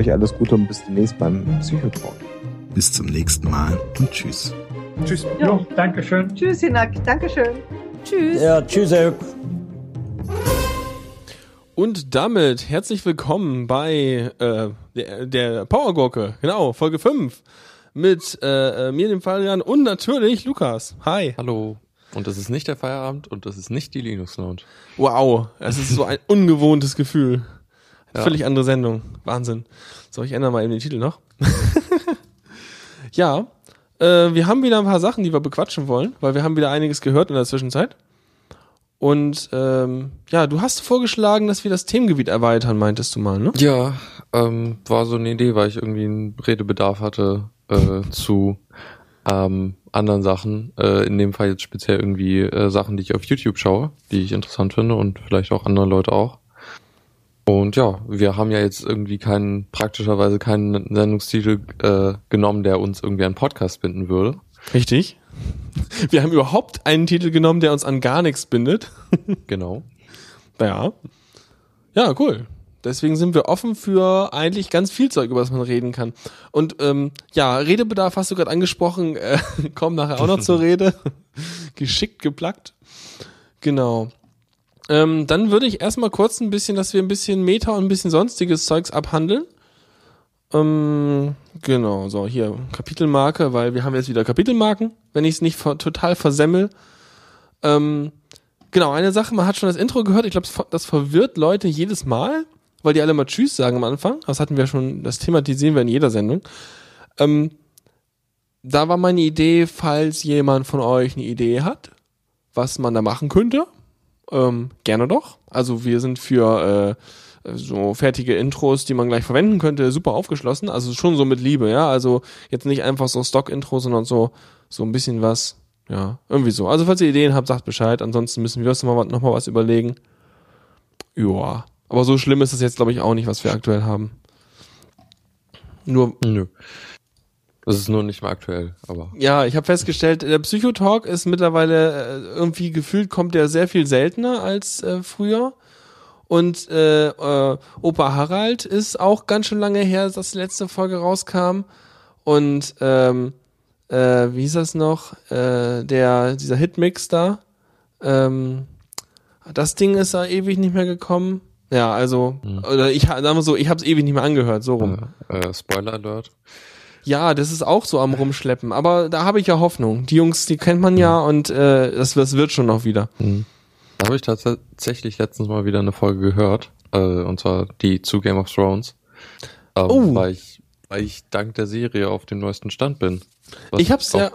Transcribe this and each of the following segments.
euch alles Gute und bis demnächst beim Psychotalk. Bis zum nächsten Mal und tschüss. Tschüss. Ja. Jo, danke schön. Tschüss, Hinak. Dankeschön. Tschüss. Ja, tschüss. Herr. Und damit herzlich willkommen bei äh, der, der Powergurke, genau, Folge 5. Mit äh, äh, mir, dem Fabian und natürlich Lukas. Hi. Hallo. Und das ist nicht der Feierabend und das ist nicht die Linux Lounge. Wow, es ist so ein ungewohntes Gefühl. Ja. Völlig andere Sendung. Wahnsinn. So, ich ändere mal eben den Titel noch. ja, äh, wir haben wieder ein paar Sachen, die wir bequatschen wollen, weil wir haben wieder einiges gehört in der Zwischenzeit. Und ähm, ja, du hast vorgeschlagen, dass wir das Themengebiet erweitern, meintest du mal, ne? Ja, ähm, war so eine Idee, weil ich irgendwie einen Redebedarf hatte äh, zu ähm, anderen Sachen. Äh, in dem Fall jetzt speziell irgendwie äh, Sachen, die ich auf YouTube schaue, die ich interessant finde und vielleicht auch andere Leute auch. Und ja, wir haben ja jetzt irgendwie keinen, praktischerweise keinen Sendungstitel äh, genommen, der uns irgendwie an Podcast binden würde. Richtig. Wir haben überhaupt einen Titel genommen, der uns an gar nichts bindet. Genau. Ja. Ja, cool. Deswegen sind wir offen für eigentlich ganz viel Zeug, über das man reden kann. Und ähm, ja, Redebedarf hast du gerade angesprochen, äh, komm nachher auch noch zur Rede. Geschickt geplackt. Genau. Ähm, dann würde ich erstmal kurz ein bisschen, dass wir ein bisschen Meta und ein bisschen sonstiges Zeugs abhandeln. Ähm, genau, so hier Kapitelmarke, weil wir haben jetzt wieder Kapitelmarken, wenn ich es nicht total versemmel. Ähm, genau, eine Sache, man hat schon das Intro gehört, ich glaube, das verwirrt Leute jedes Mal, weil die alle mal Tschüss sagen am Anfang. Das hatten wir schon, das thematisieren wir in jeder Sendung. Ähm, da war meine Idee, falls jemand von euch eine Idee hat, was man da machen könnte, ähm, gerne doch. Also wir sind für äh, so fertige Intros, die man gleich verwenden könnte, super aufgeschlossen. Also schon so mit Liebe, ja. Also jetzt nicht einfach so Stock-Intro, sondern so, so ein bisschen was, ja, irgendwie so. Also falls ihr Ideen habt, sagt Bescheid. Ansonsten müssen wir uns nochmal noch mal was überlegen. Ja. Aber so schlimm ist es jetzt, glaube ich, auch nicht, was wir aktuell haben. Nur, Nö. Das ist nur nicht mehr aktuell, aber. ja, ich habe festgestellt, der Psychotalk ist mittlerweile äh, irgendwie gefühlt kommt der sehr viel seltener als äh, früher. Und äh, äh, Opa Harald ist auch ganz schön lange her, dass die letzte Folge rauskam. Und ähm, äh, wie hieß das noch? Äh, der dieser Hitmix da. Ähm, das Ding ist da ewig nicht mehr gekommen. Ja, also oder ich sagen wir so, ich habe es ewig nicht mehr angehört, so rum. Äh, äh, Spoiler Alert. Ja, das ist auch so am rumschleppen, aber da habe ich ja Hoffnung. Die Jungs, die kennt man ja und äh, das, das wird schon noch wieder. Da habe ich tatsächlich letztens mal wieder eine Folge gehört, äh, und zwar die zu Game of Thrones, ähm, Oh. weil ich weil ich dank der Serie auf dem neuesten Stand bin. Ich hab's auch, ja.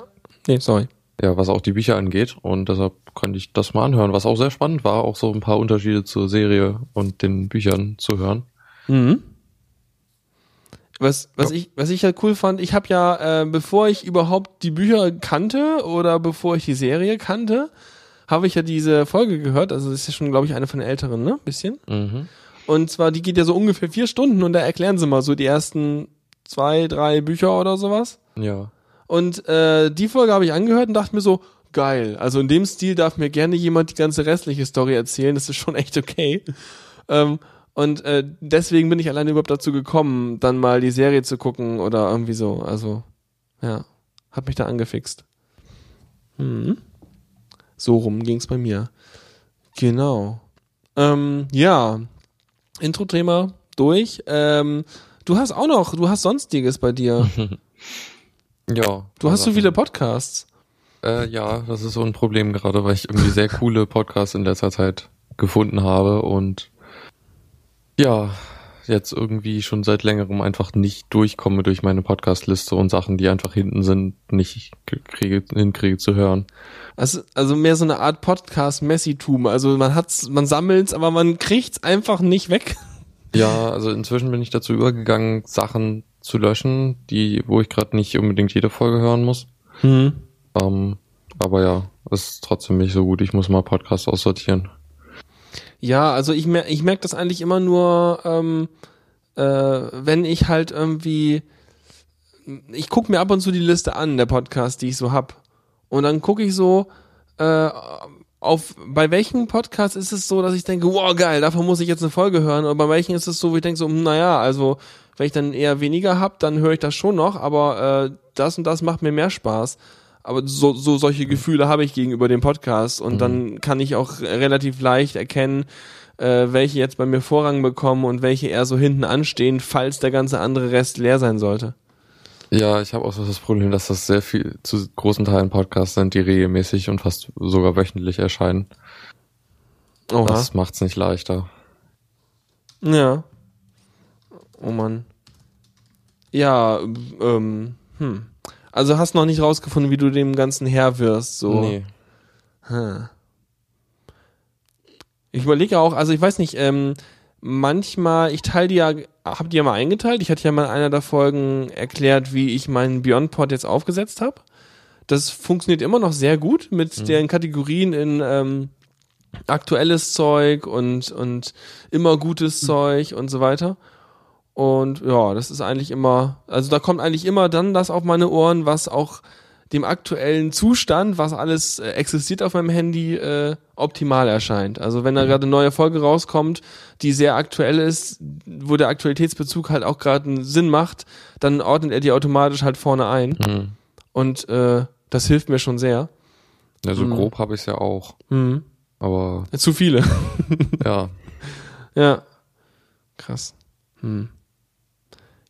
Nee, sorry. ja, was auch die Bücher angeht und deshalb konnte ich das mal anhören, was auch sehr spannend war, auch so ein paar Unterschiede zur Serie und den Büchern zu hören. Mhm. Was, was, ich, was ich ja cool fand, ich habe ja, äh, bevor ich überhaupt die Bücher kannte oder bevor ich die Serie kannte, habe ich ja diese Folge gehört. Also das ist ja schon, glaube ich, eine von den älteren, ne? Bisschen. Mhm. Und zwar, die geht ja so ungefähr vier Stunden und da erklären sie mal so die ersten zwei, drei Bücher oder sowas. Ja. Und äh, die Folge habe ich angehört und dachte mir so, geil. Also in dem Stil darf mir gerne jemand die ganze restliche Story erzählen. Das ist schon echt okay. Ähm, und äh, deswegen bin ich alleine überhaupt dazu gekommen, dann mal die Serie zu gucken oder irgendwie so. Also, ja, hat mich da angefixt. Hm. So rum ging's bei mir. Genau. Ähm, ja, Intro-Thema durch. Ähm, du hast auch noch, du hast Sonstiges bei dir. Ja. Du hast so Sachen. viele Podcasts. Äh, ja, das ist so ein Problem gerade, weil ich irgendwie sehr coole Podcasts in letzter Zeit gefunden habe und ja, jetzt irgendwie schon seit längerem einfach nicht durchkomme durch meine Podcast-Liste und Sachen, die einfach hinten sind, nicht kriege, hinkriege zu hören. Also, also mehr so eine Art Podcast-Messitum. Also man hat's, man sammelt's, aber man kriegt's einfach nicht weg. Ja, also inzwischen bin ich dazu übergegangen, Sachen zu löschen, die, wo ich gerade nicht unbedingt jede Folge hören muss. Hm. Ähm, aber ja, es ist trotzdem nicht so gut. Ich muss mal Podcasts aussortieren. Ja, also ich merke ich merk das eigentlich immer nur, ähm, äh, wenn ich halt irgendwie, ich gucke mir ab und zu die Liste an, der Podcast, die ich so hab. Und dann gucke ich so, äh, auf, bei welchen Podcasts ist es so, dass ich denke, wow, geil, davon muss ich jetzt eine Folge hören, oder bei welchen ist es so, wo ich denke so, hm, naja, also, wenn ich dann eher weniger hab, dann höre ich das schon noch, aber äh, das und das macht mir mehr Spaß. Aber so, so solche Gefühle habe ich gegenüber dem Podcast und dann kann ich auch relativ leicht erkennen, äh, welche jetzt bei mir Vorrang bekommen und welche eher so hinten anstehen, falls der ganze andere Rest leer sein sollte. Ja, ich habe auch so das Problem, dass das sehr viel zu großen Teilen Podcasts sind, die regelmäßig und fast sogar wöchentlich erscheinen. Oha. Das macht's nicht leichter. Ja. Oh Mann. Ja, ähm, hm. Also hast noch nicht rausgefunden, wie du dem Ganzen Herr wirst, so. Nee. Hm. Ich überlege auch, also ich weiß nicht, ähm, manchmal, ich teile die ja, hab die ja mal eingeteilt. Ich hatte ja mal in einer der Folgen erklärt, wie ich meinen Beyond-Pod jetzt aufgesetzt habe. Das funktioniert immer noch sehr gut mit deren Kategorien in ähm, aktuelles Zeug und, und immer gutes Zeug und so weiter. Und ja, das ist eigentlich immer, also da kommt eigentlich immer dann das auf meine Ohren, was auch dem aktuellen Zustand, was alles äh, existiert auf meinem Handy, äh, optimal erscheint. Also wenn da gerade eine neue Folge rauskommt, die sehr aktuell ist, wo der Aktualitätsbezug halt auch gerade einen Sinn macht, dann ordnet er die automatisch halt vorne ein. Mhm. Und äh, das hilft mir schon sehr. Ja, so Mhm. grob habe ich ja auch. Mhm. Aber Zu viele. ja, ja. Krass. Hm.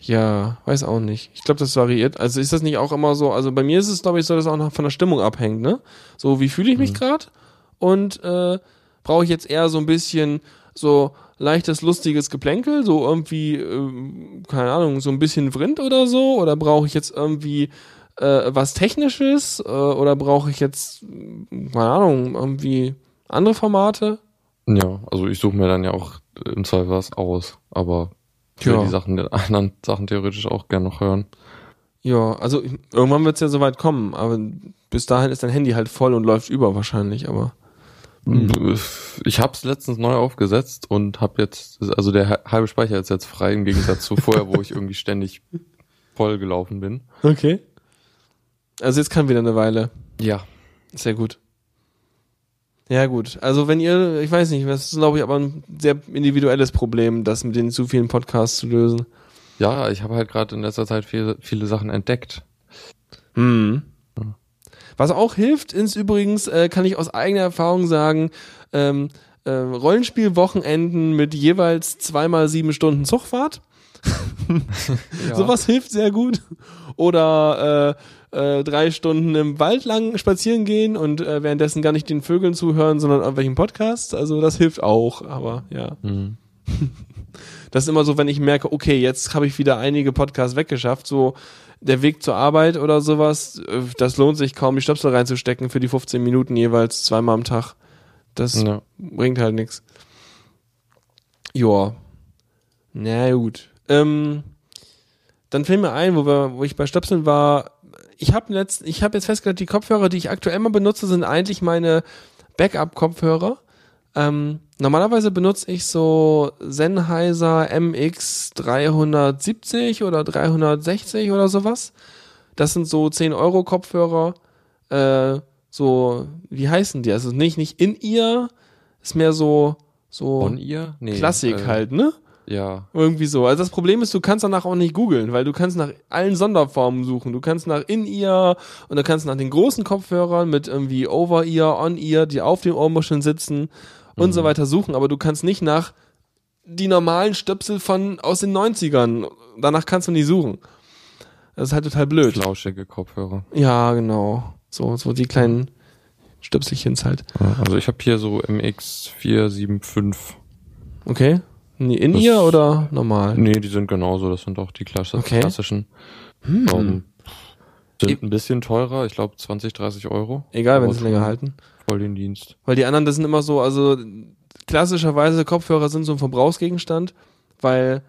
Ja, weiß auch nicht. Ich glaube, das variiert. Also ist das nicht auch immer so, also bei mir ist es, glaube ich, so, dass es auch noch von der Stimmung abhängt, ne? So, wie fühle ich mich gerade? Und äh, brauche ich jetzt eher so ein bisschen so leichtes, lustiges Geplänkel, so irgendwie, ähm, keine Ahnung, so ein bisschen Vrind oder so? Oder brauche ich jetzt irgendwie äh, was Technisches? Äh, oder brauche ich jetzt, äh, keine Ahnung, irgendwie andere Formate? ja, also ich suche mir dann ja auch im Zweifel was aus. Aber ich will Ja. die Sachen, die anderen Sachen theoretisch auch gerne noch hören. Ja, also ich- irgendwann wird es ja soweit kommen, aber bis dahin ist dein Handy halt voll und läuft über wahrscheinlich, aber. Ich habe es letztens neu aufgesetzt und habe jetzt, also der ha- halbe Speicher ist jetzt frei im Gegensatz zu vorher, wo ich irgendwie ständig voll gelaufen bin. Okay. Also jetzt kann wieder eine Weile. Ja. Sehr gut. Ja, gut. Also wenn ihr, ich weiß nicht, das ist glaube ich aber ein sehr individuelles Problem, das mit den zu vielen Podcasts zu lösen. Ja, ich habe halt gerade in letzter Zeit viele, viele Sachen entdeckt. Hm. Was auch hilft, ist übrigens, äh, kann ich aus eigener Erfahrung sagen, ähm, äh, Rollenspielwochenenden mit jeweils zweimal sieben Stunden Zugfahrt. Sowas hilft sehr gut. Oder äh, äh, drei Stunden im Wald lang spazieren gehen und äh, währenddessen gar nicht den Vögeln zuhören, sondern irgendwelchen Podcasts. Also das hilft auch, aber ja. Mhm. Das ist immer so, wenn ich merke, okay, jetzt habe ich wieder einige Podcasts weggeschafft, so der Weg zur Arbeit oder sowas, äh, das lohnt sich kaum, die Stöpsel reinzustecken für die 15 Minuten jeweils zweimal am Tag. Das Ja. bringt halt nichts. Joa. Na gut. Ähm, dann fiel mir ein, wo, wir, wo ich bei Stöpseln war, ich habe letzt, ich habe jetzt festgestellt, die Kopfhörer, die ich aktuell mal benutze, sind eigentlich meine Backup-Kopfhörer. Ähm, normalerweise benutze ich so Sennheiser MX 370 oder 360 oder sowas. Das sind so 10 Euro Kopfhörer. Äh, so, wie heißen die? Also nicht, nicht in ihr, ist mehr so, so Von ihr? Nee. Klassik äh, halt, ne? Ja. Irgendwie so. Also das Problem ist, du kannst danach auch nicht googeln, weil du kannst nach allen Sonderformen suchen. Du kannst nach In-Ear und du kannst nach den großen Kopfhörern mit irgendwie Over-Ear, On-Ear, die auf den Ohrmuscheln sitzen und so weiter suchen, aber du kannst nicht nach die normalen Stöpsel von aus den 90ern. Danach kannst du nicht suchen. Das ist halt total blöd. Flauschige Kopfhörer. Ja, genau. So, so die kleinen Stöpselchens halt. Also ich habe hier so MX475. Okay? Nee, Das- In-Ear oder normal? Nee, die sind genauso, das sind auch die Klasse, Okay. klassischen. Hm. Ähm, sind ein bisschen teurer, ich glaube 20, 30 Euro. Egal, wenn sie länger halten. Voll den Dienst. Weil die anderen, das sind immer so, also klassischerweise Kopfhörer sind so ein Verbrauchsgegenstand, weil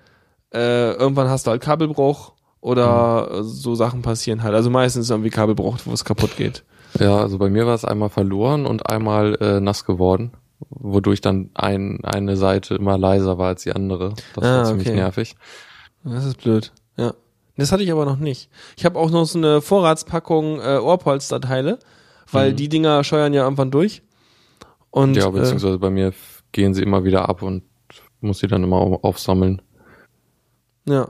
äh, irgendwann hast du halt Kabelbruch oder äh, so Sachen passieren halt. Also meistens irgendwie Kabelbruch, wo es kaputt geht. Ja, also bei mir war es einmal verloren und einmal äh, nass geworden, wodurch dann ein, eine Seite immer leiser war als die andere. Das Ah, war ziemlich okay. nervig. Das ist blöd. Ja. Das hatte ich aber noch nicht. Ich habe auch noch so eine Vorratspackung äh, Ohrpolsterteile, weil Mhm. die Dinger scheuern ja irgendwann durch. Und ja, äh, beziehungsweise bei mir gehen sie immer wieder ab und muss sie dann immer au- aufsammeln. Ja.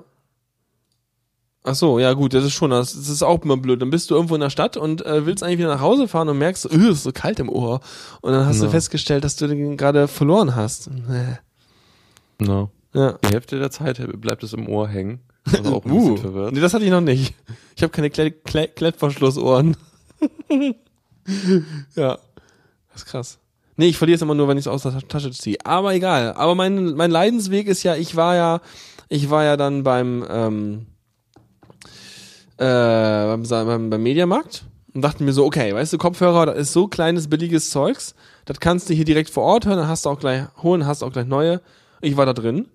Ach so, ja gut, das ist schon, das, das ist auch immer blöd. Dann bist du irgendwo in der Stadt und äh, willst eigentlich wieder nach Hause fahren und merkst, öh, ist so kalt im Ohr. Und dann hast du Ja. festgestellt, dass du den gerade verloren hast. Äh, Ja. Ja. Die Hälfte der Zeit bleibt es im Ohr hängen. Also auch ein bisschen Uh, verwirrt. nee, das hatte ich noch nicht. Ich habe keine Kle Kle Klettverschlussohren. ja, das ist krass. Nee, ich verliere es immer nur, wenn ich es aus der Tasche ziehe. Aber egal. Aber mein, mein Leidensweg ist ja, ich war ja, ich war ja dann beim, ähm, äh, beim, beim, beim Mediamarkt und dachte mir so, okay, weißt du, Kopfhörer, das ist so kleines, billiges Zeugs, das kannst du hier direkt vor Ort hören, dann hast du auch gleich holen, hast auch gleich neue. Ich war da drin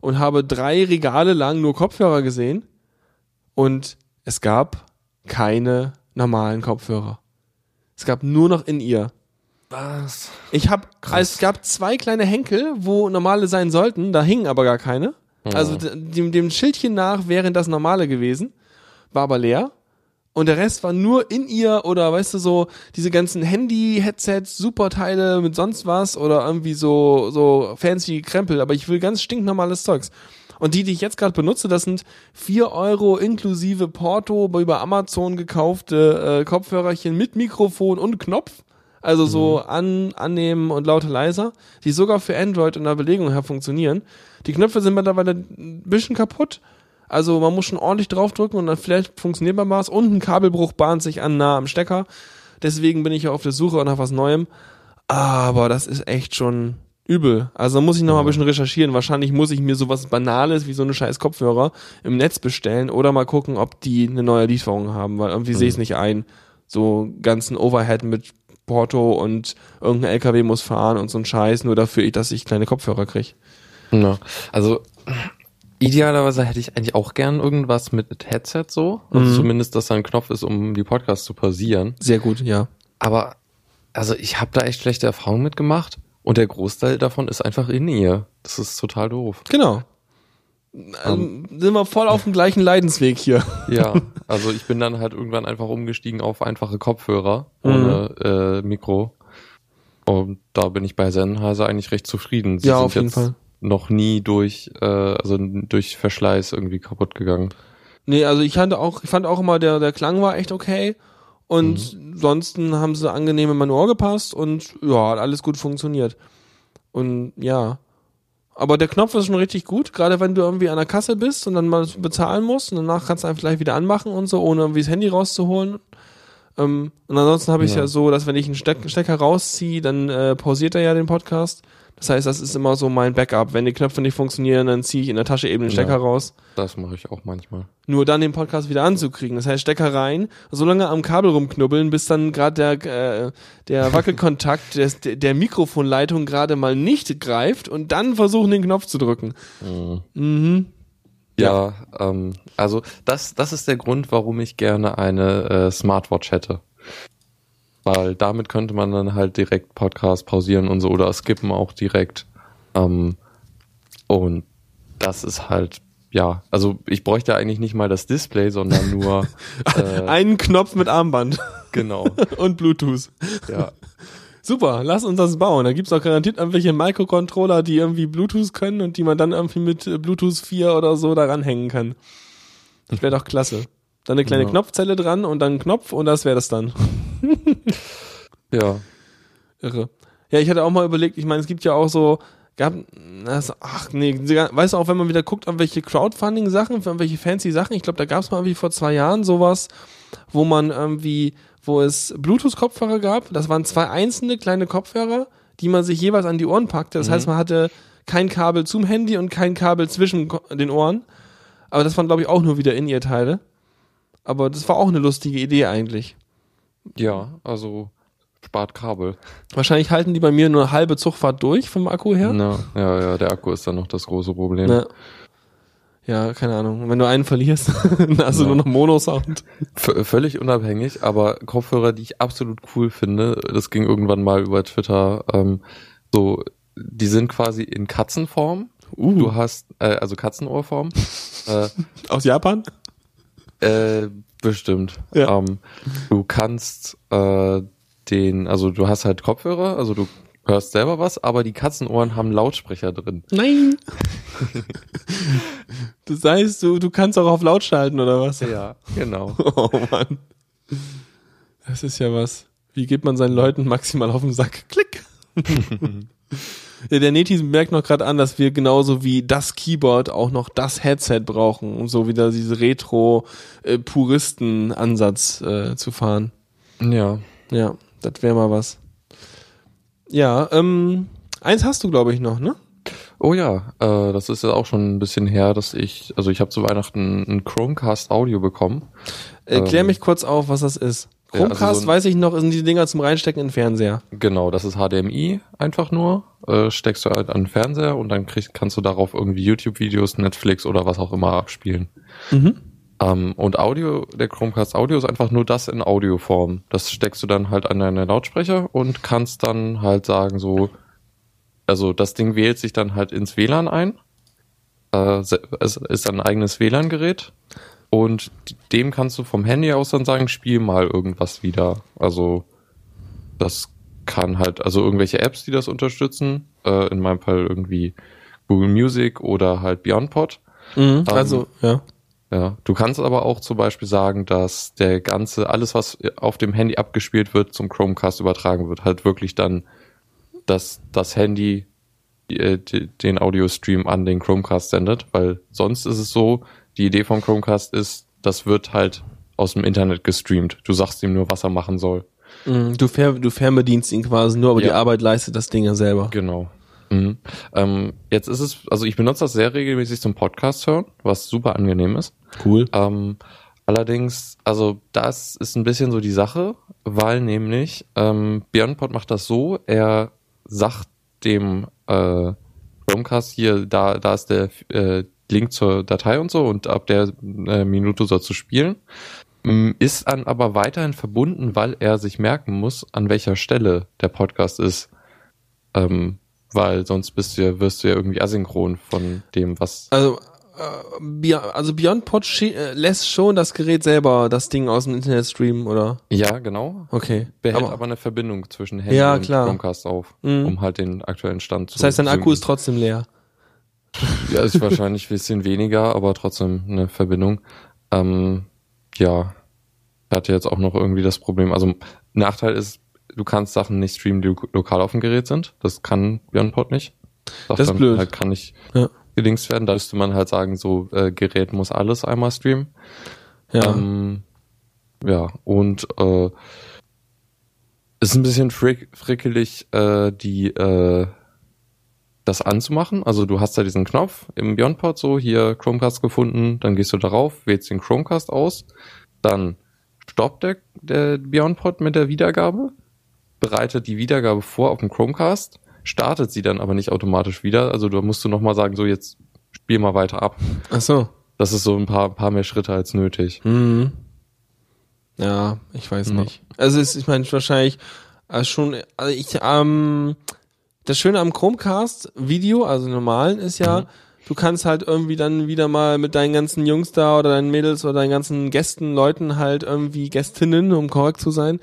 und habe drei Regale lang nur Kopfhörer gesehen und es gab keine normalen Kopfhörer. Es gab nur noch in ihr. Was? Ich habe, es gab zwei kleine Henkel, wo normale sein sollten, da hingen aber gar keine. Also dem, dem Schildchen nach wären das normale gewesen, war aber leer. Und der Rest war nur in ihr oder weißt du so diese ganzen Handy-Headsets, Superteile mit sonst was oder irgendwie so so fancy Krempel. Aber ich will ganz stinknormales Zeugs. Und die, die ich jetzt gerade benutze, das sind vier Euro inklusive Porto über Amazon gekaufte äh, Kopfhörerchen mit Mikrofon und Knopf. Also so an, annehmen und lauter leiser, die sogar für Android in der Belegung her funktionieren. Die Knöpfe sind mittlerweile ein bisschen kaputt. Also man muss schon ordentlich draufdrücken und dann vielleicht funktioniert man was. Und ein Kabelbruch bahnt sich an nah am Stecker. Deswegen bin ich ja auf der Suche nach was Neuem. Aber das ist echt schon übel. Also muss ich noch mal ein bisschen recherchieren. Wahrscheinlich muss ich mir sowas Banales wie so eine scheiß Kopfhörer im Netz bestellen oder mal gucken, ob die eine neue Lieferung haben, weil irgendwie sehe ich es nicht ein. So ganzen Overhead mit Porto und irgendein LKW muss fahren und so ein Scheiß, nur dafür, dass ich kleine Kopfhörer krieg. Ja. Also idealerweise hätte ich eigentlich auch gern irgendwas mit Headset so. Also Mhm. zumindest, dass da ein Knopf ist, um die Podcasts zu pausieren. Sehr gut, ja. Aber also ich habe da echt schlechte Erfahrungen mitgemacht und der Großteil davon ist einfach in ihr. Das ist total doof. Genau. Ähm, sind wir voll auf dem gleichen Leidensweg hier. Ja, also ich bin dann halt irgendwann einfach umgestiegen auf einfache Kopfhörer Mhm. ohne äh, Mikro. Und da bin ich bei Sennheiser eigentlich recht zufrieden. Sie Ja, auf jeden Fall. Noch nie durch, äh, also durch Verschleiß irgendwie kaputt gegangen. Nee, also ich fand auch, ich fand auch immer, der, der Klang war echt okay. Und ansonsten haben sie angenehm in mein Ohr gepasst und ja, hat alles gut funktioniert. Und ja. Aber der Knopf ist schon richtig gut, gerade wenn du irgendwie an der Kasse bist und dann mal bezahlen musst und danach kannst du einfach gleich wieder anmachen und so, ohne irgendwie das Handy rauszuholen. Ähm, und ansonsten habe ich ja. Ja. so, dass wenn ich einen Steck Stecker rausziehe, dann äh, pausiert er ja den Podcast. Das heißt, das ist immer so mein Backup. Wenn die Knöpfe nicht funktionieren, dann ziehe ich in der Tasche eben den Stecker Ja. raus Das mache ich auch manchmal. nur dann den Podcast wieder anzukriegen. Das heißt, Stecker rein, so lange am Kabel rumknubbeln, bis dann gerade der, äh, der Wackelkontakt des, der, der Mikrofonleitung gerade mal nicht greift und dann versuchen, den Knopf zu drücken. Mhm. Ja, ähm, also das, das ist der Grund, warum ich gerne eine äh, Smartwatch hätte. Weil damit könnte man dann halt direkt Podcast pausieren und so oder skippen auch direkt. Ähm, und das ist halt, ja, also ich bräuchte eigentlich nicht mal das Display, sondern nur äh, Einen Knopf mit Armband genau. und Bluetooth. Ja. Super, lass uns das bauen. Da gibt's auch garantiert irgendwelche Microcontroller, die irgendwie Bluetooth können und die man dann irgendwie mit äh, Bluetooth 4 oder so daran hängen kann. Das wäre doch klasse. Dann eine kleine Ja. Knopfzelle dran und dann ein Knopf und das wäre das dann. Ja. Irre. Ja, ich hatte auch mal überlegt, ich meine, es gibt ja auch so, gab, also, ach nee, weißt du auch, wenn man wieder guckt, an welche Crowdfunding-Sachen, für irgendwelche fancy Sachen, ich glaube, da gab es mal irgendwie vor zwei Jahren sowas, wo man irgendwie, wo es Bluetooth-Kopfhörer gab, das waren zwei einzelne kleine Kopfhörer, die man sich jeweils an die Ohren packte. Das heißt, man hatte kein Kabel zum Handy und kein Kabel zwischen den Ohren. Aber das waren, glaube ich, auch nur wieder In-Ear-Teile. Aber das war auch eine lustige Idee eigentlich. Ja, also spart Kabel. Wahrscheinlich halten die bei mir nur eine halbe Zugfahrt durch vom Akku her. Ja, ja, ja, der Akku ist dann noch das große Problem. Ja. ja, keine Ahnung. Wenn du einen verlierst, dann hast du Ja. nur noch Mono-Sound. V völlig unabhängig, aber Kopfhörer, die ich absolut cool finde, das ging irgendwann mal über Twitter, ähm, so, die sind quasi in Katzenform. Uh. Du hast, äh, also Katzenohrform. äh, Aus Japan? äh, bestimmt. Ja. Ähm, du kannst äh, den, also du hast halt Kopfhörer, also du hörst selber was, aber die Katzenohren haben Lautsprecher drin. Nein! das heißt, du, du kannst auch auf laut schalten, oder was? Ja, genau. Oh Mann. Das ist ja was. Wie geht man seinen Leuten maximal auf den Sack? Klick! ja, der Neti merkt noch gerade an, dass wir genauso wie das Keyboard auch noch das Headset brauchen, um so wieder diese Retro-Puristen-Ansatz äh, zu fahren. Ja. Ja, das wäre mal was. Ja, ähm, eins hast du, glaube ich, noch, ne? Oh ja, äh, das ist ja auch schon ein bisschen her, dass ich, also ich habe zu Weihnachten ein Chromecast Audio bekommen. Äh, klär Ähm, mich kurz auf, was das ist. ja, also Chromecast, so ein- weiß ich noch, sind die Dinger zum Reinstecken in den Fernseher. Genau, das ist HDMI einfach nur. Äh, steckst du halt an den Fernseher und dann kriegst, kannst du darauf irgendwie YouTube-Videos, Netflix oder was auch immer abspielen. Mhm. Ähm, und Audio, der Chromecast Audio ist einfach nur das in Audioform. Das steckst du dann halt an deine Lautsprecher und kannst dann halt sagen so, also das Ding wählt sich dann halt ins WLAN ein. Äh, es ist ein eigenes WLAN-Gerät und dem kannst du vom Handy aus dann sagen, spiel mal irgendwas wieder. Also das kann halt, also irgendwelche Apps, die das unterstützen, äh, in meinem Fall irgendwie Google Music oder halt BeyondPod. Mhm. Also, ja. Ja, du kannst aber auch zum Beispiel sagen, dass der ganze, alles was auf dem Handy abgespielt wird, zum Chromecast übertragen wird, halt wirklich dann, dass das Handy äh, den Audiostream an den Chromecast sendet, weil sonst ist es so, die Idee vom Chromecast ist, das wird halt aus dem Internet gestreamt. Du sagst ihm nur, was er machen soll. Mhm. Du, fer du fernbedienst ihn quasi nur, aber Ja. die Arbeit leistet das Ding ja selber. Genau. Mhm. Ähm, jetzt ist es, also ich benutze das sehr regelmäßig zum Podcast hören, was super angenehm ist. Cool. Ähm, allerdings, also das ist ein bisschen so die Sache, weil nämlich ähm, BeyondPod macht das so, er sagt dem äh, Chromecast hier, da, da ist der äh, Link zur Datei und so und ab der äh, Minute soll zu spielen. Mm, Ist dann aber weiterhin verbunden, weil er sich merken muss, an welcher Stelle der Podcast ist. Ähm, weil sonst bist du ja, wirst du ja irgendwie asynchron von dem, was Also, äh, Beyond, also BeyondPod äh, lässt schon das Gerät selber das Ding aus dem Internet streamen, oder? Ja, genau. Okay. behält Aber- aber, eine Verbindung zwischen Handy Ja, und klar. Chromecast auf, Mhm. um halt den aktuellen Stand zu Das heißt, dein Akku ist trotzdem leer. Ja, ist wahrscheinlich ein bisschen weniger, aber trotzdem eine Verbindung. Ähm, ja, hatte jetzt auch noch irgendwie das Problem. Also Nachteil ist, du kannst Sachen nicht streamen, die lo- lokal auf dem Gerät sind. Das kann BeyondPod nicht. Sagt Das ist blöd. Halt, kann nicht Ja. gedingst werden. Da müsste man halt sagen, so äh, Gerät muss alles einmal streamen. Ja. Ähm, ja, und äh, ist ein bisschen frick, frickelig, äh, die äh, das anzumachen. Also du hast da diesen Knopf im BeyondPod so, hier Chromecast gefunden, dann gehst du darauf, wählst den Chromecast aus, dann stoppt der, der BeyondPod mit der Wiedergabe, bereitet die Wiedergabe vor auf dem Chromecast, startet sie dann aber nicht automatisch wieder. Also da musst du nochmal sagen, so jetzt spiel mal weiter ab. Ach so. Das ist so ein paar, paar mehr Schritte als nötig. Mhm. Ja, ich weiß Ja. nicht. Also es, ich meine wahrscheinlich äh, schon, also ich, ähm, das Schöne am Chromecast Video, also normalen, ist ja, Mhm. Du kannst halt irgendwie dann wieder mal mit deinen ganzen Jungs da oder deinen Mädels oder deinen ganzen Gästen, Leuten halt irgendwie Gästinnen, um korrekt zu sein,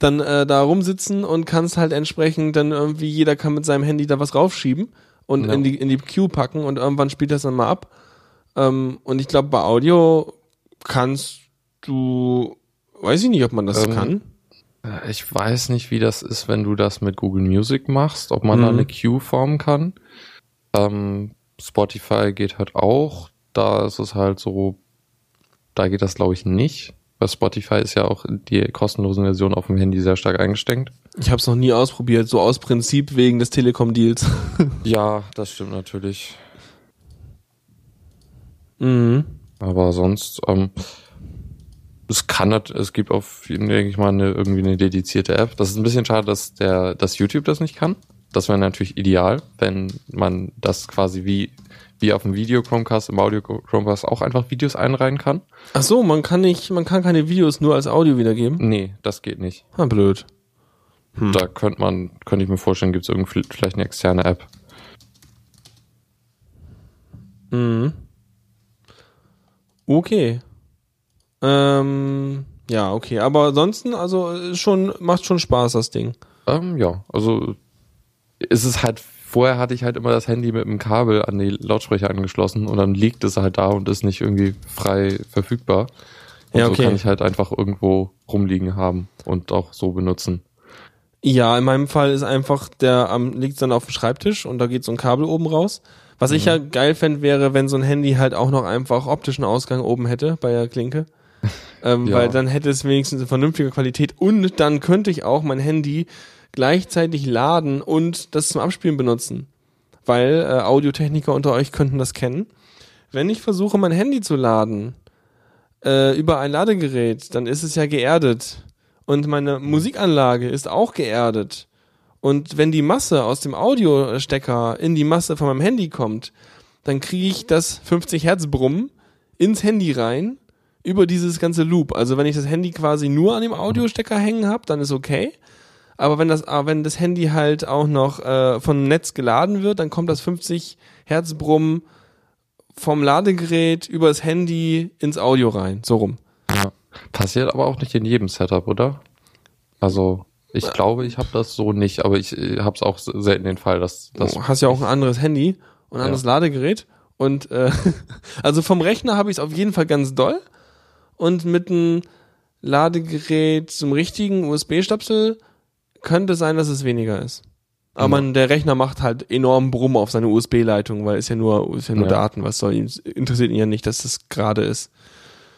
dann äh, da rumsitzen und kannst halt entsprechend dann irgendwie jeder kann mit seinem Handy da was raufschieben und Ja. in die in die Queue packen und irgendwann spielt das dann mal ab. Ähm, und ich glaube bei Audio kannst du, weiß ich nicht, ob man das Ähm, kann. Äh, Ich weiß nicht, wie das ist, wenn du das mit Google Music machst, ob man da Mhm. eine Queue formen kann. Ähm, Spotify geht halt auch. Da ist es halt so, da geht das glaube ich nicht. Bei Spotify ist ja auch die kostenlosen Version auf dem Handy sehr stark eingeschränkt. Ich habe es noch nie ausprobiert, so aus Prinzip wegen des Telekom-Deals. Ja, das stimmt natürlich. mhm. Aber sonst, ähm, es kann, es gibt auf, denke ich mal, eine, irgendwie eine dedizierte App. Das ist ein bisschen schade, dass der, dass YouTube das nicht kann. Das wäre natürlich ideal, wenn man das quasi wie, wie auf dem Video Chromecast, im Audio Chromecast auch einfach Videos einreihen kann. Ach so, man kann nicht, man kann keine Videos nur als Audio wiedergeben. Nee, das geht nicht. Ah, blöd. Hm. Da könnte man, könnte ich mir vorstellen, gibt es irgendwie vielleicht eine externe App. Mhm. Okay. Ähm, ja, okay. Aber ansonsten, also ist schon, macht schon Spaß, das Ding. Ähm, ja, also ist es halt, vorher hatte ich halt immer das Handy mit dem Kabel an die Lautsprecher angeschlossen und dann liegt es halt da und ist nicht irgendwie frei verfügbar. Und Ja, so okay. kann ich halt einfach irgendwo rumliegen haben und auch so benutzen. Ja, in meinem Fall ist einfach, der am liegt dann auf dem Schreibtisch und da geht so ein Kabel oben raus. Was ich ja geil fände, wäre, wenn so ein Handy halt auch noch einfach optischen Ausgang oben hätte bei der Klinke. ähm, Ja. Weil dann hätte es wenigstens eine vernünftige Qualität und dann könnte ich auch mein Handy gleichzeitig laden und das zum Abspielen benutzen. Weil äh, Audiotechniker unter euch könnten das kennen. Wenn ich versuche, mein Handy zu laden äh, über ein Ladegerät, dann ist es ja geerdet. Und meine Musikanlage ist auch geerdet. Und wenn die Masse aus dem Audiostecker in die Masse von meinem Handy kommt, dann kriege ich das 50 Hertz Brummen ins Handy rein über dieses ganze Loop. Also wenn ich das Handy quasi nur an dem Audiostecker hängen habe, dann ist okay. Aber wenn das, aber wenn das Handy halt auch noch äh, vom Netz geladen wird, dann kommt das 50 Hertz Brummen vom Ladegerät über das Handy ins Audio rein. So rum. Ja. Passiert aber auch nicht in jedem Setup, oder? Also, ich glaube, ich habe das so nicht, aber ich äh, habe es auch selten den Fall, dass das. Du hast ja auch ein anderes Handy und ein anderes Ladegerät. Und äh, also vom Rechner habe ich es auf jeden Fall ganz doll. Und mit einem Ladegerät zum richtigen USB-Stöpsel könnte sein, dass es weniger ist. Aber Ja. man, der Rechner macht halt enorm Brumm auf seine USB-Leitung, weil ist ja nur, ist ja nur Ja. Daten, was soll ihn, interessiert ihn ja nicht, dass das gerade ist.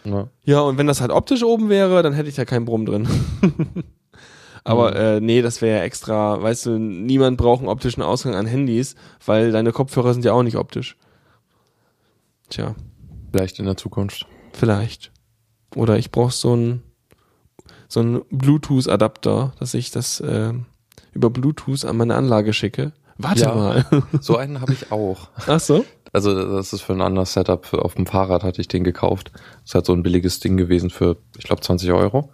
Ja. Ja, und wenn das halt optisch oben wäre, dann hätte ich da keinen Brumm drin. Aber äh, nee, das wäre ja extra, weißt du, niemand braucht einen optischen Ausgang an Handys, weil deine Kopfhörer sind ja auch nicht optisch. Tja, Vielleicht in der Zukunft. vielleicht. Oder ich brauche so einen so einen Bluetooth-Adapter, dass ich das äh, über Bluetooth an meine Anlage schicke. Warte Ja. mal. So einen habe ich auch. Ach so? Also das ist für ein anderes Setup. Auf dem Fahrrad hatte ich den gekauft. Das ist halt so ein billiges Ding gewesen für, ich glaube, 20 Euro.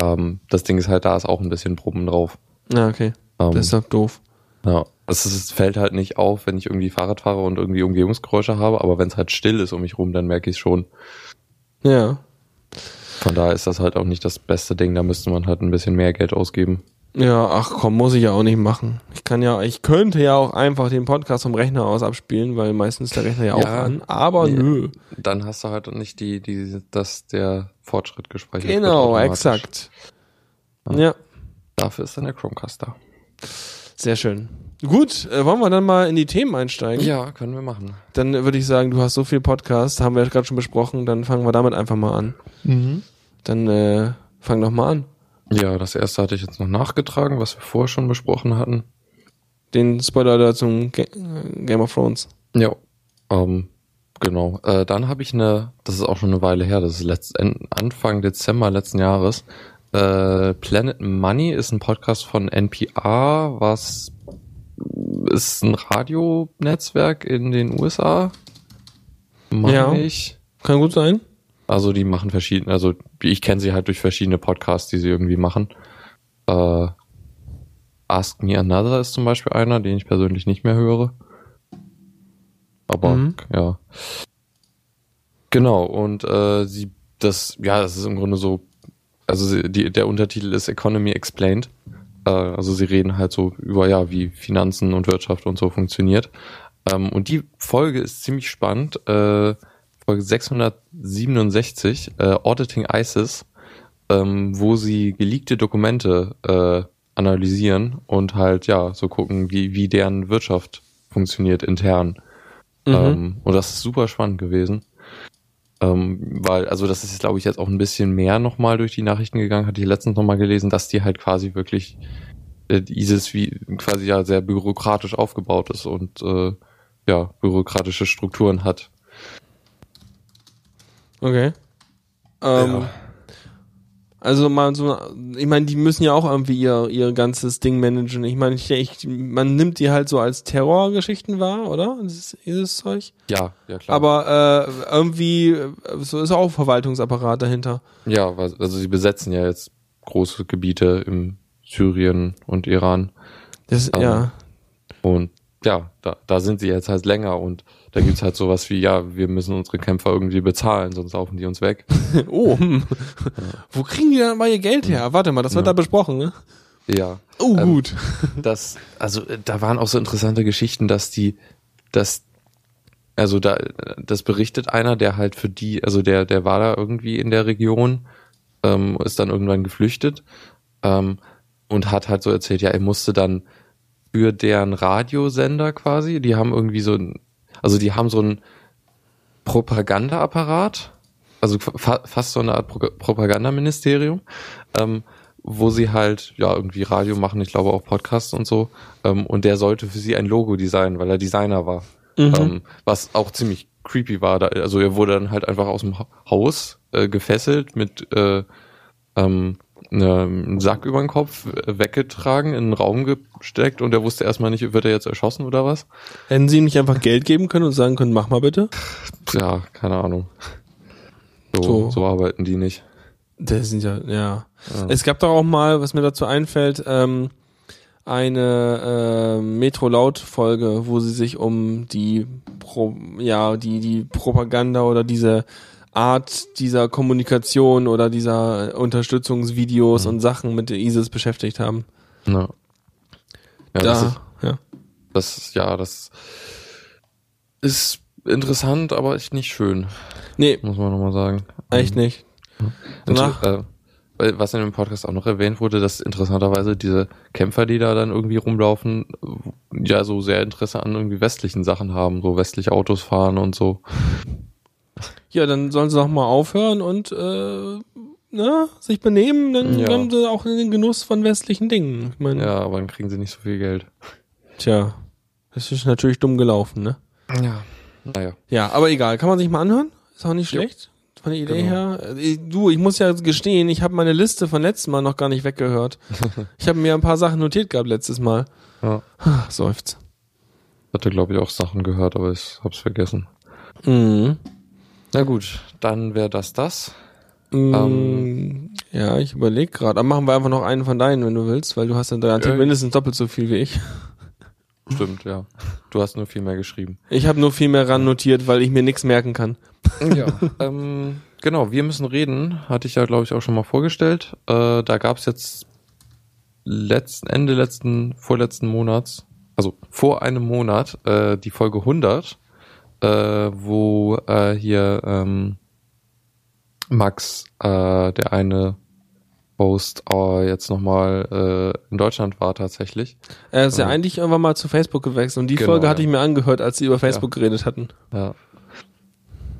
Ähm, das Ding ist halt, da ist auch ein bisschen Brummen drauf. Ja, okay. Ähm, Das ist doof. ja. Es, ist, es fällt halt nicht auf, wenn ich irgendwie Fahrrad fahre und irgendwie Umgebungsgeräusche habe, aber wenn es halt still ist um mich rum, dann merke ich es schon. Ja. Von daher ist das halt auch nicht das beste Ding. Da müsste man halt ein bisschen mehr Geld ausgeben. Ja, ach komm, muss ich ja auch nicht machen. Ich kann ja, ich könnte ja auch einfach den Podcast vom Rechner aus abspielen, weil meistens ist der Rechner ja, auch Ja, an. Aber nee. nö. Dann hast du halt nicht die, die, dass der Fortschritt gespeichert wird. Genau, exakt. Ja. Ja, Dafür ist dann der Chromecast da. sehr schön. Gut, äh, wollen wir dann mal in die Themen einsteigen? Ja, können wir machen. Dann würde ich sagen, du hast so viel Podcast, haben wir gerade schon besprochen, dann fangen wir damit einfach mal an. Dann äh, fang doch mal an. Ja, das erste hatte ich jetzt noch nachgetragen, was wir vorher schon besprochen hatten. Den Spoiler da zum Ga Game of Thrones. Ja. Ähm, genau. Äh, dann habe ich eine, das ist auch schon eine Weile her, das ist letzt, Anfang Dezember letzten Jahres. Äh, Planet Money ist ein Podcast von NPR, was ist ein Radionetzwerk in den USA. Meine Ja. ich. Kann gut sein. Also die machen verschiedene, also ich kenne sie halt durch verschiedene Podcasts, die sie irgendwie machen. Äh, Ask Me Another ist zum Beispiel einer, den ich persönlich nicht mehr höre. Aber Mhm. ja. Genau, und äh, sie, das, ja, das ist im Grunde so, also die, der Untertitel ist Economy Explained. Äh, also sie reden halt so über, ja, wie Finanzen und Wirtschaft und so funktioniert. Ähm, und die Folge ist ziemlich spannend. Äh, Folge 667, äh, Auditing ISIS, ähm, wo sie geleakte Dokumente äh, analysieren und halt, ja, so gucken, wie, wie deren Wirtschaft funktioniert intern. Mhm. Ähm, und das ist super spannend gewesen. Ähm, weil, also das ist, glaube ich, jetzt auch ein bisschen mehr nochmal durch die Nachrichten gegangen, hatte ich letztens nochmal gelesen, dass die halt quasi wirklich äh, ISIS wie quasi ja sehr bürokratisch aufgebaut ist und äh, ja, bürokratische Strukturen hat. Okay. Ähm, Ja. Also mal so, ich meine, die müssen ja auch irgendwie ihr, ihr ganzes Ding managen. Ich meine, ich, ich, man nimmt die halt so als Terrorgeschichten wahr, oder? Dieses, dieses Zeug. Ja, ja klar. Aber äh, irgendwie, so ist auch Verwaltungsapparat dahinter. ja, also sie besetzen ja jetzt große Gebiete im Syrien und Iran. Das, Ähm, ja. Und ja, da, da sind sie jetzt halt länger und da gibt's halt sowas wie, ja, wir müssen unsere Kämpfer irgendwie bezahlen, sonst laufen die uns weg. Oh, hm. wo kriegen die dann mal ihr Geld her? Warte mal, das wird Ja. da besprochen, ne? Ja. Oh, Ähm, gut. das, also äh, da waren auch so interessante Geschichten, dass die, dass, also da, das berichtet einer, der halt für die, also der, der war da irgendwie in der Region, ähm, ist dann irgendwann geflüchtet ähm, und hat halt so erzählt, ja, er musste dann für deren Radiosender quasi, die haben irgendwie so ein, also die haben so ein Propagandaapparat, also fa fast so eine Art Pro Propagandaministerium, ähm, wo sie halt ja irgendwie Radio machen, ich glaube auch Podcasts und so. Ähm, und der sollte für sie ein Logo designen, weil er Designer war. Mhm. Ähm, was auch ziemlich creepy war. Da, also er wurde dann halt einfach aus dem Ha- Haus äh, gefesselt mit äh, ähm, ne, einem Sack über den Kopf äh, weggetragen, in einen Raum gesteckt und er wusste erstmal nicht, wird er jetzt erschossen oder was. Hätten sie ihm nicht einfach Geld geben können und sagen können, mach mal bitte? Ja, keine Ahnung. So, So. so. arbeiten die nicht. Das sind ja, ja. Ja. Es gab doch auch mal, was mir dazu einfällt, ähm, eine äh, Metro-Laut-Folge, wo sie sich um die Pro, ja, die, die Propaganda oder diese Art dieser Kommunikation oder dieser Unterstützungsvideos und Sachen mit der ISIS beschäftigt haben. Ja. Ja, das ist, da, ja. das, ja, das ist interessant, aber echt nicht schön, Nee, muss man nochmal sagen. echt nicht. Danach- Danach, äh, was in dem Podcast auch noch erwähnt wurde, dass interessanterweise diese Kämpfer, die da dann irgendwie rumlaufen, ja so sehr Interesse an irgendwie westlichen Sachen haben, so westliche Autos fahren und so. Ja, dann sollen sie doch mal aufhören und äh, ne, sich benehmen, dann Ja. haben sie auch den Genuss von westlichen Dingen. Ich meine, Ja, aber dann kriegen sie nicht so viel Geld. tja, das ist natürlich dumm gelaufen, ne? Ja. Naja. Ja, aber egal, kann man sich mal anhören? Ist auch nicht schlecht. Von der Idee Genau. her. Äh, Du, ich muss ja gestehen, ich habe meine Liste von letztem Mal noch gar nicht weggehört. ich habe mir ein paar Sachen notiert gehabt letztes Mal. Ja. Seufzt. Hatte, glaube ich, auch Sachen gehört, aber ich hab's vergessen. Mhm. Na gut, dann wäre das das. Mm, Ähm. ja, ich überlege gerade. Aber machen wir einfach noch einen von deinen, wenn du willst, weil du hast dann garantiert Äh. mindestens doppelt so viel wie ich. Stimmt, ja. Du hast nur viel mehr geschrieben. Ich habe nur viel mehr ran notiert, weil ich mir nichts merken kann. Ja. ähm, genau, wir müssen reden, hatte ich ja, glaube ich, auch schon mal vorgestellt. Äh, da gab's jetzt letzten, Ende letzten, vorletzten Monats, also vor einem Monat, äh, die Folge 100, äh, wo äh, hier ähm, Max, äh, der eine Host, äh, jetzt nochmal äh, in Deutschland war tatsächlich. Er ist ja Ja. eigentlich irgendwann mal zu Facebook gewechselt und die Genau, Folge hatte ja. ich mir angehört, als sie über Facebook geredet hatten. Ja.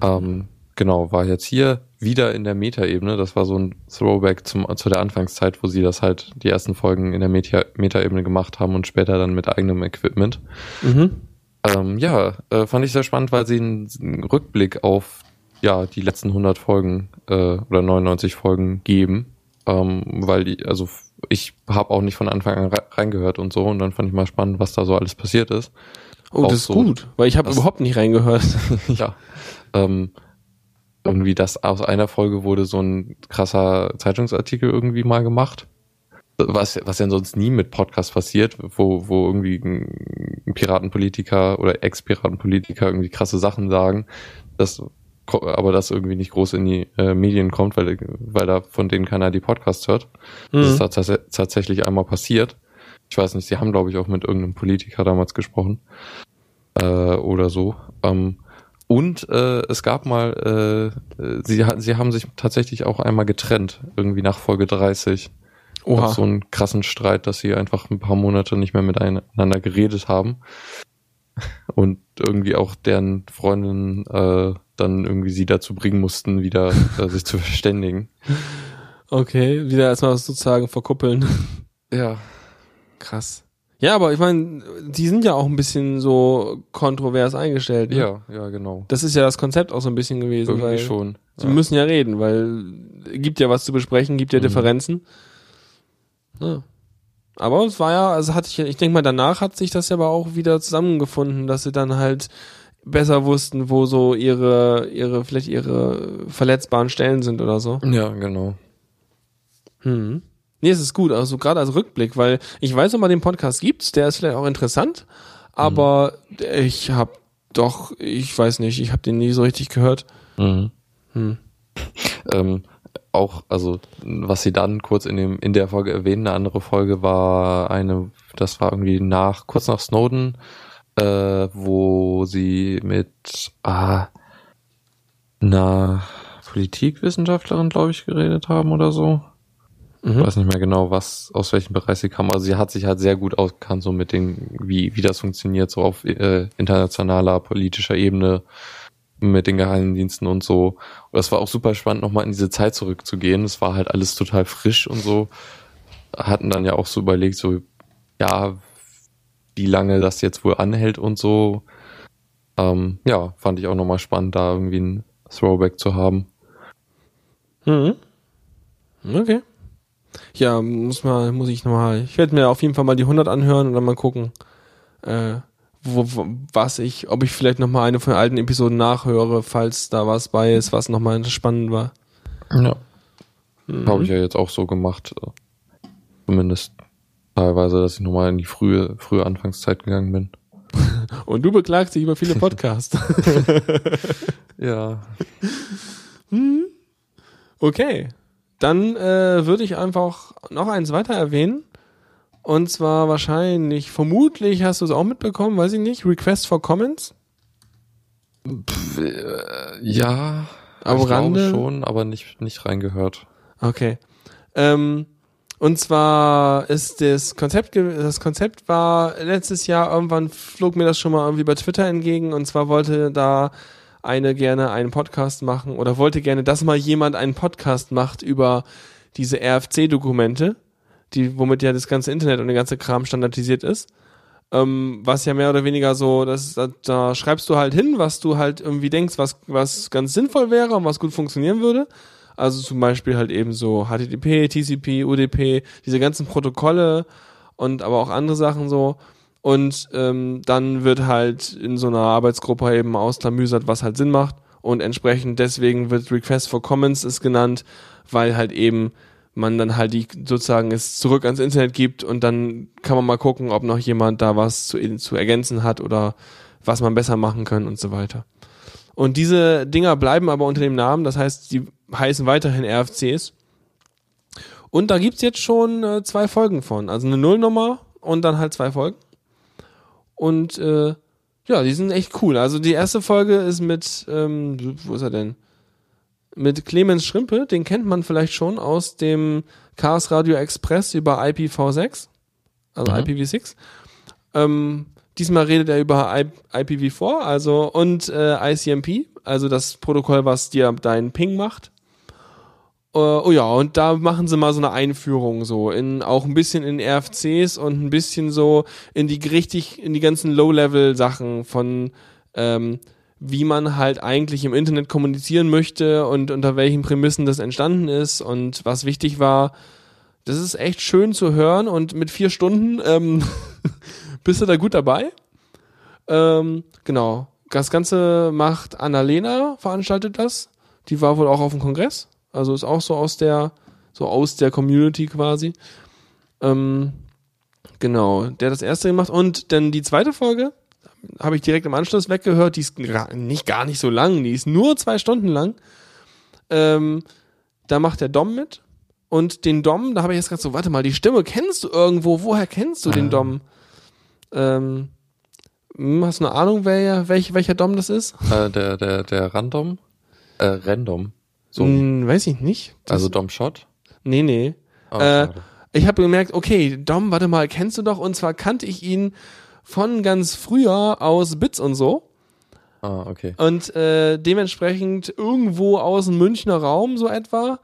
Ähm, genau, war jetzt hier wieder in der Meta-Ebene. Das war so ein Throwback zum, zu der Anfangszeit, wo sie das halt die ersten Folgen in der Meta- Meta-Ebene gemacht haben und später dann mit eigenem Equipment. Mhm. Ähm, ja, äh, fand ich sehr spannend, weil sie einen, einen Rückblick auf ja die letzten 100 Folgen äh, oder 99 Folgen geben, ähm, weil die, also ich habe auch nicht von Anfang an re- reingehört und so und dann fand ich mal spannend, was da so alles passiert ist. Oh, Auch das ist so, gut, weil ich habe überhaupt nicht reingehört. ja. Ähm, irgendwie das aus einer Folge wurde so ein krasser Zeitungsartikel irgendwie mal gemacht. Was, was ja sonst nie mit Podcasts passiert, wo, wo irgendwie ein Piratenpolitiker oder Ex-Piratenpolitiker irgendwie krasse Sachen sagen, das, ko- aber das irgendwie nicht groß in die äh, Medien kommt, weil, weil da von denen keiner die Podcasts hört. Das Mhm. ist tats tatsächlich einmal passiert. Ich weiß nicht, sie haben, glaube ich, auch mit irgendeinem Politiker damals gesprochen. Äh, oder so. Ähm, und äh, es gab mal, äh, äh, sie, sie haben sich tatsächlich auch einmal getrennt, irgendwie nach Folge 30. Oha. Gab so einen krassen Streit, dass sie einfach ein paar Monate nicht mehr miteinander geredet haben. Und irgendwie auch deren Freundin äh, dann irgendwie sie dazu bringen mussten, wieder äh, sich zu verständigen. Okay, wieder erstmal sozusagen verkuppeln. Ja. Krass. Ja, aber ich meine, die sind ja auch ein bisschen so kontrovers eingestellt. Ne? Ja, ja, genau. Das ist ja das Konzept auch so ein bisschen gewesen, Irgendwie weil schon. sie ja. müssen ja reden, weil gibt ja was zu besprechen, gibt ja Mhm. Differenzen. Ja. Aber es war ja, also hatte ich, ich denke mal, danach hat sich das ja aber auch wieder zusammengefunden, dass sie dann halt besser wussten, wo so ihre, ihre, vielleicht ihre verletzbaren Stellen sind oder so. Ja, genau. Hm. Nee, es ist gut, also gerade als Rückblick, weil ich weiß noch mal, den Podcast gibt's, der ist vielleicht auch interessant, aber ich habe doch, ich weiß nicht, ich habe den nie so richtig gehört. Mhm. Hm. Ähm, auch, also was sie dann kurz in dem in der Folge erwähnen, eine andere Folge war eine, das war irgendwie nach kurz nach Snowden, äh, wo sie mit ah, einer Politikwissenschaftlerin, glaube ich, geredet haben oder so. Ich Mhm. weiß nicht mehr genau, was aus welchem Bereich sie kam. Also sie hat sich halt sehr gut ausgekannt, so mit den, wie, wie das funktioniert, so auf äh, internationaler politischer Ebene mit den Geheimdiensten und so. Und das war auch super spannend, nochmal in diese Zeit zurückzugehen. Es war halt alles total frisch und so. Hatten dann ja auch so überlegt, so, ja, wie lange das jetzt wohl anhält und so. Ähm, ja, fand ich auch nochmal spannend, da irgendwie ein Throwback zu haben. Mhm. Okay. Ja, muss mal, muss ich nochmal, ich werde mir auf jeden Fall mal die 100 anhören und dann mal gucken, äh, wo, wo, was ich, ob ich vielleicht nochmal eine von den alten Episoden nachhöre, falls da was bei ist, was nochmal spannend war. Ja. Mhm. Habe ich ja jetzt auch so gemacht. Zumindest teilweise, dass ich nochmal in die frühe, frühe Anfangszeit gegangen bin. Und du beklagst dich über viele Podcasts. Ja. okay. Dann äh, würde ich einfach noch eins weiter erwähnen. Und zwar wahrscheinlich, vermutlich hast du es auch mitbekommen, weiß ich nicht, Request for Comments. Ja. Am ich Rande? schon, aber nicht, nicht reingehört. Okay. Ähm, und zwar ist das Konzept, das Konzept war letztes Jahr irgendwann flog mir das schon mal irgendwie bei Twitter entgegen und zwar wollte da eine gerne einen Podcast machen oder wollte gerne, dass mal jemand einen Podcast macht über diese RFC-Dokumente, die, womit ja das ganze Internet und der ganze Kram standardisiert ist. Ähm, was ja mehr oder weniger so, das, da, da schreibst du halt hin, was du halt irgendwie denkst, was, was ganz sinnvoll wäre und was gut funktionieren würde. Also zum Beispiel halt eben so HTTP, TCP, UDP, diese ganzen Protokolle und aber auch andere Sachen so. Und ähm, dann wird halt in so einer Arbeitsgruppe eben ausklamüsert, was halt Sinn macht. Und entsprechend deswegen wird Request for Comments ist genannt, weil halt eben man dann halt die sozusagen es zurück ans Internet gibt und dann kann man mal gucken, ob noch jemand da was zu, zu ergänzen hat oder was man besser machen kann und so weiter. Und diese Dinger bleiben aber unter dem Namen, das heißt, die heißen weiterhin RFCs. Und da gibt's jetzt schon äh, zwei Folgen von. Also eine Nullnummer und dann halt zwei Folgen. Und äh, ja, die sind echt cool. Also die erste Folge ist mit, ähm, wo ist er denn? Mit Clemens Schrimpe, den kennt man vielleicht schon aus dem Chaos Radio Express über IPv6, also Mhm. IPv6. Ähm, diesmal redet er über I IPv4, also und äh, ICMP, also das Protokoll, was dir deinen Ping macht. Äh, oh ja, und da machen sie mal so eine Einführung so in auch ein bisschen in RFCs und ein bisschen so in die richtig in die ganzen Low-Level Sachen von ähm, wie man halt eigentlich im Internet kommunizieren möchte und unter welchen Prämissen das entstanden ist und was wichtig war. Das ist echt schön zu hören und mit vier Stunden ähm, bist du da gut dabei. Ähm, genau. Das Ganze macht Annalena, veranstaltet das. Die war wohl auch auf dem Kongress. Also ist auch so aus der, so aus der Community quasi. Ähm, genau, der hat das erste gemacht. Und dann die zweite Folge habe ich direkt im Anschluss weggehört. Die ist nicht gar nicht so lang, die ist nur zwei Stunden lang. Ähm, da macht der Dom mit. Und den Dom, da habe ich jetzt gerade so, warte mal, die Stimme kennst du irgendwo? Woher kennst du den Ah. Dom? Ähm, hm, hast du eine Ahnung, wer, welch, welcher Dom das ist? Äh, der, der, der Random, äh, Random. So, Hm, weiß ich nicht. Das, also Dom Shot. nee, nee. Oh, Äh, ich habe gemerkt, okay, Dom, warte mal, kennst du doch? Und zwar kannte ich ihn von ganz früher aus Bits und so. Ah, okay. Und äh, dementsprechend irgendwo aus dem Münchner Raum so etwa.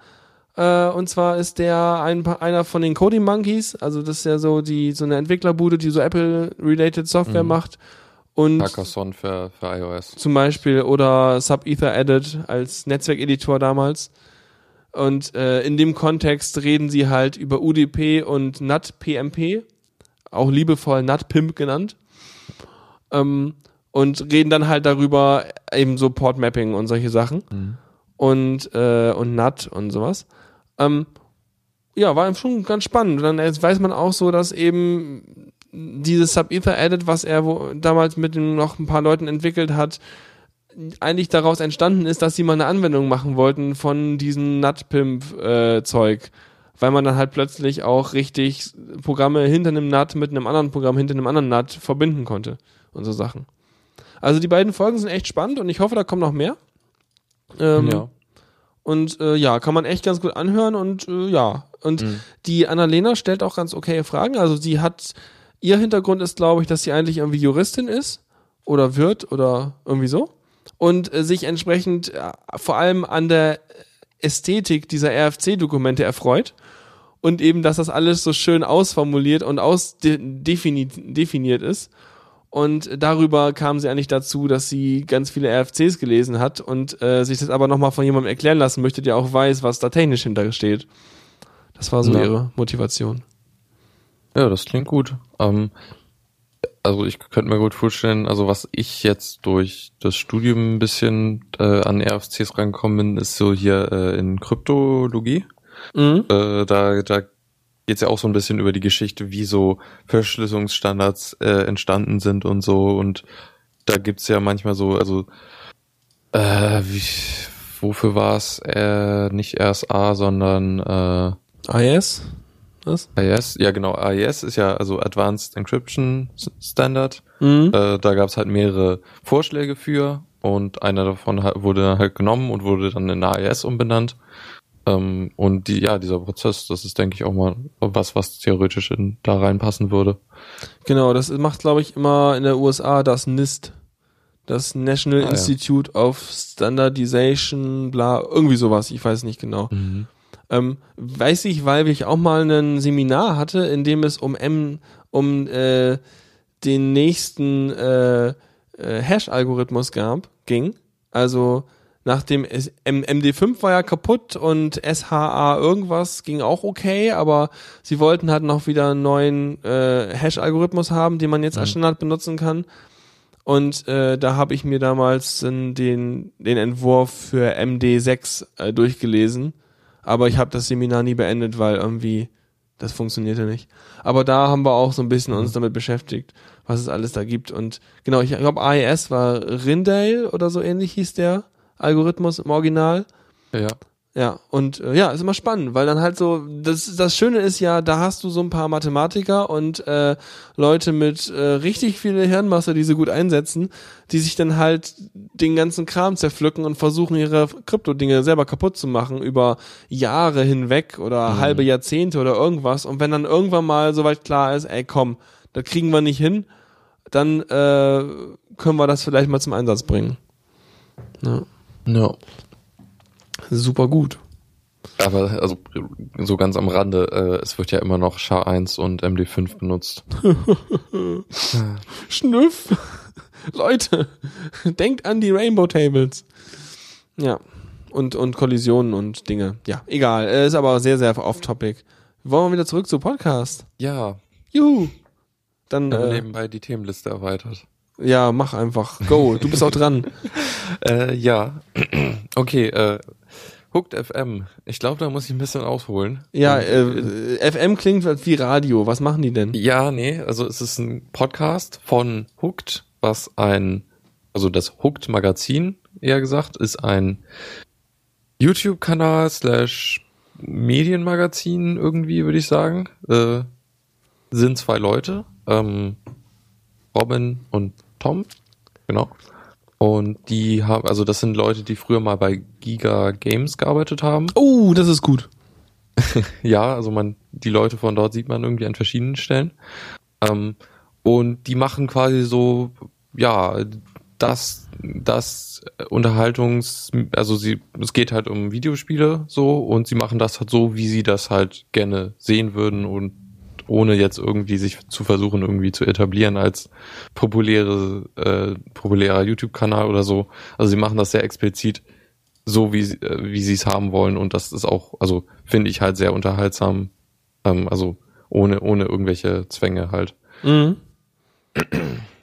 Äh, und zwar ist der ein, einer von den Coding Monkeys, also das ist ja so die so eine Entwicklerbude, die so Apple-related Software Mhm. macht. Und Carcassonne für, für iOS. zum Beispiel oder SubEther Edit als Netzwerkeditor damals. Und äh, in dem Kontext reden sie halt über UDP und NAT-PMP, auch liebevoll NAT-PIMP genannt. Ähm, und reden dann halt darüber eben so Port-Mapping und solche Sachen Mhm. und, äh, und NAT und sowas. Ähm, ja, war schon ganz spannend. Und dann jetzt weiß man auch so, dass eben dieses Sub-Ether Edit, was er wo, damals mit noch ein paar Leuten entwickelt hat, eigentlich daraus entstanden ist, dass sie mal eine Anwendung machen wollten von diesem NutPimp-Zeug. Weil man dann halt plötzlich auch richtig Programme hinter einem NUT mit einem anderen Programm hinter einem anderen NUT verbinden konnte und so Sachen. Also die beiden Folgen sind echt spannend und ich hoffe, da kommt noch mehr. Ähm, ja. Und äh, ja, kann man echt ganz gut anhören und äh, ja. Und Mhm. die Annalena stellt auch ganz okay Fragen. Also sie hat, ihr Hintergrund ist, glaube ich, dass sie eigentlich irgendwie Juristin ist oder wird oder irgendwie so. Und äh, sich entsprechend äh, vor allem an der Ästhetik dieser RFC-Dokumente erfreut. Und eben, dass das alles so schön ausformuliert und ausdefiniert definiert ist. Und darüber kam sie eigentlich dazu, dass sie ganz viele RFCs gelesen hat und äh, sich das aber nochmal von jemandem erklären lassen möchte, der auch weiß, was da technisch hinter steht. Das war so Ja. ihre Motivation. Ja, das klingt gut. Ähm, also ich könnte mir gut vorstellen, also was ich jetzt durch das Studium ein bisschen äh, an RFCs reingekommen bin, ist so hier äh, in Kryptologie. Mhm. Äh, da da geht's ja auch so ein bisschen über die Geschichte, wie so Verschlüsselungsstandards äh, entstanden sind und so. Und da gibt's ja manchmal so, also äh, wie, wofür war's? Äh, nicht RSA, sondern äh, IS? Was? AES, ja genau, AES ist ja also Advanced Encryption Standard. Mhm. Äh, da gab es halt mehrere Vorschläge für und einer davon wurde halt genommen und wurde dann in AES umbenannt. Ähm, und die, ja, dieser Prozess, das ist, denke ich, auch mal was, was theoretisch in, da reinpassen würde. Genau, das macht, glaube ich, immer in der USA das NIST. Das National Ah, ja. Institute of Standardization, bla, irgendwie sowas, ich weiß nicht genau. Ähm, weiß ich, weil ich auch mal ein Seminar hatte, in dem es um M, um äh, den nächsten äh, äh, Hash-Algorithmus gab, ging. Also nachdem es, M MD5 war ja kaputt und SHA irgendwas ging auch okay, aber sie wollten halt noch wieder einen neuen äh, Hash-Algorithmus haben, den man jetzt als Standard benutzen kann. Und äh, da habe ich mir damals den, den, den Entwurf für MD6 äh, durchgelesen. Aber ich habe das Seminar nie beendet, weil irgendwie das funktionierte nicht. Aber da haben wir auch so ein bisschen uns damit beschäftigt, was es alles da gibt. Und genau, ich glaube, AES war Rindale oder so ähnlich hieß der Algorithmus im Original. Ja. Ja, und äh, ja, ist immer spannend, weil dann halt so, das, das Schöne ist ja, da hast du so ein paar Mathematiker und äh, Leute mit äh, richtig viel Hirnmasse, die sie gut einsetzen, die sich dann halt den ganzen Kram zerpflücken und versuchen, ihre Krypto-Dinge selber kaputt zu machen über Jahre hinweg oder halbe Jahrzehnte oder irgendwas. Und wenn dann irgendwann mal soweit klar ist, ey komm, das kriegen wir nicht hin, dann äh, können wir das vielleicht mal zum Einsatz bringen. Ja, Ja. super gut. Aber also so ganz am Rande, äh, es wird ja immer noch SHA-1 und MD5 benutzt. Schnüff. Leute, denkt an die Rainbow Tables. Ja. Und, und Kollisionen und Dinge. Ja, egal. Äh, Ist aber sehr, sehr off-topic. Wollen wir wieder zurück zu Podcast? Ja, Juhu. Dann, äh, nebenbei die Themenliste erweitert. Ja, mach einfach. Go. Du bist auch dran. Äh, ja, okay, äh, Hooked FM. Ich glaube, da muss ich ein bisschen ausholen. Ja, äh, FM klingt wie Radio. Was machen die denn? Ja, nee, also es ist ein Podcast von Hooked, was ein, also das Hooked Magazin, eher gesagt, ist ein YouTube-Kanal slash Medienmagazin irgendwie, würde ich sagen. Äh, sind zwei Leute, ähm, Robin und Tom, genau. Und die haben, also das sind Leute, die früher mal bei Giga Games gearbeitet haben. Oh, das ist gut. Ja, also man, die Leute von dort sieht man irgendwie an verschiedenen Stellen. Ähm, und die machen quasi so, ja, das, das Unterhaltungs, also sie, es geht halt um Videospiele so und sie machen das halt so, wie sie das halt gerne sehen würden und ohne jetzt irgendwie sich zu versuchen, irgendwie zu etablieren als populäre, äh, populärer YouTube-Kanal oder so. Also sie machen das sehr explizit so, wie, sie- äh, wie sie es haben wollen und das ist auch, also finde ich halt sehr unterhaltsam, ähm, also ohne, ohne irgendwelche Zwänge halt. Mhm.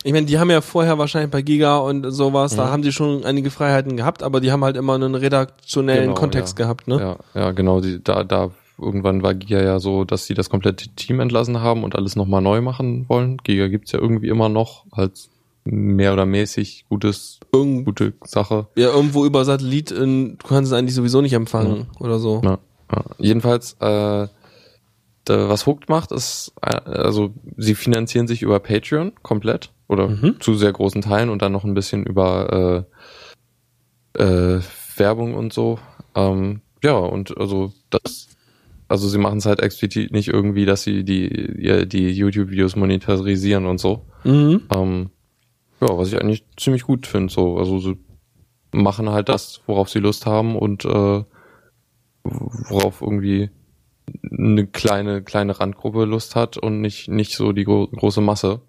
Ich meine, die haben ja vorher wahrscheinlich bei Giga und sowas, da Mhm. haben die schon einige Freiheiten gehabt, aber die haben halt immer einen redaktionellen Genau, Kontext ja. gehabt, ne? Ja, ja, genau, die, da, da irgendwann war Giga ja so, dass sie das komplette Team entlassen haben und alles nochmal neu machen wollen. Giga gibt's ja irgendwie immer noch als mehr oder mäßig gutes, Irgend, gute Sache. ja, irgendwo über Satellit, in, du kannst es eigentlich sowieso nicht empfangen oder so. Ja, ja. Jedenfalls, äh, da, was Hooked macht, ist, äh, also sie finanzieren sich über Patreon komplett oder Mhm. zu sehr großen Teilen und dann noch ein bisschen über äh, äh, Werbung und so. Ähm, ja, und also das, also sie machen es halt explizit nicht irgendwie, dass sie die, die, YouTube-Videos monetarisieren und so. Mhm. Ähm, ja, was ich eigentlich ziemlich gut finde. So, also sie machen halt das, worauf sie Lust haben und äh, worauf irgendwie eine kleine kleine Randgruppe Lust hat und nicht nicht so die gro große Masse.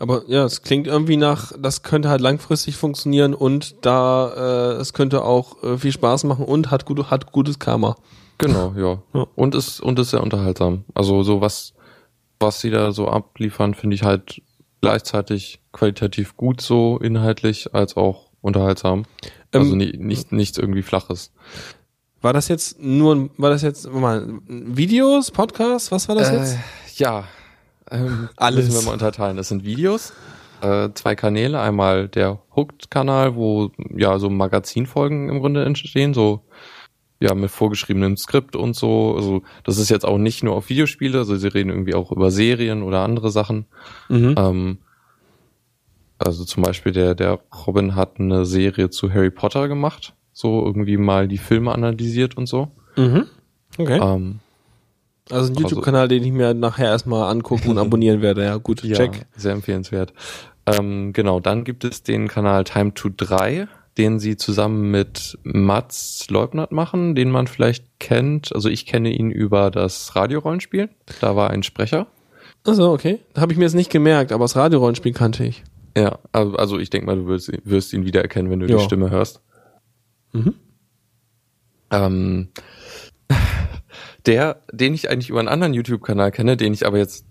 Aber ja, es klingt irgendwie nach, das könnte halt langfristig funktionieren und da, äh, es könnte auch äh, viel Spaß machen und hat, gut, hat gutes Karma. Genau, ja. Ja. Und ist und ist sehr unterhaltsam. Also so was was sie da so abliefern, finde ich halt gleichzeitig qualitativ gut so inhaltlich als auch unterhaltsam. Also Ähm, nie, nicht nichts irgendwie flaches. War das jetzt nur, ein- war das jetzt, mal, Videos, Podcasts, was war das jetzt? Äh, ja, ähm, Alles. müssen wir mal unterteilen. Das sind Videos, äh, zwei Kanäle. Einmal der Hooked-Kanal, wo ja so Magazinfolgen im Grunde entstehen, so ja mit vorgeschriebenem Skript und so. Also das ist jetzt auch nicht nur auf Videospiele, also sie reden irgendwie auch über Serien oder andere Sachen. Mhm. Ähm, also zum Beispiel der der Robin hat eine Serie zu Harry Potter gemacht, so irgendwie mal die Filme analysiert und so. Mhm. Okay. Ähm, Also ein also- YouTube-Kanal, den ich mir nachher erstmal angucken und abonnieren werde. Ja, gut, check. sehr empfehlenswert. Ähm, genau, dann gibt es den Kanal Time to 3, den sie zusammen mit Mats Leubnert machen, den man vielleicht kennt. Also ich kenne ihn über das Radiorollenspiel. Da war ein Sprecher. Achso, okay. Habe ich mir jetzt nicht gemerkt, aber das Radiorollenspiel kannte ich. Ja, also also ich denke mal, du wirst, wirst ihn wiedererkennen, wenn du Ja. die Stimme hörst. Mhm. Ähm, der, den ich eigentlich über einen anderen YouTube-Kanal kenne, den ich aber jetzt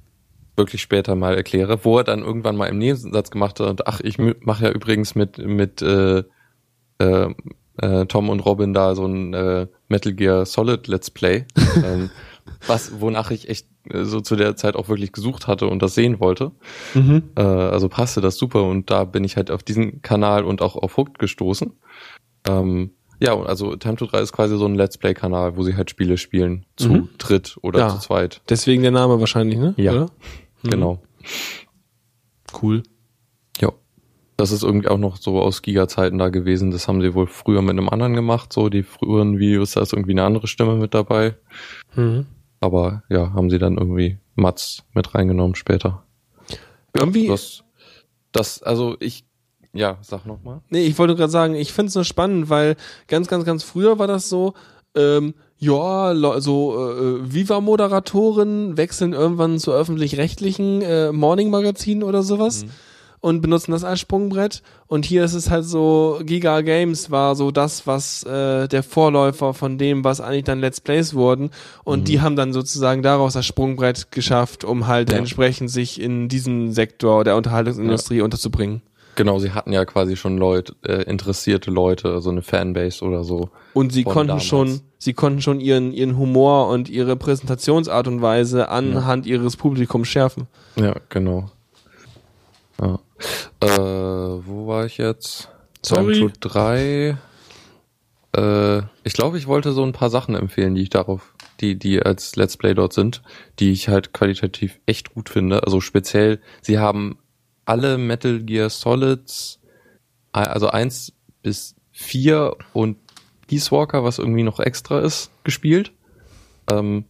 wirklich später mal erkläre, wo er dann irgendwann mal im Nebensatz gemacht hat, ach, ich mache ja übrigens mit, mit äh, äh, äh, Tom und Robin da so ein äh, Metal Gear Solid Let's Play, ähm, was, wonach ich echt äh, so zu der Zeit auch wirklich gesucht hatte und das sehen wollte. Mhm. Äh, also passte das super und da bin ich halt auf diesen Kanal und auch auf Hooked gestoßen. Ähm, ja, und also Time to 3 ist quasi so ein Let's Play-Kanal, wo sie halt Spiele spielen, zu Mhm. dritt oder Ja. zu zweit. Deswegen der Name wahrscheinlich, ne? Ja. Mhm. Genau. Cool. Das ist irgendwie auch noch so aus Giga-Zeiten da gewesen. Das haben sie wohl früher mit einem anderen gemacht. So die früheren Videos, da ist irgendwie eine andere Stimme mit dabei. Mhm. Aber ja, haben sie dann irgendwie Mats mit reingenommen später. Irgendwie, Das, das, also ich, ja, sag noch mal. nee, ich wollte gerade sagen, ich finde es nur spannend, weil ganz, ganz, ganz früher war das so, ähm, ja, so äh, Viva-Moderatoren wechseln irgendwann zu öffentlich-rechtlichen äh, Morning-Magazinen oder sowas und benutzen das als Sprungbrett. Und hier ist es halt so, Giga Games war so das, was äh, der Vorläufer von dem, was eigentlich dann Let's Plays wurden. Und die haben dann sozusagen daraus das Sprungbrett geschafft, um halt Ja. entsprechend sich in diesem Sektor der Unterhaltungsindustrie unterzubringen. Genau, sie hatten ja quasi schon Leute, äh, interessierte Leute, also eine Fanbase oder so. Und sie konnten damals. schon, sie konnten schon ihren, ihren Humor und ihre Präsentationsart und Weise anhand ihres Publikums schärfen. Ja, genau. Ja. Äh, wo war ich jetzt? Sorry. Time to 3. Äh, ich glaube, ich wollte so ein paar Sachen empfehlen, die ich darauf, die, die als Let's Play dort sind, die ich halt qualitativ echt gut finde. Also speziell, sie haben alle Metal Gear Solids, äh, also eins bis vier und Peace Walker, was irgendwie noch extra ist, gespielt. Ähm,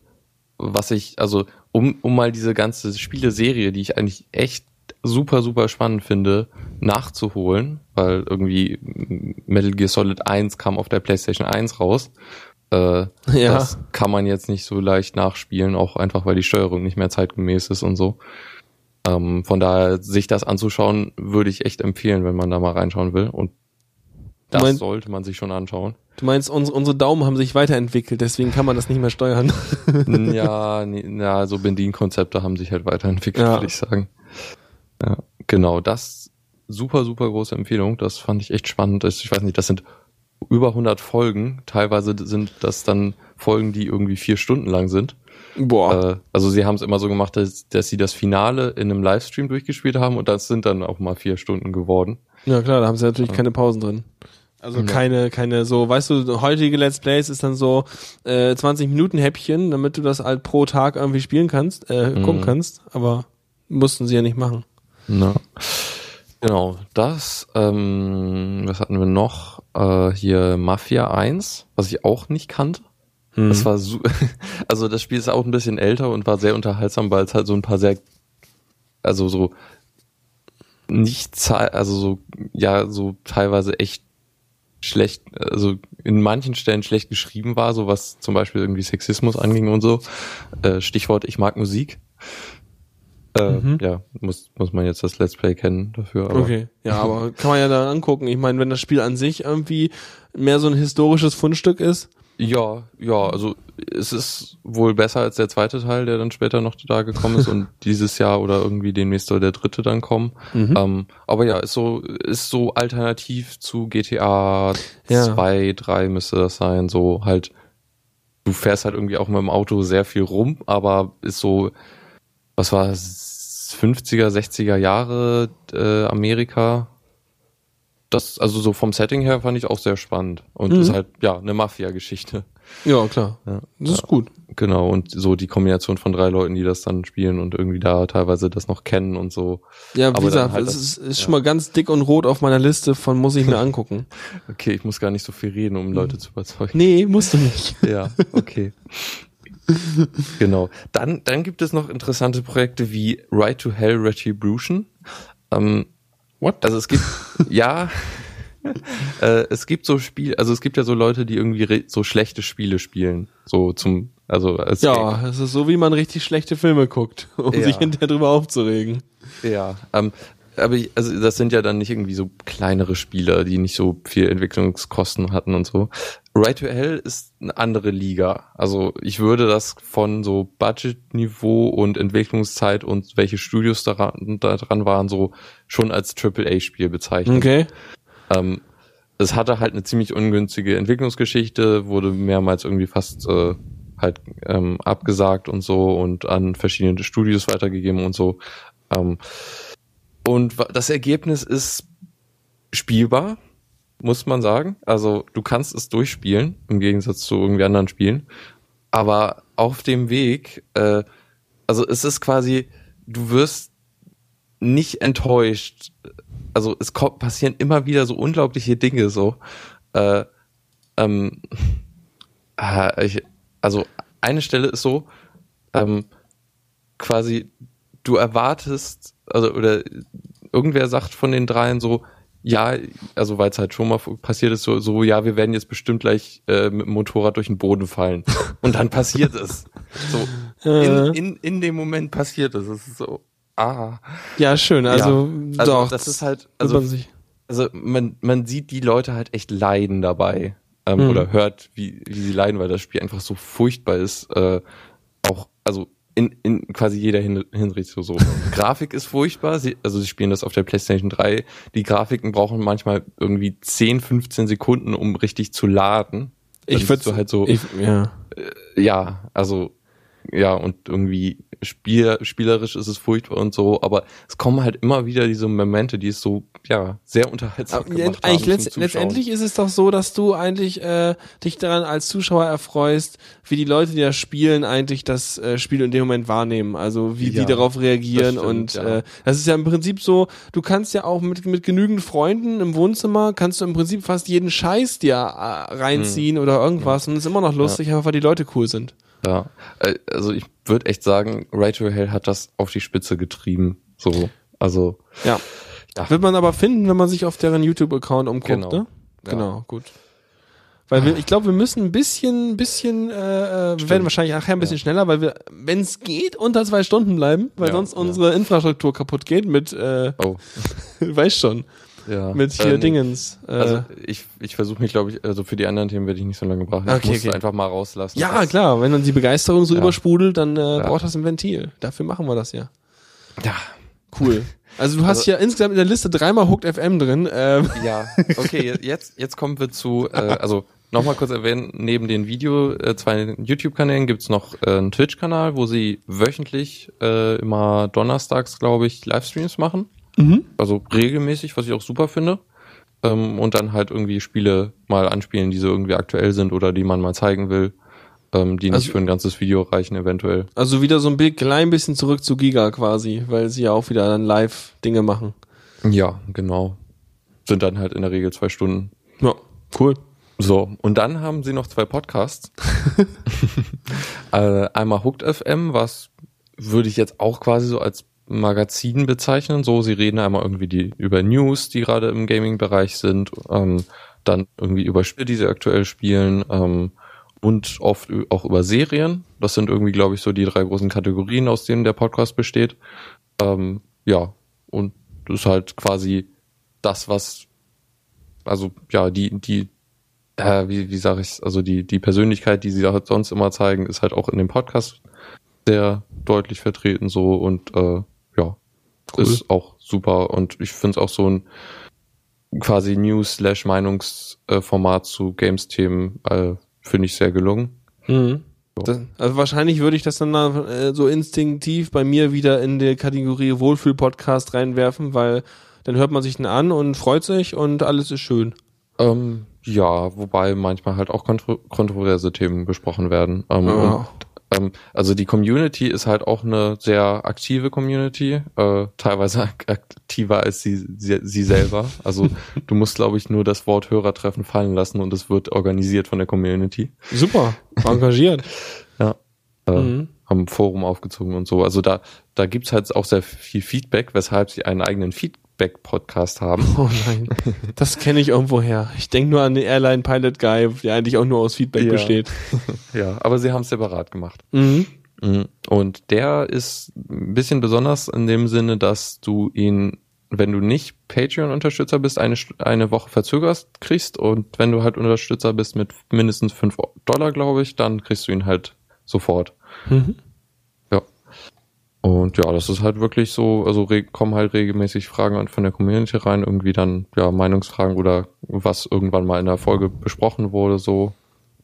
was ich, also um, um mal diese ganze Spieleserie, die ich eigentlich echt super, super spannend finde, nachzuholen, weil irgendwie Metal Gear Solid 1 kam auf der PlayStation 1 raus. Äh, Ja. Das kann man jetzt nicht so leicht nachspielen, auch einfach weil die Steuerung nicht mehr zeitgemäß ist und so. Ähm, von daher, sich das anzuschauen, würde ich echt empfehlen, wenn man da mal reinschauen will. Und das meinst- sollte man sich schon anschauen. Du meinst, unsere, unsere Daumen haben sich weiterentwickelt, deswegen kann man das nicht mehr steuern. ja, nee, ja, so Bedienkonzepte haben sich halt weiterentwickelt, Ja. würde ich sagen. Ja, genau, das super, super große Empfehlung. Das fand ich echt spannend. Ich weiß nicht, das sind über 100 Folgen. Teilweise sind das dann Folgen, die irgendwie vier Stunden lang sind. Boah. Äh, also sie haben es immer so gemacht, dass, dass sie das Finale in einem Livestream durchgespielt haben und das sind dann auch mal vier Stunden geworden. Ja klar, da haben sie natürlich keine Pausen drin. Also Ja. keine, keine so, weißt du, heutige Let's Plays ist dann so äh, 20 Minuten Häppchen, damit du das halt pro Tag irgendwie spielen kannst, äh, gucken Mhm. kannst, aber mussten sie ja nicht machen. Na. Genau, das, ähm, was hatten wir noch? Äh, hier Mafia 1, was ich auch nicht kannte. Mhm. Das war su also das Spiel ist auch ein bisschen älter und war sehr unterhaltsam, weil es halt so ein paar sehr, also so nicht, also so, ja, so teilweise echt schlecht, also in manchen Stellen schlecht geschrieben war, so was zum Beispiel irgendwie Sexismus anging und so. Äh, Stichwort, ich mag Musik. Äh, Mhm. Ja, muss, muss man jetzt das Let's Play kennen dafür. Aber Okay, ja, aber kann man ja dann angucken. Ich meine, wenn das Spiel an sich irgendwie mehr so ein historisches Fundstück ist, Ja, ja, also es ist wohl besser als der zweite Teil, der dann später noch da gekommen ist und dieses Jahr oder irgendwie demnächst soll der dritte dann kommen. Mhm. Ähm, aber ja, ist so, ist so alternativ zu GTA Ja. 2, 3 müsste das sein, so halt, du fährst halt irgendwie auch mit dem Auto sehr viel rum, aber ist so, was war es, 50er, 60er Jahre äh, Amerika. Das, also so vom Setting her fand ich auch sehr spannend. Und Mhm. ist halt, ja, eine Mafia-Geschichte. ja klar, Ja. das ist gut. Genau, und so die Kombination von drei Leuten, die das dann spielen und irgendwie da teilweise das noch kennen und so. Ja, wie gesagt, halt es das- ist, ist ja. schon mal ganz dick und rot auf meiner Liste von muss ich mir angucken. Okay, ich muss gar nicht so viel reden, um Leute zu überzeugen. Nee, musst du nicht. Ja, okay. genau. Dann, dann gibt es noch interessante Projekte wie Right to Hell Retribution. Ähm, What? Also es gibt, ja, äh, es gibt so Spiel, also es gibt ja so Leute, die irgendwie so schlechte Spiele spielen. So zum, also als Ja, es ist so, wie man richtig schlechte Filme guckt, um Ja. sich hinterher drüber aufzuregen. Ja, ähm, aber ich, also das sind ja dann nicht irgendwie so kleinere Spiele, die nicht so viel Entwicklungskosten hatten und so. Right to Hell ist eine andere Liga. Also ich würde das von so Budgetniveau und Entwicklungszeit und welche Studios daran, da dran waren, so schon als AAA-Spiel bezeichnen. Okay. Ähm, es hatte halt eine ziemlich ungünstige Entwicklungsgeschichte, wurde mehrmals irgendwie fast äh, halt ähm, abgesagt und so und an verschiedene Studios weitergegeben und so. Ähm, und das Ergebnis ist spielbar, muss man sagen. Also du kannst es durchspielen, im Gegensatz zu irgendwie anderen Spielen. Aber auf dem Weg, äh, also es ist quasi, du wirst nicht enttäuscht. Also es ko- passieren immer wieder so unglaubliche Dinge so. Äh, ähm, äh, ich, also eine Stelle ist so, ähm, quasi du erwartest, also oder irgendwer sagt von den dreien so, ja, also weil es halt schon mal passiert ist, so, so ja, wir werden jetzt bestimmt gleich äh, mit dem Motorrad durch den Boden fallen. Und dann passiert es. So, in, in, in dem Moment passiert es. Es ist so, ah. Ja, schön. Also, Ja, also doch. das ist halt, also, also, man man sieht die Leute halt echt leiden dabei. Ähm, Mhm. Oder hört, wie, wie sie leiden, weil das Spiel einfach so furchtbar ist. Äh, auch, also in, in quasi jeder Hin Hinsicht so. so. Grafik ist furchtbar, sie, also sie spielen das auf der PlayStation 3. Die Grafiken brauchen manchmal irgendwie 10, 15 Sekunden, um richtig zu laden. Dann Ich würde du halt so, ich, ja. ja, also ja, und irgendwie spiel, spielerisch ist es furchtbar und so, aber es kommen halt immer wieder diese Momente, die es so, ja, sehr unterhaltsam Aber gemacht haben. letzt, letztendlich ist es doch so, dass du eigentlich äh, dich daran als Zuschauer erfreust, wie die Leute, die das spielen, eigentlich das äh, Spiel in dem Moment wahrnehmen. Also wie Ja, die darauf reagieren stimmt, und ja. äh, das ist ja im Prinzip so, du kannst ja auch mit, mit genügend Freunden im Wohnzimmer, kannst du im Prinzip fast jeden Scheiß dir äh, reinziehen oder irgendwas und es ist immer noch lustig, einfach weil die Leute cool sind. Ja, äh, also ich würde echt sagen, Right to Hell hat das auf die Spitze getrieben. So, also Ja. Ja. Wird man aber finden, wenn man sich auf deren YouTube-Account umguckt, Genau. ne? Ja. Genau, gut. Weil wir, ich glaube, wir müssen ein bisschen, bisschen, äh, äh, wir werden wahrscheinlich nachher ein bisschen schneller, weil wir, wenn es geht, unter zwei Stunden bleiben, weil Ja, sonst ja. unsere Infrastruktur kaputt geht mit, äh, oh, weißt schon, ja. mit hier Ähm, Dingens. Äh, Also ich, ich versuche mich, glaube ich, also für die anderen Themen werde ich nicht so lange brauchen. Okay, ich muss okay. einfach mal rauslassen. ja, klar, wenn dann die Begeisterung so Ja. übersprudelt, dann äh, Ja. braucht das ein Ventil. Dafür machen wir das ja. Ja, Cool. Also du hast Also- ja insgesamt in der Liste dreimal Hooked FM drin. Ähm, Ja, okay, je- jetzt, jetzt kommen wir zu, äh, also nochmal kurz erwähnen, neben den Video, äh, zwei YouTube-Kanälen gibt's noch äh, einen Twitch-Kanal, wo sie wöchentlich äh, immer donnerstags, glaube ich, Livestreams machen. Mhm. Also regelmäßig, was ich auch super finde. Ähm, und dann halt irgendwie Spiele mal anspielen, die so irgendwie aktuell sind oder die man mal zeigen will, ähm, die nicht Also- für ein ganzes Video reichen eventuell. Also wieder so ein klein bisschen zurück zu Giga quasi, weil sie ja auch wieder dann live Dinge machen. Ja, genau. Sind dann halt in der Regel zwei Stunden. Ja, cool. So, und dann haben sie noch zwei Podcasts. äh, einmal Hooked FM, was würde ich jetzt auch quasi so als Magazin bezeichnen. So, sie reden einmal irgendwie die, über News, die gerade im Gaming-Bereich sind, ähm, dann irgendwie über Spiele, die sie aktuell spielen, ähm, und oft auch über Serien. Das sind irgendwie, glaube ich, so die drei großen Kategorien, aus denen der Podcast besteht. Ähm, ja, und das ist halt quasi das, was, also ja, die, die, äh, wie, wie sage ich also die, die Persönlichkeit, die sie halt sonst immer zeigen, ist halt auch in dem Podcast sehr deutlich vertreten so und äh, Cool. ist auch super und ich finde es auch so ein quasi News-Meinungsformat zu Games-Themen äh, finde ich sehr gelungen. Mhm. Das, also wahrscheinlich würde ich das dann äh, so instinktiv bei mir wieder in die Kategorie Wohlfühl-Podcast reinwerfen, weil dann hört man sich den an und freut sich und alles ist schön. Ähm, ja, wobei manchmal halt auch kontro kontroverse Themen besprochen werden. Ähm, Ja. Ähm, also die Community ist halt auch eine sehr aktive Community, äh, teilweise ak aktiver als sie, sie, sie selber. Also du musst, glaube ich, nur das Wort Hörertreffen fallen lassen und es wird organisiert von der Community. Super, engagiert. Äh, Mhm. Haben ein Forum aufgezogen und so. Also da, da gibt's halt auch sehr viel Feedback, weshalb sie einen eigenen Feedback-Podcast haben. Oh nein, das kenne ich irgendwo her. Ich denke nur an den Airline Pilot Guy, der eigentlich auch nur aus Feedback Ja. besteht. ja, aber sie haben es separat gemacht. Mhm. Mhm. Und der ist ein bisschen besonders in dem Sinne, dass du ihn, wenn du nicht Patreon-Unterstützer bist, eine, eine Woche verzögerst kriegst. Und wenn du halt Unterstützer bist mit mindestens 5 Dollar, glaube ich, dann kriegst du ihn halt sofort. Mhm. Und ja, das ist halt wirklich so, also kommen halt regelmäßig Fragen von der Community rein, irgendwie dann, ja, Meinungsfragen oder was irgendwann mal in der Folge besprochen wurde, so.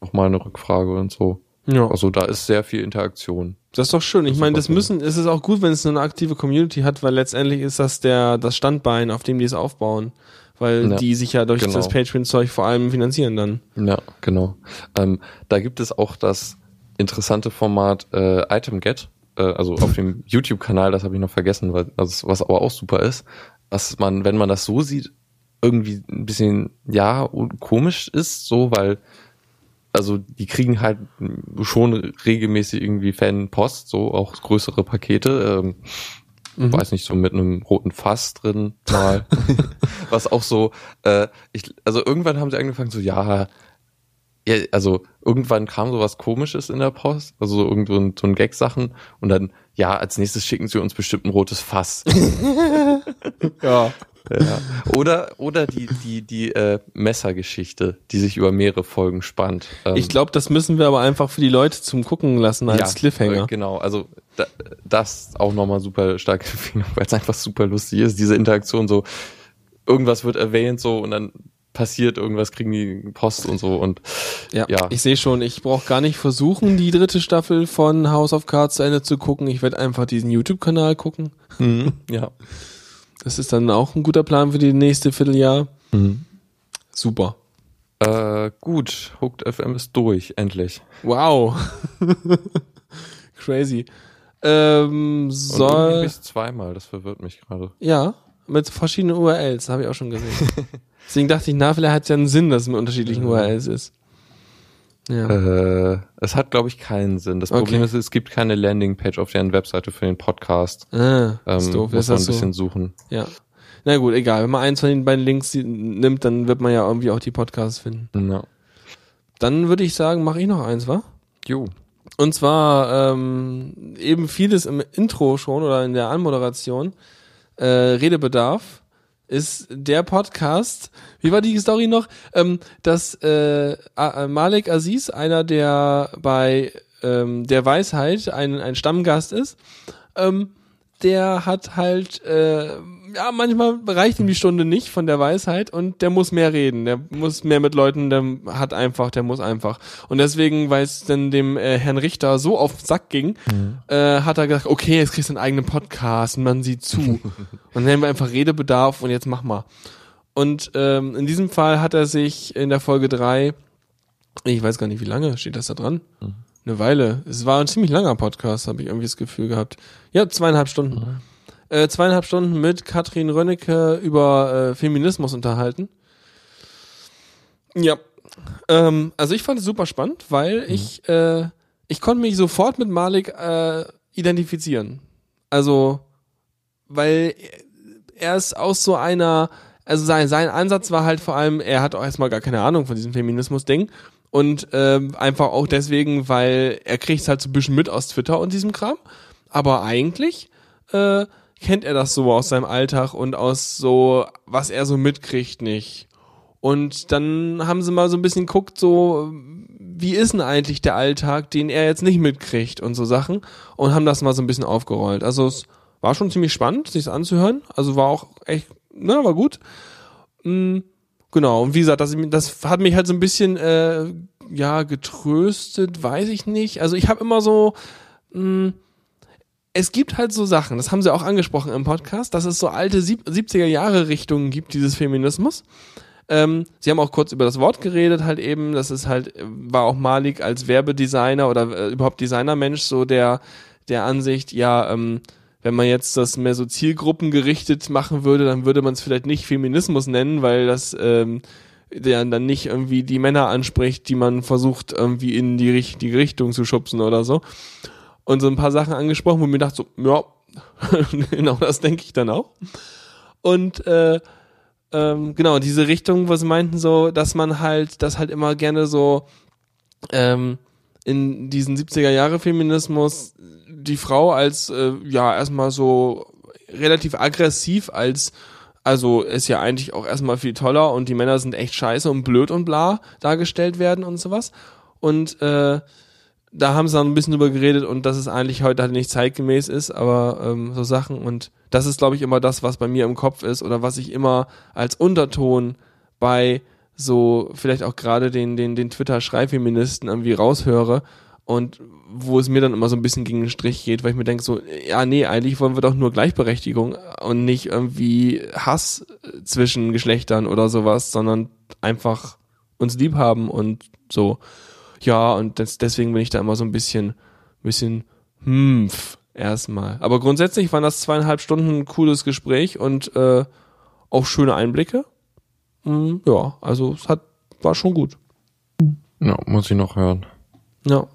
Nochmal eine Rückfrage und so. Ja. Also da ist sehr viel Interaktion. Das ist doch schön. Ich meine, das müssen, es ist auch gut, wenn es eine aktive Community hat, weil letztendlich ist das der, das Standbein, auf dem die es aufbauen. Weil Ja, die sich ja durch genau. das Patreon-Zeug vor allem finanzieren dann. Ja, genau. Ähm, da gibt es auch das interessante Format äh, Item Get, äh, also auf dem YouTube-Kanal, das habe ich noch vergessen, weil, also, was aber auch super ist, was man, wenn man das so sieht, irgendwie ein bisschen, ja, komisch ist, so, weil, also die kriegen halt schon regelmäßig irgendwie Fan-Post, so auch größere Pakete, ähm, Mhm. weiß nicht, so mit einem roten Fass drin mal. Was auch so, äh, ich, also irgendwann haben sie angefangen so, ja, ja, also irgendwann kam sowas komisches in der Post, also so irgend so ein, so ein Gag-Sachen und dann, ja, als nächstes schicken sie uns bestimmt ein rotes Fass. Ja. ja. Oder, oder die, die, die äh, Messergeschichte, die sich über mehrere Folgen spannt. Ähm, Ich glaube, das müssen wir aber einfach für die Leute zum Gucken lassen als Cliffhanger. Äh, genau, also da, das auch nochmal super starke Empfehlung, weil es einfach super lustig ist, diese Interaktion so, irgendwas wird erwähnt so und dann passiert irgendwas, kriegen die Post und so und Ja, Ja. ich sehe schon, ich brauche gar nicht versuchen, die dritte Staffel von House of Cards zu Ende zu gucken. Ich werde einfach diesen YouTube-Kanal gucken. ja. Das ist dann auch ein guter Plan für die nächste Vierteljahr. Super. Äh, gut, Hooked FM ist durch, endlich. Wow. Crazy. Ähm, Und soll. bis zweimal, das verwirrt mich gerade. Ja, mit verschiedenen URLs, habe ich auch schon gesehen. Deswegen dachte ich, na, vielleicht hat es ja einen Sinn, dass es mit unterschiedlichen URLs ist. Ja. Äh, es hat, glaube ich, keinen Sinn. Das Okay. Problem ist, es gibt keine Landingpage auf deren Webseite für den Podcast. ah, Ähm, ist doof. muss man ein bisschen so? suchen. Ja. Na gut, egal. Wenn man eins von den beiden Links nimmt, dann wird man ja irgendwie auch die Podcasts finden. Ja. Dann würde ich sagen, mache ich noch eins, wa? Jo. Und zwar ähm, eben vieles im Intro schon oder in der Anmoderation. Äh, Redebedarf ist der Podcast. Wie war die Story noch? Ähm, dass äh, A- Malik Aziz, einer der bei ähm, der Weisheit ein, ein Stammgast ist, ähm, der hat halt äh, ja, manchmal reicht ihm die Stunde nicht von der Weisheit und der muss mehr reden, der muss mehr mit Leuten, der hat einfach, der muss einfach. Und deswegen, weil es dann dem äh, Herrn Richter so auf den Sack ging, Mhm. äh, hat er gesagt, okay, jetzt kriegst du einen eigenen Podcast und man sieht zu. und dann haben wir einfach Redebedarf und jetzt mach mal. Und ähm, in diesem Fall hat er sich in der Folge drei, ich weiß gar nicht, wie lange steht das da dran? Eine Weile. Es war ein ziemlich langer Podcast, habe ich irgendwie das Gefühl gehabt. Ja, zweieinhalb Stunden. Äh, zweieinhalb Stunden mit Katrin Rönnecke über äh, Feminismus unterhalten. Ja. Ähm, also ich fand es super spannend, weil ich, äh, ich konnte mich sofort mit Malik äh, identifizieren. Also, weil er ist aus so einer, also sein, sein Ansatz war halt vor allem, er hat auch erstmal gar keine Ahnung von diesem Feminismus-Ding. Und ähm, einfach auch deswegen, weil er kriegt halt so ein bisschen mit aus Twitter und diesem Kram. Aber eigentlich äh, kennt er das so aus seinem Alltag und aus so, was er so mitkriegt, nicht. Und dann haben sie mal so ein bisschen geguckt, so, wie ist denn eigentlich der Alltag, den er jetzt nicht mitkriegt und so Sachen und haben das mal so ein bisschen aufgerollt. Also es war schon ziemlich spannend, sich's anzuhören. Also war auch echt, ne, war gut. Mm, genau, und wie gesagt, das, das hat mich halt so ein bisschen, äh, ja, getröstet, weiß ich nicht. Also ich habe immer so, mh, es gibt halt so Sachen, das haben sie auch angesprochen im Podcast, dass es so alte sieb 70er Jahre Richtungen gibt, dieses Feminismus. Ähm, sie haben auch kurz über das Wort geredet, halt eben, das ist halt, äh, war auch Malik als Werbedesigner oder äh, überhaupt Designermensch so der, der Ansicht, ja, ähm, wenn man jetzt das mehr so zielgruppengerichtet machen würde, dann würde man es vielleicht nicht Feminismus nennen, weil das ähm, der dann nicht irgendwie die Männer anspricht, die man versucht irgendwie in die richtige Richtung zu schubsen oder so. Und so ein paar Sachen angesprochen, wo mir dachte so, ja, genau das denke ich dann auch. Und äh, ähm, genau, diese Richtung, sie meinten so, dass man halt, das halt immer gerne so ähm, in diesen 70er Jahre Feminismus die Frau als äh, ja erstmal so relativ aggressiv als also ist ja eigentlich auch erstmal viel toller und die Männer sind echt scheiße und blöd und bla dargestellt werden und sowas. Und äh, da haben sie dann ein bisschen drüber geredet und dass es eigentlich heute halt nicht zeitgemäß ist, aber ähm, so Sachen und das ist, glaube ich, immer das, was bei mir im Kopf ist oder was ich immer als Unterton bei so vielleicht auch gerade den, den, den Twitter-Schreifeministen irgendwie raushöre und wo es mir dann immer so ein bisschen gegen den Strich geht, weil ich mir denke so, ja, nee, eigentlich wollen wir doch nur Gleichberechtigung und nicht irgendwie Hass zwischen Geschlechtern oder sowas, sondern einfach uns lieb haben und so. Ja, und das, deswegen bin ich da immer so ein bisschen, bisschen, hm, erstmal. Aber grundsätzlich waren das zweieinhalb Stunden ein cooles Gespräch und äh, auch schöne Einblicke. Mm, ja, also es hat, war schon gut. Ja, muss ich noch hören. Ja.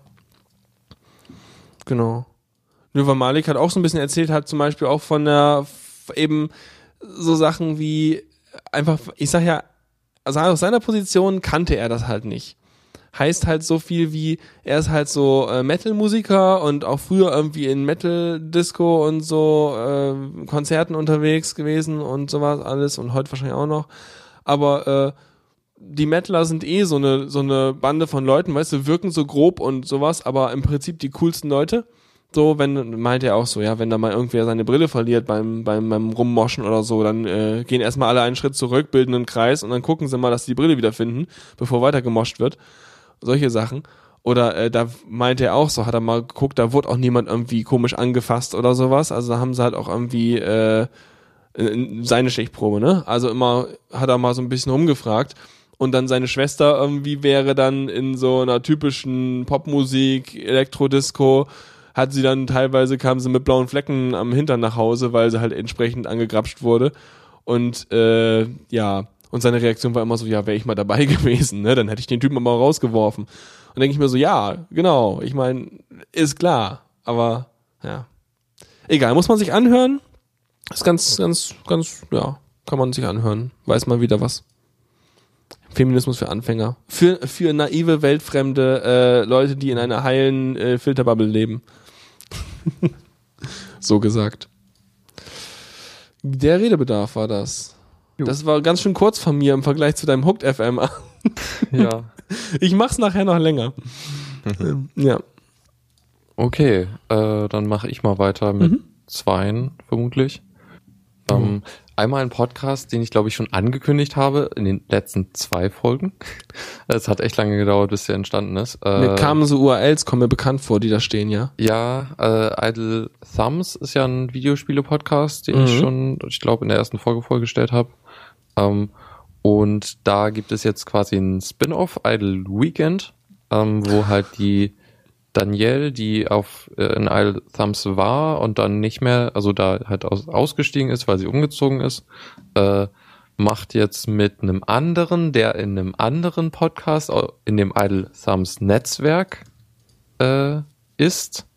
Genau. Növer Malik hat auch so ein bisschen erzählt, hat zum Beispiel auch von der, eben so Sachen wie, einfach, ich sag ja, also aus seiner Position kannte er das halt nicht. Heißt halt so viel wie, er ist halt so äh, Metal-Musiker und auch früher irgendwie in Metal-Disco und so äh, Konzerten unterwegs gewesen und sowas alles und heute wahrscheinlich auch noch. Aber äh, die Metaler sind eh so eine, so eine Bande von Leuten, weißt du, wirken so grob und sowas, aber im Prinzip die coolsten Leute. So, wenn, meint er auch so, ja, wenn da mal irgendwer seine Brille verliert beim, beim, beim Rummoschen oder so, dann äh, gehen erstmal alle einen Schritt zurück, bilden einen Kreis und dann gucken sie mal, dass sie die Brille wieder finden, bevor weiter gemoscht wird. Solche Sachen. Oder äh, da meinte er auch so, hat er mal geguckt, da wurde auch niemand irgendwie komisch angefasst oder sowas. Also da haben sie halt auch irgendwie äh, in- seine Stichprobe, ne? Also immer hat er mal so ein bisschen rumgefragt. Und dann seine Schwester irgendwie wäre dann in so einer typischen Popmusik, Elektrodisco, hat sie dann teilweise kam sie mit blauen Flecken am Hintern nach Hause, weil sie halt entsprechend angegrapscht wurde. Und äh, ja, und seine Reaktion war immer so, ja, wäre ich mal dabei gewesen, ne? Dann hätte ich den Typen mal rausgeworfen. Und denke ich mir so, ja, genau, ich meine, ist klar, aber ja. Egal, muss man sich anhören. Ist ganz, ganz, ganz, ja, kann man sich anhören. Weiß mal wieder was. Feminismus für Anfänger. Für, für naive, weltfremde äh, Leute, die in einer heilen äh, Filterbubble leben. so gesagt. Der Redebedarf war das. Das war ganz schön kurz von mir im Vergleich zu deinem Hooked FM. Ja. Ich mach's nachher noch länger. Ähm, ja. Okay, äh, dann mache ich mal weiter mit Mhm. zweien, vermutlich. Ähm, einmal ein Podcast, den ich glaube ich schon angekündigt habe in den letzten zwei Folgen. Es hat echt lange gedauert, bis der entstanden ist. Mir Äh, kamen so URLs, kommen mir bekannt vor, die da stehen, ja. ja, äh, Idle Thumbs ist ja ein Videospiele-Podcast, den ich Mhm. schon, ich glaube, in der ersten Folge vorgestellt habe. Ähm, und da gibt es jetzt quasi ein Spin-off, Idle Weekend, ähm, wo halt die Danielle, die auf äh, in Idle Thumbs war und dann nicht mehr, also da halt aus, ausgestiegen ist, weil sie umgezogen ist, äh, macht jetzt mit einem anderen, der in einem anderen Podcast, in dem Idle Thumbs Netzwerk äh, ist.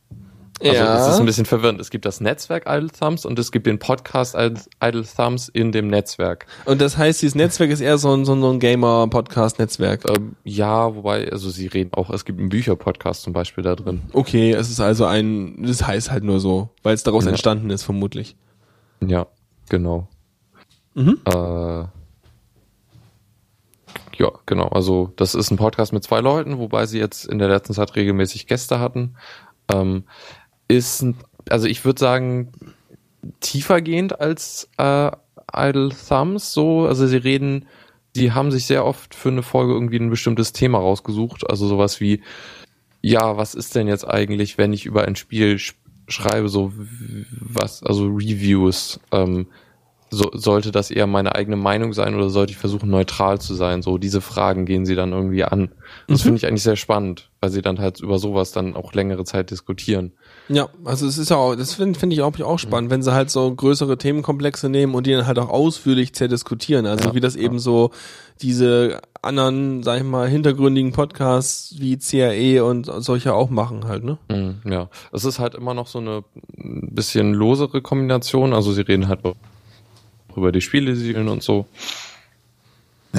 Also es ist ein bisschen verwirrend. Es gibt das Netzwerk Idle Thumbs und es gibt den Podcast Idle, Thumbs in dem Netzwerk. Und das heißt, dieses Netzwerk ist eher so ein, so ein, so ein Gamer-Podcast-Netzwerk. Ähm, ja, wobei, also sie reden auch, es gibt einen Bücherpodcast zum Beispiel da drin. Okay, es ist also ein, das heißt halt nur so, weil es daraus Ja. entstanden ist, vermutlich. Ja, genau. Mhm. Äh, ja, genau. Also das ist ein Podcast mit zwei Leuten, wobei sie jetzt in der letzten Zeit regelmäßig Gäste hatten. Ähm, ist, also ich würde sagen, tiefergehend als äh, Idle Thumbs. So, also sie reden, die haben sich sehr oft für eine Folge irgendwie ein bestimmtes Thema rausgesucht. Also sowas wie, ja, was ist denn jetzt eigentlich, wenn ich über ein Spiel sch schreibe, so was, also Reviews, ähm, so, sollte das eher meine eigene Meinung sein oder sollte ich versuchen, neutral zu sein? So, diese Fragen gehen sie dann irgendwie an. Das Mhm. finde ich eigentlich sehr spannend, weil sie dann halt über sowas dann auch längere Zeit diskutieren. Ja, also es ist ja auch, das finde find ich auch, auch spannend, wenn sie halt so größere Themenkomplexe nehmen und die dann halt auch ausführlich zerdiskutieren. Also Ja, wie das eben so diese anderen, sag ich mal, hintergründigen Podcasts wie CRE und solche auch machen halt, ne? Mhm, ja, es ist halt immer noch so eine ein bisschen losere Kombination. Also sie reden halt über die Spiele, und so.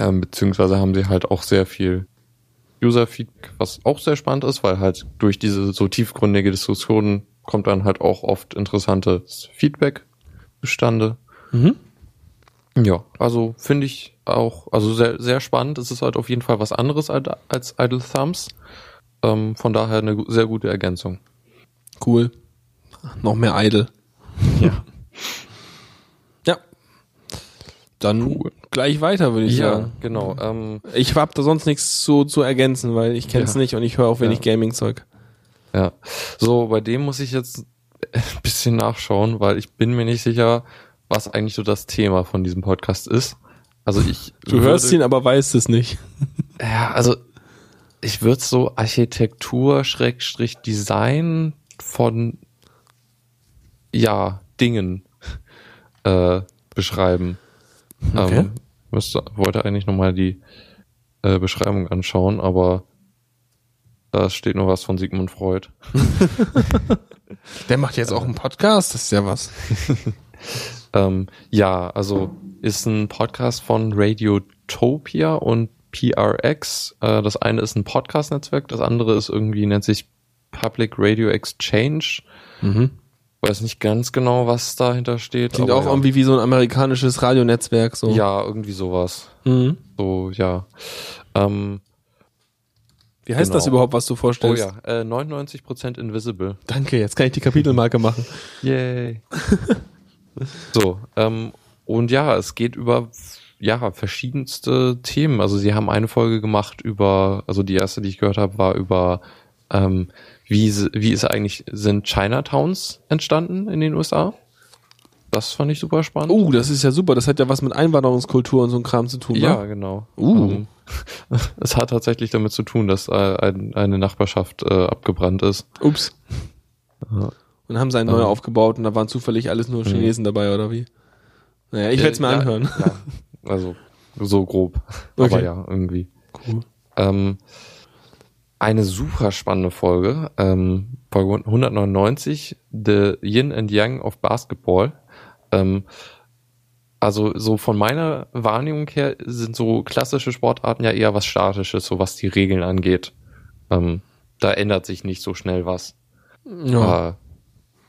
Ähm, beziehungsweise haben sie halt auch sehr viel User-Feedback, was auch sehr spannend ist, weil halt durch diese so tiefgründige Diskussionen kommt dann halt auch oft interessantes Feedback zustande. Mhm. Ja, also finde ich auch, also sehr, sehr spannend. Es ist halt auf jeden Fall was anderes als, als Idle Thumbs. Ähm, von daher eine sehr gute Ergänzung. Cool. Noch mehr Idle. Ja. Ja. Dann gleich weiter, würde ich Ja, sagen. genau. Ähm, Ich hab da sonst nichts zu, zu ergänzen, weil ich kenn's Ja. nicht und ich höre auch wenig Ja. Gaming-Zeug. ja. So, bei dem muss ich jetzt ein bisschen nachschauen, weil ich bin mir nicht sicher, was eigentlich so das Thema von diesem Podcast ist. Also ich Du hörst ihn, aber weißt es nicht. Ja, also ich würde so Architektur Schrägstrich Design von ja Dingen äh, beschreiben. Okay. Ähm, müsste, wollte eigentlich nochmal die äh, Beschreibung anschauen, aber da steht nur was von Sigmund Freud. Der macht jetzt auch einen Podcast, das ist ja was. Ähm, ja, also ist ein Podcast von Radiotopia und PRX. Äh, das eine ist ein Podcast-Netzwerk, das andere ist irgendwie, nennt sich Public Radio Exchange. Mhm. Weiß nicht ganz genau, was dahinter steht. Klingt auch ja. irgendwie wie so ein amerikanisches Radionetzwerk, so. Ja, irgendwie sowas. Mhm. So, ja. Ähm, Wie heißt Genau. das überhaupt, was du oh vorstellst? ja, äh, 99% Invisible. Danke, jetzt kann ich die Kapitelmarke machen. Yay. so, ähm, und ja, es geht über ja, verschiedenste Themen. Also sie haben eine Folge gemacht über, also die erste, die ich gehört habe, war über ähm, wie, wie ist eigentlich, sind Chinatowns entstanden in den USA? Das fand ich super spannend. Oh, das ist ja super. Das hat ja was mit Einwanderungskultur und so ein Kram zu tun, Ja, ne? genau. Uh. Ähm, es hat tatsächlich damit zu tun, dass äh, ein, eine Nachbarschaft äh, abgebrannt ist. Ups. Ja. Und haben sie einen Ähm. neu aufgebaut und da waren zufällig alles nur Chinesen dabei, oder wie? Naja, ich werde es mir Äh, ja, anhören. Ja, also so grob. Okay. Aber ja, irgendwie. Cool. Ähm, eine super spannende Folge, ähm, Folge 199, The Yin and Yang of Basketball. Ähm, also so von meiner Wahrnehmung her sind so klassische Sportarten ja eher was Statisches, so was die Regeln angeht. Ähm, da ändert sich nicht so schnell was. Ja.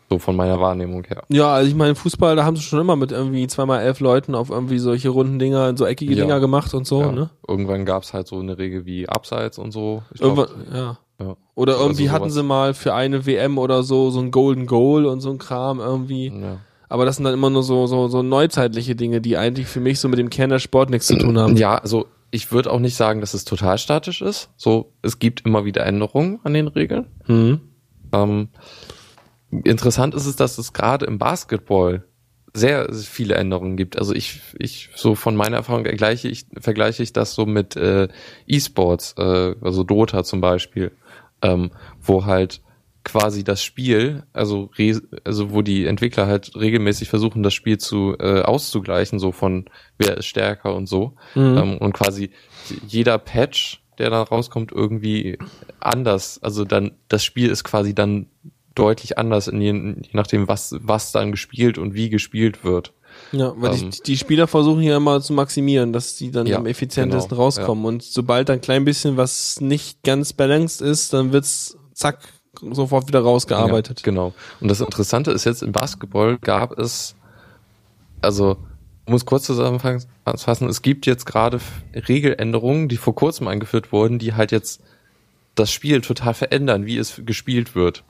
So von meiner Wahrnehmung her. Ja, also ich meine, Fußball, da haben sie schon immer mit irgendwie zweimal elf Leuten auf irgendwie solche runden Dinger, so eckige Ja. Dinger gemacht und so, ja. ne? Irgendwann gab's halt so eine Regel wie Abseits und so. Ich glaub, Irgendwann, ja. ja. Oder Also irgendwie hatten sowas. sie mal für eine WM oder so so ein Golden Goal und so ein Kram irgendwie. Ja. Aber das sind dann immer nur so, so, so neuzeitliche Dinge, die eigentlich für mich so mit dem Kern der Sport nichts zu tun haben. Ja, also ich würde auch nicht sagen, dass es total statisch ist. So, es gibt immer wieder Änderungen an den Regeln. Mhm. Ähm, interessant ist es, dass es gerade im Basketball sehr viele Änderungen gibt. Also ich, ich so von meiner Erfahrung vergleiche ich, vergleiche ich das so mit äh, E-Sports, äh, also Dota zum Beispiel, ähm, wo halt quasi das Spiel, also also wo die Entwickler halt regelmäßig versuchen, das Spiel zu äh, auszugleichen, so von wer ist stärker und so. Mhm. Ähm, und quasi jeder Patch, der da rauskommt, irgendwie anders. Also dann, das Spiel ist quasi dann deutlich anders, in je, je nachdem, was, was dann gespielt und wie gespielt wird. Ja, weil Ähm, die, die Spieler versuchen hier immer zu maximieren, dass sie dann Ja, am effizientesten genau, rauskommen. Und sobald dann klein bisschen was nicht ganz balanced ist, dann wird's zack sofort wieder rausgearbeitet. Ja, genau. Und das Interessante ist jetzt im Basketball gab es, also um es kurz zusammenfassen, es gibt jetzt gerade Regeländerungen, die vor kurzem eingeführt wurden, die halt jetzt das Spiel total verändern, wie es gespielt wird.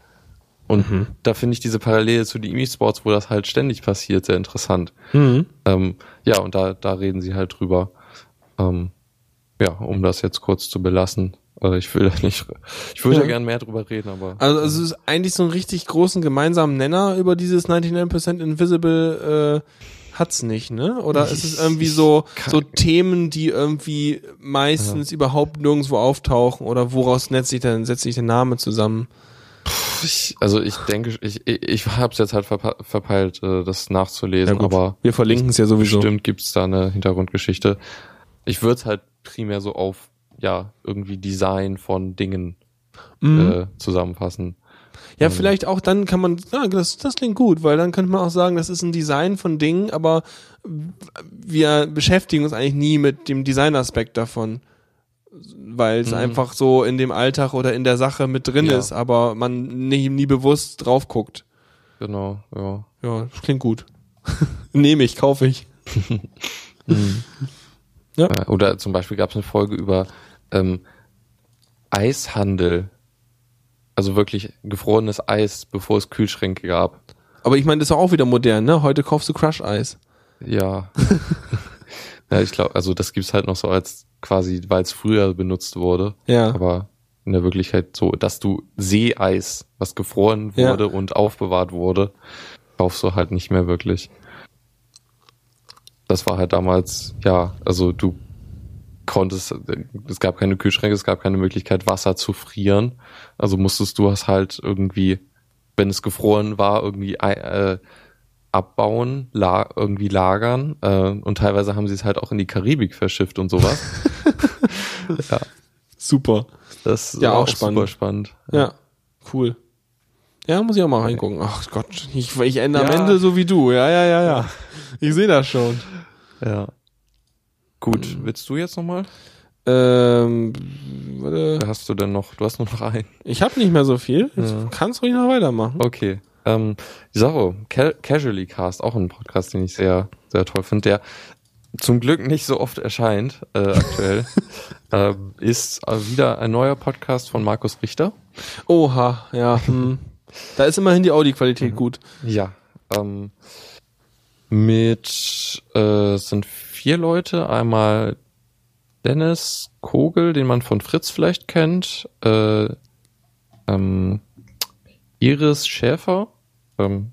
Und Mhm. da finde ich diese Parallele zu den E-Sports, wo das halt ständig passiert, sehr interessant. Mhm. Ähm, ja, und da, da reden sie halt drüber. Ähm, ja, um das jetzt kurz zu belassen. Äh, ich will da nicht, ich würde Ja. ja gern mehr drüber reden, aber. Also es ist eigentlich so einen richtig großen gemeinsamen Nenner über dieses 99% Invisible äh, hat's nicht, ne? Oder ist es irgendwie so so Themen, die irgendwie meistens überhaupt nirgendwo auftauchen oder woraus setzt sich denn setzt sich der Name zusammen? Ich, also ich denke, ich, ich, habe es jetzt halt verpeilt, äh, das nachzulesen, aber wir verlinken es ja sowieso. bestimmt gibt's da eine Hintergrundgeschichte. Ich würde es halt primär so auf ja irgendwie Design von Dingen Mhm. äh, zusammenfassen. Ja, Ähm, vielleicht auch dann kann man, ja, das, das klingt gut, weil dann könnte man auch sagen, das ist ein Design von Dingen, aber wir beschäftigen uns eigentlich nie mit dem Designaspekt davon, weil es Mhm. einfach so in dem Alltag oder in der Sache mit drin Ja. ist, aber man nie, nie bewusst drauf guckt. Genau, ja. Ja, das klingt gut. Nehme ich, kaufe ich. Ja. Äh, Oder zum Beispiel gab es eine Folge über ähm, Eishandel. Also wirklich gefrorenes Eis, bevor es Kühlschränke gab. Aber ich meine, das ist auch wieder modern, ne? Heute kaufst du Crush-Eis. Ja. Ja, ich glaube, also das gibt's halt noch so als quasi, weil es früher benutzt wurde. Ja. Aber in der Wirklichkeit so, dass du Seeeis, was gefroren Ja. wurde und aufbewahrt wurde, kaufst du halt nicht mehr wirklich. Das war halt damals, ja, also du konntest, es gab keine Kühlschränke, es gab keine Möglichkeit, Wasser zu frieren. Also musstest du es halt irgendwie, wenn es gefroren war, irgendwie äh, abbauen, la irgendwie lagern. Äh, und teilweise haben sie es halt auch in die Karibik verschifft und sowas. ja, Super. das Ja, war auch spannend. super spannend. Ja, cool. Ja, muss ich auch mal reingucken. Ach Gott, ich, ich ende am Ja. Ende so wie du. Ja, ja, ja, ja. Ich sehe das schon. Ja. Gut, willst du jetzt nochmal? Ähm, warte. Hast du denn noch? Du hast nur noch einen. Ich habe nicht mehr so viel. Jetzt Ja. kannst du ruhig noch weitermachen. Okay. Ähm, Saro, Ca Casually Cast, auch ein Podcast, den ich sehr, sehr toll finde, der zum Glück nicht so oft erscheint äh, aktuell, ähm, ist äh, wieder ein neuer Podcast von Markus Richter. Oha, ja. Hm. Da ist immerhin die Audioqualität gut. Ja. Ähm, mit äh, sind vier Leute. Einmal Dennis Kogel, den man von Fritz vielleicht kennt. Äh, ähm, Iris Schäfer, ähm,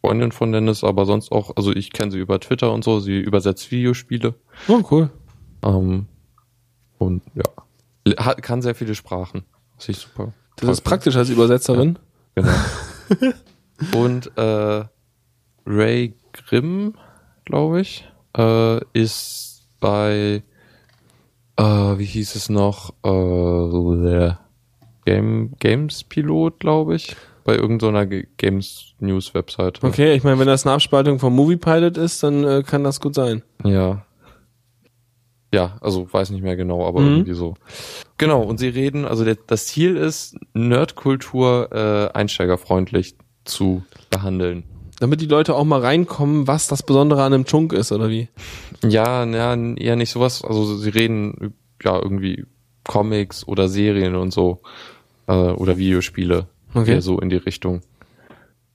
Freundin von Dennis, aber sonst auch, also ich kenne sie über Twitter und so. Sie übersetzt Videospiele. Oh, cool. Ähm, und ja, hat, kann sehr viele Sprachen. Was ich super. Das ist praktisch als Übersetzerin. Genau. Und äh, Ray Grimm, glaube ich, äh, ist bei, äh, wie hieß es noch, äh, der Game, Games Pilot, glaube ich, bei irgendeiner Ge- Games News Webseite. Okay, ich meine, wenn das eine Abspaltung vom Movie Pilot ist, dann äh, kann das gut sein. Ja. Ja, also weiß nicht mehr genau, aber Mhm. irgendwie so. Genau, und sie reden, also der, das Ziel ist, Nerdkultur äh, einsteigerfreundlich zu behandeln. Damit die Leute auch mal reinkommen, was das Besondere an einem Chunk ist, oder wie? Ja, ja, eher nicht sowas, also sie reden ja irgendwie Comics oder Serien und so. Äh, oder Videospiele. Okay. Eher so in die Richtung.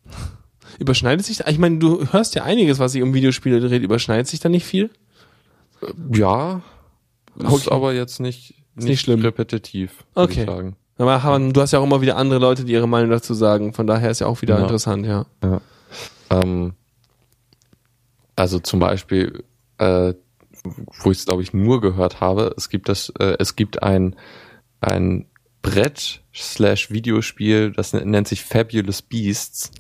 Überschneidet sich, ich meine, du hörst ja einiges, was sich um Videospiele dreht, überschneidet sich da nicht viel? Ja, ist Okay. aber jetzt nicht, nicht, nicht schlimm. repetitiv, würde Okay. ich sagen. Aber du hast ja auch immer wieder andere Leute, die ihre Meinung dazu sagen, von daher ist ja auch wieder Ja. interessant, ja. Ähm, also zum Beispiel, äh, wo ich es glaube ich nur gehört habe, es gibt das, äh, es gibt ein ein Brett slash Videospiel, das nen- nennt sich Fabulous Beasts.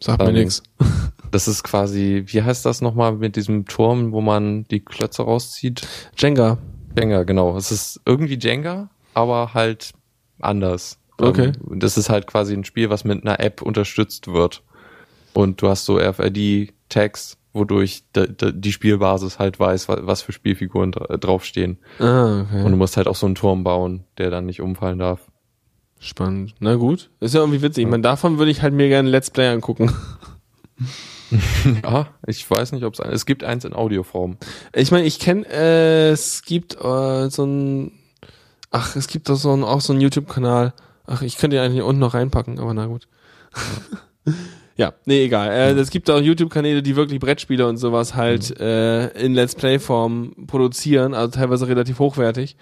Sagt mir Ähm, nix. Das ist quasi, wie heißt das nochmal mit diesem Turm, wo man die Klötze rauszieht? Jenga. Jenga, genau. Es ist irgendwie Jenga, aber halt anders. Okay. Ähm, das ist halt quasi ein Spiel, was mit einer App unterstützt wird. Und du hast so RFID-Tags, wodurch die Spielbasis halt weiß, wa- was für Spielfiguren dra draufstehen. Ah, okay. Und du musst halt auch so einen Turm bauen, der dann nicht umfallen darf. Spannend. Na gut. Ist ja irgendwie witzig. Ich meine, davon würde ich halt mir gerne Let's Play angucken. Ja, ich weiß nicht, ob es es gibt eins in Audioform. Ich meine, ich kenne, äh, es gibt äh, so ein, ach, es gibt doch so ein, auch so einen YouTube-Kanal. Ach, ich könnte ihn eigentlich hier unten noch reinpacken, aber na gut. ja, nee, egal. Äh, es gibt auch YouTube-Kanäle, die wirklich Brettspiele und sowas halt äh, in Let's Play-Form produzieren, also teilweise relativ hochwertig.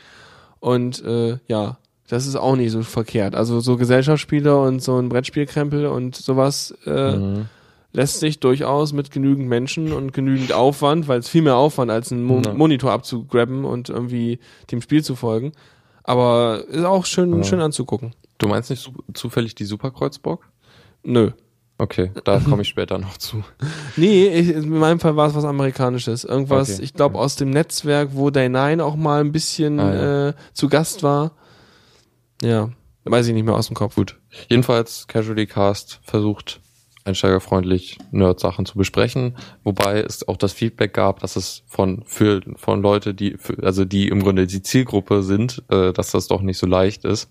Und äh, ja, das ist auch nicht so verkehrt. Also so Gesellschaftsspiele und so ein Brettspielkrempel und sowas äh, Mhm. lässt sich durchaus mit genügend Menschen und genügend Aufwand, weil es viel mehr Aufwand als einen Mo Ja. Monitor abzugraben und irgendwie dem Spiel zu folgen. Aber ist auch schön, Ja. schön anzugucken. Du meinst nicht zufällig die Superkreuzburg? Nö. Okay, da komme ich später noch zu. Nee, ich, in meinem Fall war es was Amerikanisches. Irgendwas, Okay. ich glaube, aus dem Netzwerk, wo Day 9 auch mal ein bisschen Ah, ja. äh, zu Gast war. Ja, weiß ich nicht mehr aus dem Kopf. Gut. Jedenfalls Casually Cast versucht einsteigerfreundlich Nerd-Sachen zu besprechen, wobei es auch das Feedback gab, dass es von für von Leute, die für, also die im Grunde die Zielgruppe sind, äh, dass das doch nicht so leicht ist.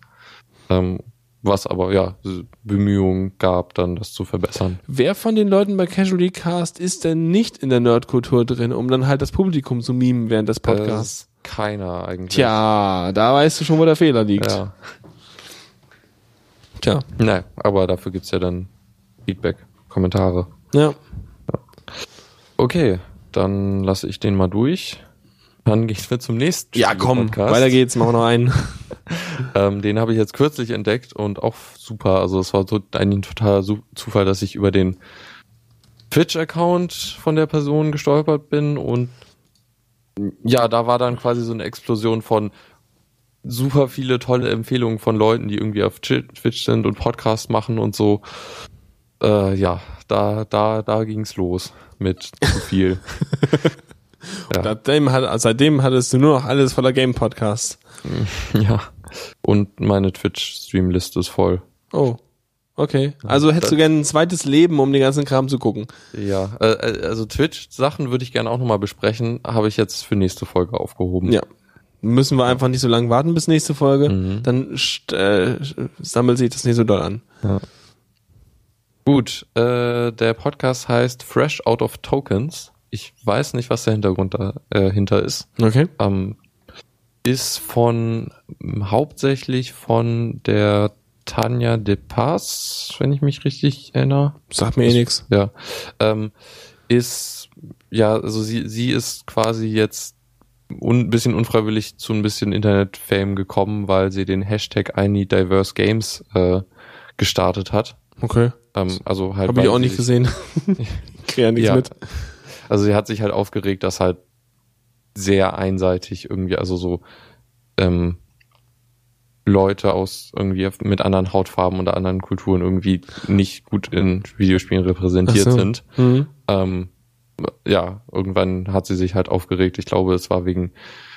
Ähm, was aber ja Bemühungen gab, dann das zu verbessern. Wer von den Leuten bei Casually Cast ist denn nicht in der Nerdkultur drin, um dann halt das Publikum zu mimen während des Podcasts? Das ist keiner eigentlich. Tja, da weißt du schon, wo der Fehler liegt. Ja. Tja. Nein, aber dafür gibt's ja dann Feedback, Kommentare. Ja. Okay, dann lasse ich den mal durch. Dann gehen wir zum nächsten Ja, komm, Podcast. weiter geht's, machen wir noch einen. Ähm, den habe ich jetzt kürzlich entdeckt und auch super. Also es war so ein totaler Zufall, dass ich über den Twitch-Account von der Person gestolpert bin und ja, da war dann quasi so eine Explosion von super viele tolle Empfehlungen von Leuten, die irgendwie auf Twi- Twitch sind und Podcasts machen und so. Äh, ja, da, da, da ging's los mit zu viel. Ja. Seitdem, hat, seitdem hattest du nur noch alles voller Game-Podcasts. ja. Und meine Twitch-Streamliste ist voll. Oh. Okay. Also hättest du gerne ein zweites Leben, um den ganzen Kram zu gucken. Ja, äh, äh, also Twitch-Sachen würde ich gerne auch nochmal besprechen, habe ich jetzt für nächste Folge aufgehoben. Ja. Müssen wir einfach nicht so lange warten bis nächste Folge. Mhm. Dann äh, sammelt sich das nicht so doll an. Gut, äh, der Podcast heißt Fresh Out of Tokens. Ich weiß nicht, was der Hintergrund dahinter ist. Okay. Ähm, ist von ähm, hauptsächlich von der Tanja de Paz, wenn ich mich richtig erinnere. Sagt mir eh nix. Ja. Ähm, ist, ja, also sie, sie ist quasi jetzt ein bisschen unfreiwillig zu ein bisschen Internet-Fame gekommen, weil sie den Hashtag I Need Diverse Games äh, gestartet hat. Okay. Ähm, also halt. Habe ich auch nicht gesehen. Krieg ja nichts Ja. mit. Also sie hat sich halt aufgeregt, dass halt sehr einseitig irgendwie, also so ähm, Leute aus irgendwie mit anderen Hautfarben oder anderen Kulturen irgendwie nicht gut in Videospielen repräsentiert so. sind. Mhm. Ähm, ja, irgendwann hat sie sich halt aufgeregt. Ich glaube, es war wegen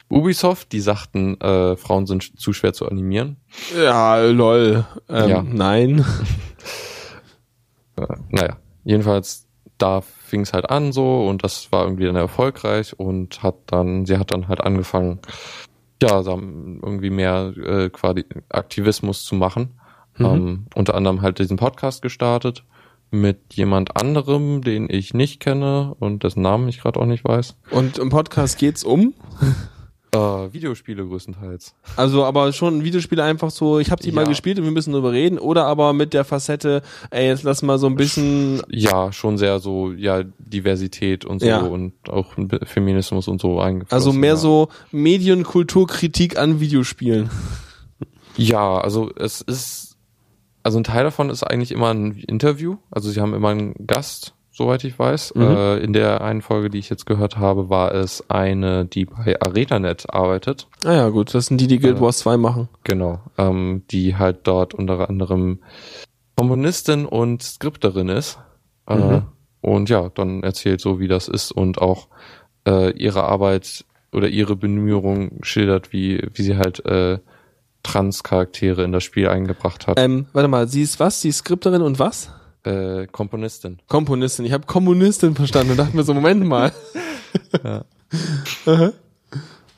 Ubisoft, die sagten, äh, Frauen sind zu schwer zu animieren. Ja, lol. Ähm, Ja. Nein. Äh, naja, jedenfalls da fing es halt an so und das war irgendwie dann erfolgreich und hat dann, sie hat dann halt angefangen, ja, so irgendwie mehr äh, quasi Aktivismus zu machen. Mhm. Ähm, unter anderem halt diesen Podcast gestartet mit jemand anderem, den ich nicht kenne und dessen Namen ich gerade auch nicht weiß. Und im Podcast geht's um? Äh, Videospiele größtenteils. Also aber schon Videospiele einfach so, ich habe die mal Ja. gespielt und wir müssen drüber reden oder aber mit der Facette, ey, jetzt lass mal so ein bisschen Ja, schon sehr so, ja, Diversität und so Ja. und auch Feminismus und so eingeflossen. also mehr ja. so Medienkulturkritik an Videospielen. Ja, also es ist, also ein Teil davon ist eigentlich immer ein Interview. Also sie haben immer einen Gast, soweit ich weiß. Mhm. Äh, in der einen Folge, die ich jetzt gehört habe, war es eine, die bei ArenaNet arbeitet. Ah ja, gut, das sind die, die Guild Äh, Wars 2 machen. Genau. Ähm, die halt dort unter anderem Komponistin und Skripterin ist. Äh, Mhm. und ja, dann erzählt so, wie das ist und auch äh, ihre Arbeit oder ihre Bemühungen schildert, wie, wie sie halt äh, Trans-Charaktere in das Spiel eingebracht hat. Ähm, warte mal, sie ist was? Sie ist Skripterin und was? Äh, Komponistin. Komponistin. Ich habe Kommunistin verstanden und dachte mir so, Moment mal. Ja. Aha.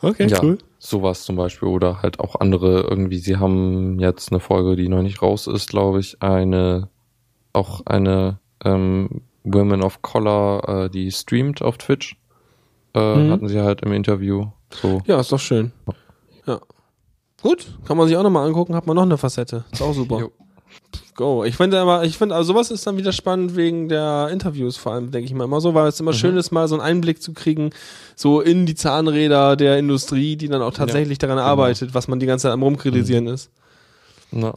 okay, ja, cool. sowas zum Beispiel oder halt auch andere irgendwie. Sie haben jetzt eine Folge, die noch nicht raus ist, glaube ich, eine auch eine ähm, Women of Color, äh, die streamt auf Twitch, äh, Mhm. hatten sie halt im Interview. So. Ja, ist doch schön. Ja. Gut, kann man sich auch nochmal angucken, hat man noch eine Facette. Ist auch super. Go. Ich finde aber, ich finde, also sowas ist dann wieder spannend wegen der Interviews vor allem, denke ich mal immer so, weil es immer schön ist, mal so einen Einblick zu kriegen, so in die Zahnräder der Industrie, die dann auch tatsächlich daran arbeitet, was man die ganze Zeit am rumkritisieren ist. Na,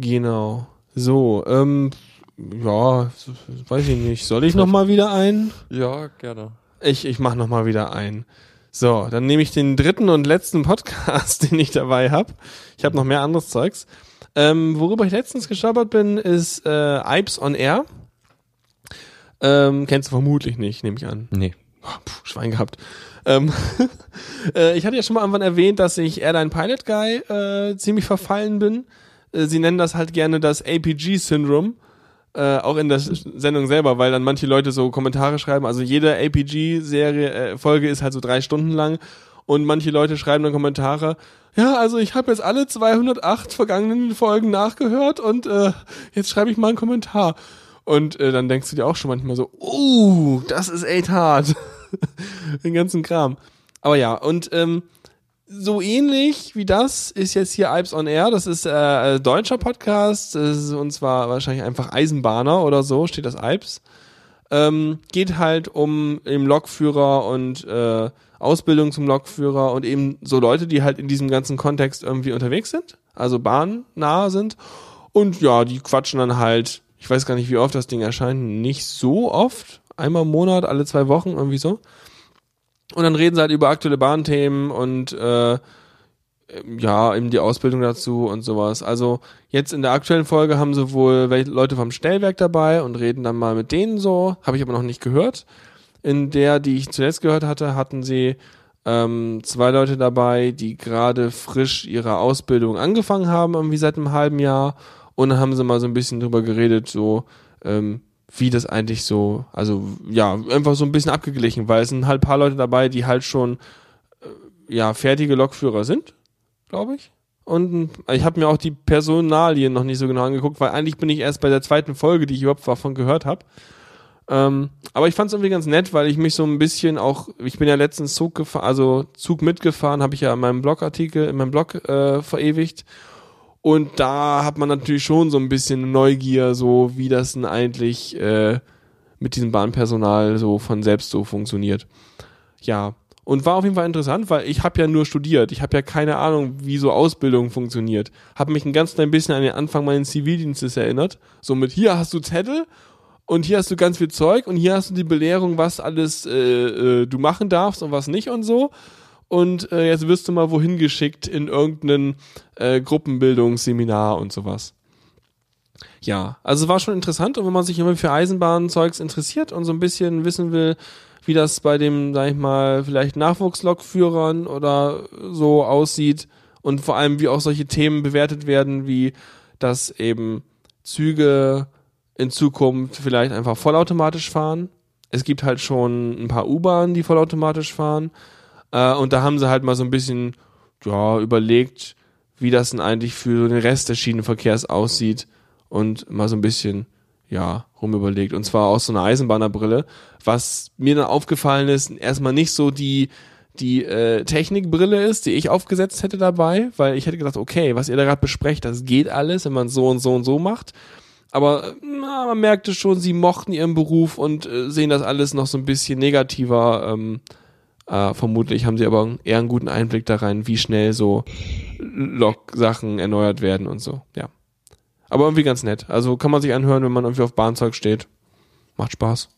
Genau. So, ähm, ja, weiß ich nicht. Soll ich noch mal wieder ein? ja, gerne. Ich, ich mach noch mal wieder ein. So, dann nehme ich den dritten und letzten Podcast, den ich dabei habe. Ich habe noch mehr anderes Zeugs. Ähm, worüber ich letztens gestolpert bin, ist äh, Ipes on Air. Ähm, kennst du vermutlich nicht, nehme ich an. Nee. Puh, Schwein gehabt. Ähm, äh, ich hatte ja schon mal irgendwann erwähnt, dass ich Airline Pilot Guy äh, ziemlich verfallen bin. Äh, sie nennen das halt gerne das APG-Syndrom. Äh, auch in der Sendung selber, weil dann manche Leute so Kommentare schreiben. Also jede APG-Serie, äh, Folge ist halt so drei Stunden lang. Und manche Leute schreiben dann Kommentare. Ja, also ich habe jetzt alle 208 vergangenen Folgen nachgehört und äh, jetzt schreibe ich mal einen Kommentar. Und äh, dann denkst du dir auch schon manchmal so, uh, das ist echt hart. Den ganzen Kram. Aber ja, und ähm, so ähnlich wie das ist jetzt hier Alps on Air. Das ist äh, ein deutscher Podcast. Ist, und zwar wahrscheinlich einfach Eisenbahner oder so, steht das Alps. Ähm, geht halt um eben Lokführer und äh, Ausbildung zum Lokführer und eben so Leute, die halt in diesem ganzen Kontext irgendwie unterwegs sind, also bahnnah sind. Und ja, die quatschen dann halt, ich weiß gar nicht, wie oft das Ding erscheint, nicht so oft, einmal im Monat, alle zwei Wochen, irgendwie so. Und dann reden sie halt über aktuelle Bahnthemen und äh, ja, eben die Ausbildung dazu und sowas. Also jetzt in der aktuellen Folge haben sie wohl Leute vom Stellwerk dabei und reden dann mal mit denen so. Habe ich aber noch nicht gehört. In der, die ich zuletzt gehört hatte, hatten sie ähm, zwei Leute dabei, die gerade frisch ihre Ausbildung angefangen haben, irgendwie seit einem halben Jahr. Und dann haben sie mal so ein bisschen drüber geredet, so ähm, wie das eigentlich so, also ja, einfach so ein bisschen abgeglichen, weil es sind halt ein paar Leute dabei, die halt schon äh, ja fertige Lokführer sind, glaube ich. Und äh, ich habe mir auch die Personalien noch nicht so genau angeguckt, weil eigentlich bin ich erst bei der zweiten Folge, die ich überhaupt davon gehört habe. Ähm, aber ich fand es irgendwie ganz nett, weil ich mich so ein bisschen auch, ich bin ja letztens Zug gefahren, also Zug mitgefahren, habe ich ja in meinem Blogartikel, in meinem Blog äh, verewigt. Und da hat man natürlich schon so ein bisschen Neugier, so wie das denn eigentlich äh, mit diesem Bahnpersonal so von selbst so funktioniert. Ja, und war auf jeden Fall interessant, weil ich habe ja nur studiert. Ich habe ja keine Ahnung, wie so Ausbildung funktioniert. Habe mich ein ganz klein bisschen an den Anfang meines Zivildienstes erinnert. So mit hier hast du Zettel und hier hast du ganz viel Zeug und hier hast du die Belehrung, was alles äh, äh, du machen darfst und was nicht und so. Und äh, jetzt wirst du mal wohin geschickt in irgendein äh, Gruppenbildungsseminar und sowas. Ja, also war schon interessant und wenn man sich immer für Eisenbahnzeugs interessiert und so ein bisschen wissen will, wie das bei dem, sag ich mal, vielleicht Nachwuchslokführern oder so aussieht und vor allem wie auch solche Themen bewertet werden, wie dass eben Züge in Zukunft vielleicht einfach vollautomatisch fahren. Es gibt halt schon ein paar U-Bahnen, die vollautomatisch fahren. Äh, und da haben sie halt mal so ein bisschen ja, überlegt, wie das denn eigentlich für den Rest des Schienenverkehrs aussieht und mal so ein bisschen ja, rumüberlegt. Und zwar aus so einer Eisenbahnerbrille. Was mir dann aufgefallen ist, erstmal nicht so die, die äh, Technikbrille ist, die ich aufgesetzt hätte dabei, weil ich hätte gedacht, okay, was ihr da gerade besprecht, das geht alles, wenn man so und so und so macht. Aber na, man merkte schon, sie mochten ihren Beruf und äh, sehen das alles noch so ein bisschen negativer. Ähm, äh, vermutlich haben sie aber eher einen guten Einblick da rein, wie schnell so Lok-Sachen erneuert werden und so. Ja. Aber irgendwie ganz nett. Also kann man sich anhören, wenn man irgendwie auf Bahnzeug steht. Macht Spaß.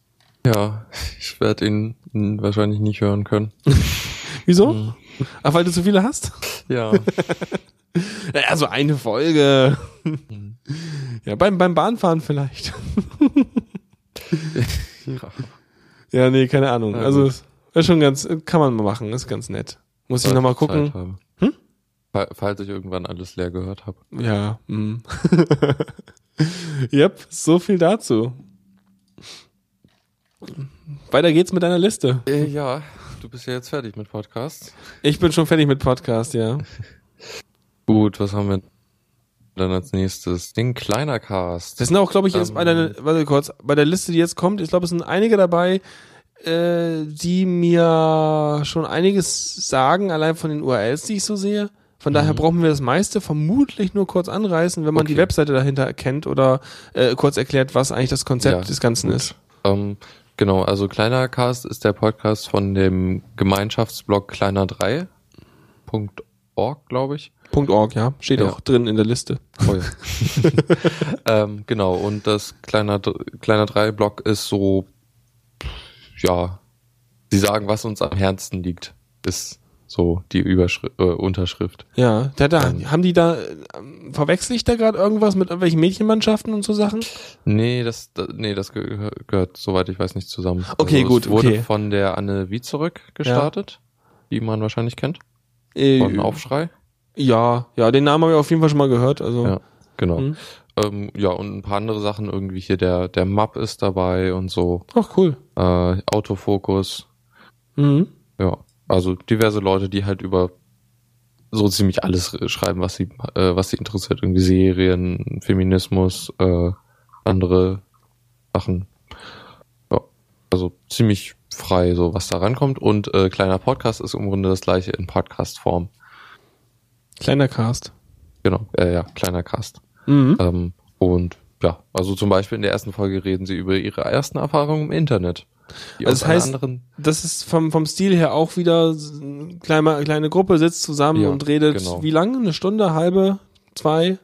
Ja, ich werde ihn, ihn wahrscheinlich nicht hören können. Wieso? Mhm. Ach, weil du zu viele hast? Ja. Naja, so eine Folge. Ja, beim, beim Bahnfahren vielleicht. ja. Ja, nee, keine Ahnung. Also, ist schon ganz, kann man mal machen, ist ganz nett. Muss ich nochmal gucken. Hm? Fall- Falls ich irgendwann alles leer gehört habe. Ja, mm. Yep, so viel dazu. Weiter geht's mit deiner Liste. Äh, ja, du bist ja jetzt fertig mit Podcasts. Ich bin schon fertig mit Podcast, ja. Gut, was haben wir dann als nächstes? Den kleiner Cast. Das sind auch, glaube ich, jetzt Ähm. bei der, warte kurz, bei der Liste, die jetzt kommt, ich glaube, es sind einige dabei, äh, die mir schon einiges sagen, allein von den URLs, die ich so sehe. Von daher brauchen wir das meiste vermutlich nur kurz anreißen, wenn man die Mhm. Okay. Webseite dahinter erkennt oder äh, kurz erklärt, was eigentlich das Konzept Ja, des Ganzen gut. ist. Ähm, genau, also kleiner Cast ist der Podcast von dem Gemeinschaftsblog kleiner3.org, glaube ich. .org, ja, steht Ja. auch drin in der Liste. Oh ja. ähm, genau, und das kleiner, kleiner 3 Blog ist so, ja, sie sagen, was uns am Herzen liegt, ist so die Überschri äh, Unterschrift. Ja, da, da, Ähm. haben die da, ähm, verwechsel ich da gerade irgendwas mit irgendwelchen Mädchenmannschaften und so Sachen? Nee, das, da, nee, das gehör, gehört, soweit ich weiß, nicht zusammen. Okay, gut, Es wurde okay. von der Anne Wie zurück gestartet, die man wahrscheinlich kennt. Äh, Von Aufschrei. ja, ja, den Namen habe ich auf jeden Fall schon mal gehört. Also, Ja, genau. Mhm. Ähm, ja, und ein paar andere Sachen, irgendwie hier der, der Map ist dabei und so, ach cool. äh, Autofokus, Mhm. ja. Also diverse Leute, die halt über so ziemlich alles schreiben, was sie, äh, was sie interessiert. Irgendwie Serien, Feminismus, äh, andere Sachen. Ja, also ziemlich frei, so was da rankommt. Und äh, kleiner Podcast ist im Grunde das gleiche in Podcast-Form. Kleiner Cast. Genau, äh, ja, kleiner Cast. Mhm. Ähm, und ja, also zum Beispiel in der ersten Folge reden sie über ihre ersten Erfahrungen im Internet. Also das heißt- Das ist vom, vom Stil her auch wieder eine kleine, kleine Gruppe sitzt zusammen Ja, und redet genau. wie lange? Eine Stunde, halbe, zwei?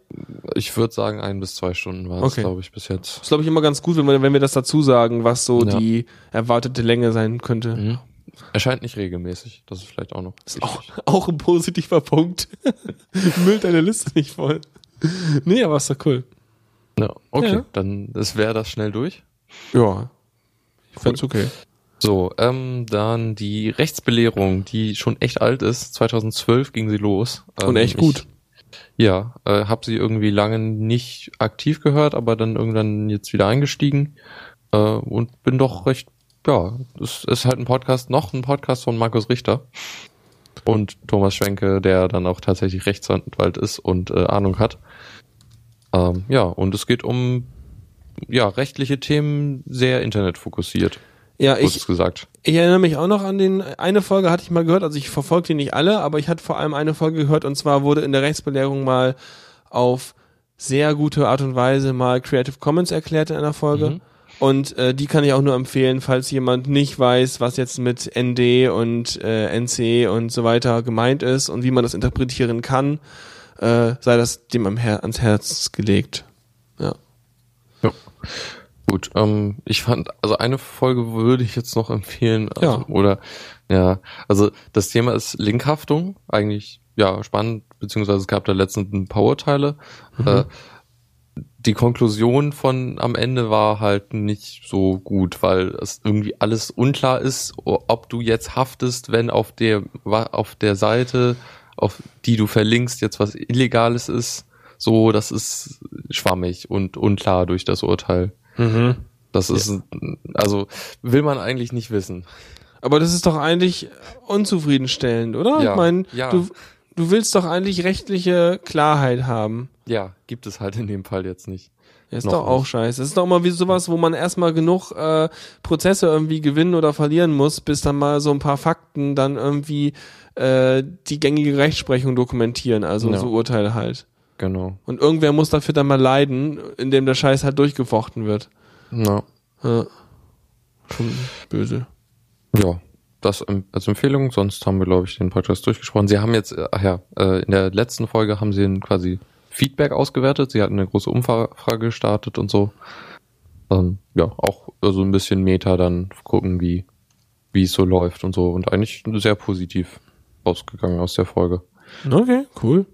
ich würde sagen, ein bis zwei Stunden war es, Okay. glaube ich, bis jetzt. ist, glaube ich, immer ganz gut, wenn wir, wenn wir das dazu sagen, was so Ja. die erwartete Länge sein könnte. Mhm. Erscheint nicht regelmäßig, das ist vielleicht auch noch. Ist auch, auch ein positiver Punkt. Müllt deine Liste nicht voll. Nee, aber ist doch cool. Ja, okay, Ja. dann wäre das schnell durch. Ja. Ich find's okay. So, ähm, dann die Rechtsbelehrung, die schon echt alt ist. 2012 ging sie los. Ähm, Und echt gut. Ich, ja, äh, habe sie irgendwie lange nicht aktiv gehört, aber dann irgendwann jetzt wieder eingestiegen äh, und bin doch recht, ja, es ist halt ein Podcast, noch ein Podcast von Markus Richter und Thomas Schwenke, der dann auch tatsächlich Rechtsanwalt ist und äh, Ahnung hat. Ähm, ja, und es geht um ja rechtliche Themen sehr internetfokussiert, Ja, ich, gesagt. ich erinnere mich auch noch an den, eine Folge hatte ich mal gehört, also ich verfolge die nicht alle, aber ich hatte vor allem eine Folge gehört und zwar wurde in der Rechtsbelehrung mal auf sehr gute Art und Weise mal Creative Commons erklärt in einer Folge. Mhm. Und äh, die kann ich auch nur empfehlen, falls jemand nicht weiß, was jetzt mit ND und äh, NC und so weiter gemeint ist und wie man das interpretieren kann, äh, sei das dem am Her ans Herz gelegt. Ja. Ja. Gut, ähm, ich fand, also eine Folge würde ich jetzt noch empfehlen. Also, Ja. Oder, ja, also das Thema ist Linkhaftung, eigentlich, ja, spannend, beziehungsweise es gab da letztens ein paar Urteile. Äh, die Konklusion von am Ende war halt nicht so gut, weil es irgendwie alles unklar ist, ob du jetzt haftest, wenn auf der, auf der Seite, auf die du verlinkst, jetzt was Illegales ist. So, das ist schwammig und unklar durch das Urteil. Mhm. Das ist, also will man eigentlich nicht wissen. Aber das ist doch eigentlich unzufriedenstellend, oder? Ja, Ich meine, ja. du, du willst doch eigentlich rechtliche Klarheit haben. Ja, gibt es halt in dem Fall jetzt nicht. Ja, ist Noch doch auch nicht. scheiße. Es ist doch immer wie sowas, wo man erstmal genug äh, Prozesse irgendwie gewinnen oder verlieren muss, bis dann mal so ein paar Fakten dann irgendwie äh, die gängige Rechtsprechung dokumentieren, also Ja. so Urteile halt. Genau. Und irgendwer muss dafür dann mal leiden, indem der Scheiß halt durchgefochten wird. Ja. Ja. Schon böse. Ja, das als Empfehlung. Sonst haben wir, glaube ich, den Podcast durchgesprochen. Sie haben jetzt, ach ja, äh, in der letzten Folge haben sie ein quasi Feedback ausgewertet. Sie hatten eine große Umfrage gestartet und so. Ähm, ja, auch so ein bisschen Meta dann gucken, wie wie es so läuft und so. Und eigentlich sehr positiv rausgegangen aus der Folge. Okay, cool.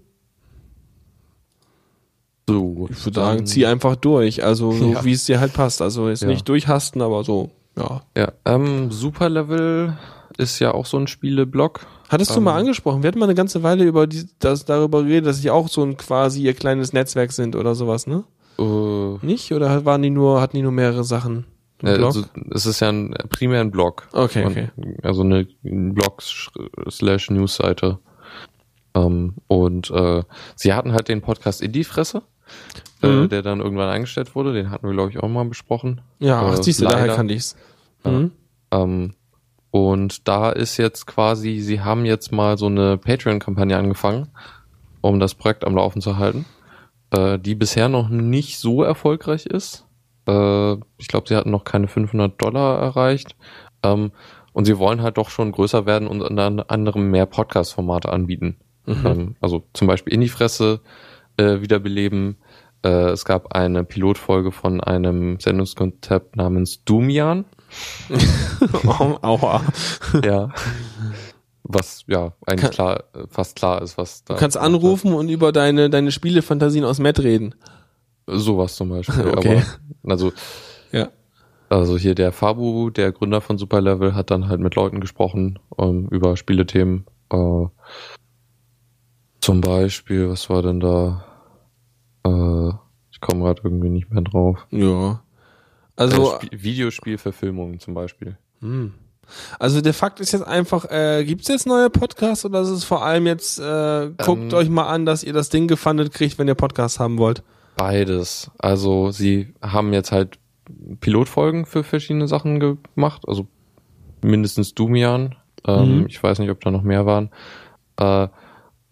So, Ich würde sagen, zieh einfach durch. Also so Ja. wie es dir halt passt. Also jetzt Ja. nicht durchhasten, aber so, ja. Ja, ähm, Superlevel ist ja auch so ein Spieleblock. Hattest du Ähm, mal angesprochen? Wir hatten mal eine ganze Weile über die, das, darüber geredet, dass sie auch so ein quasi ihr kleines Netzwerk sind oder sowas, ne? Äh, Nicht? Oder waren die nur, hatten die nur mehrere Sachen? Äh? Also, es ist ja ein, primär ein Blog. Okay, okay. Also eine Blog slash Newsseite. Ähm, und äh, sie hatten halt den Podcast in die Fresse, äh, Mhm. der dann irgendwann eingestellt wurde. Den hatten wir, glaube ich, auch mal besprochen. ja, ach, äh, siehst du, daher kannte ich's. Ja. Mhm. Ähm, und da ist jetzt quasi, sie haben jetzt mal so eine Patreon-Kampagne angefangen, um das Projekt am Laufen zu halten, äh, die bisher noch nicht so erfolgreich ist. Äh, ich glaube, sie hatten noch keine 500 Dollar erreicht. Ähm, und sie wollen halt doch schon größer werden und unter anderem mehr Podcast-Formate anbieten. Mhm. Ähm, also zum Beispiel in die Fresse äh, wiederbeleben. Äh, es gab eine Pilotfolge von einem Sendungskonzept namens Dumian. Au- Aua. Ja. Was ja eigentlich Kann- klar, äh, fast klar ist, was da. Du kannst anrufen und über deine, deine Spielefantasien aus Matt reden. Sowas zum Beispiel. Okay. Aber, also, Ja. also hier der Fabu, der Gründer von Superlevel, hat dann halt mit Leuten gesprochen ähm, über Spielethemen. Äh, zum Beispiel, was war denn da? Äh, ich komme gerade irgendwie nicht mehr drauf. Ja. Also, äh, Sp Videospielverfilmungen zum Beispiel. hm. also der Fakt ist jetzt einfach, äh, gibt's jetzt neue Podcasts oder ist es vor allem jetzt, äh, guckt Ähm. euch mal an, dass ihr das Ding gefundet kriegt, wenn ihr Podcasts haben wollt. Beides. Also sie haben jetzt halt Pilotfolgen für verschiedene Sachen gemacht, also mindestens Dumian. Ähm, Mhm. Ich weiß nicht, ob da noch mehr waren. Äh,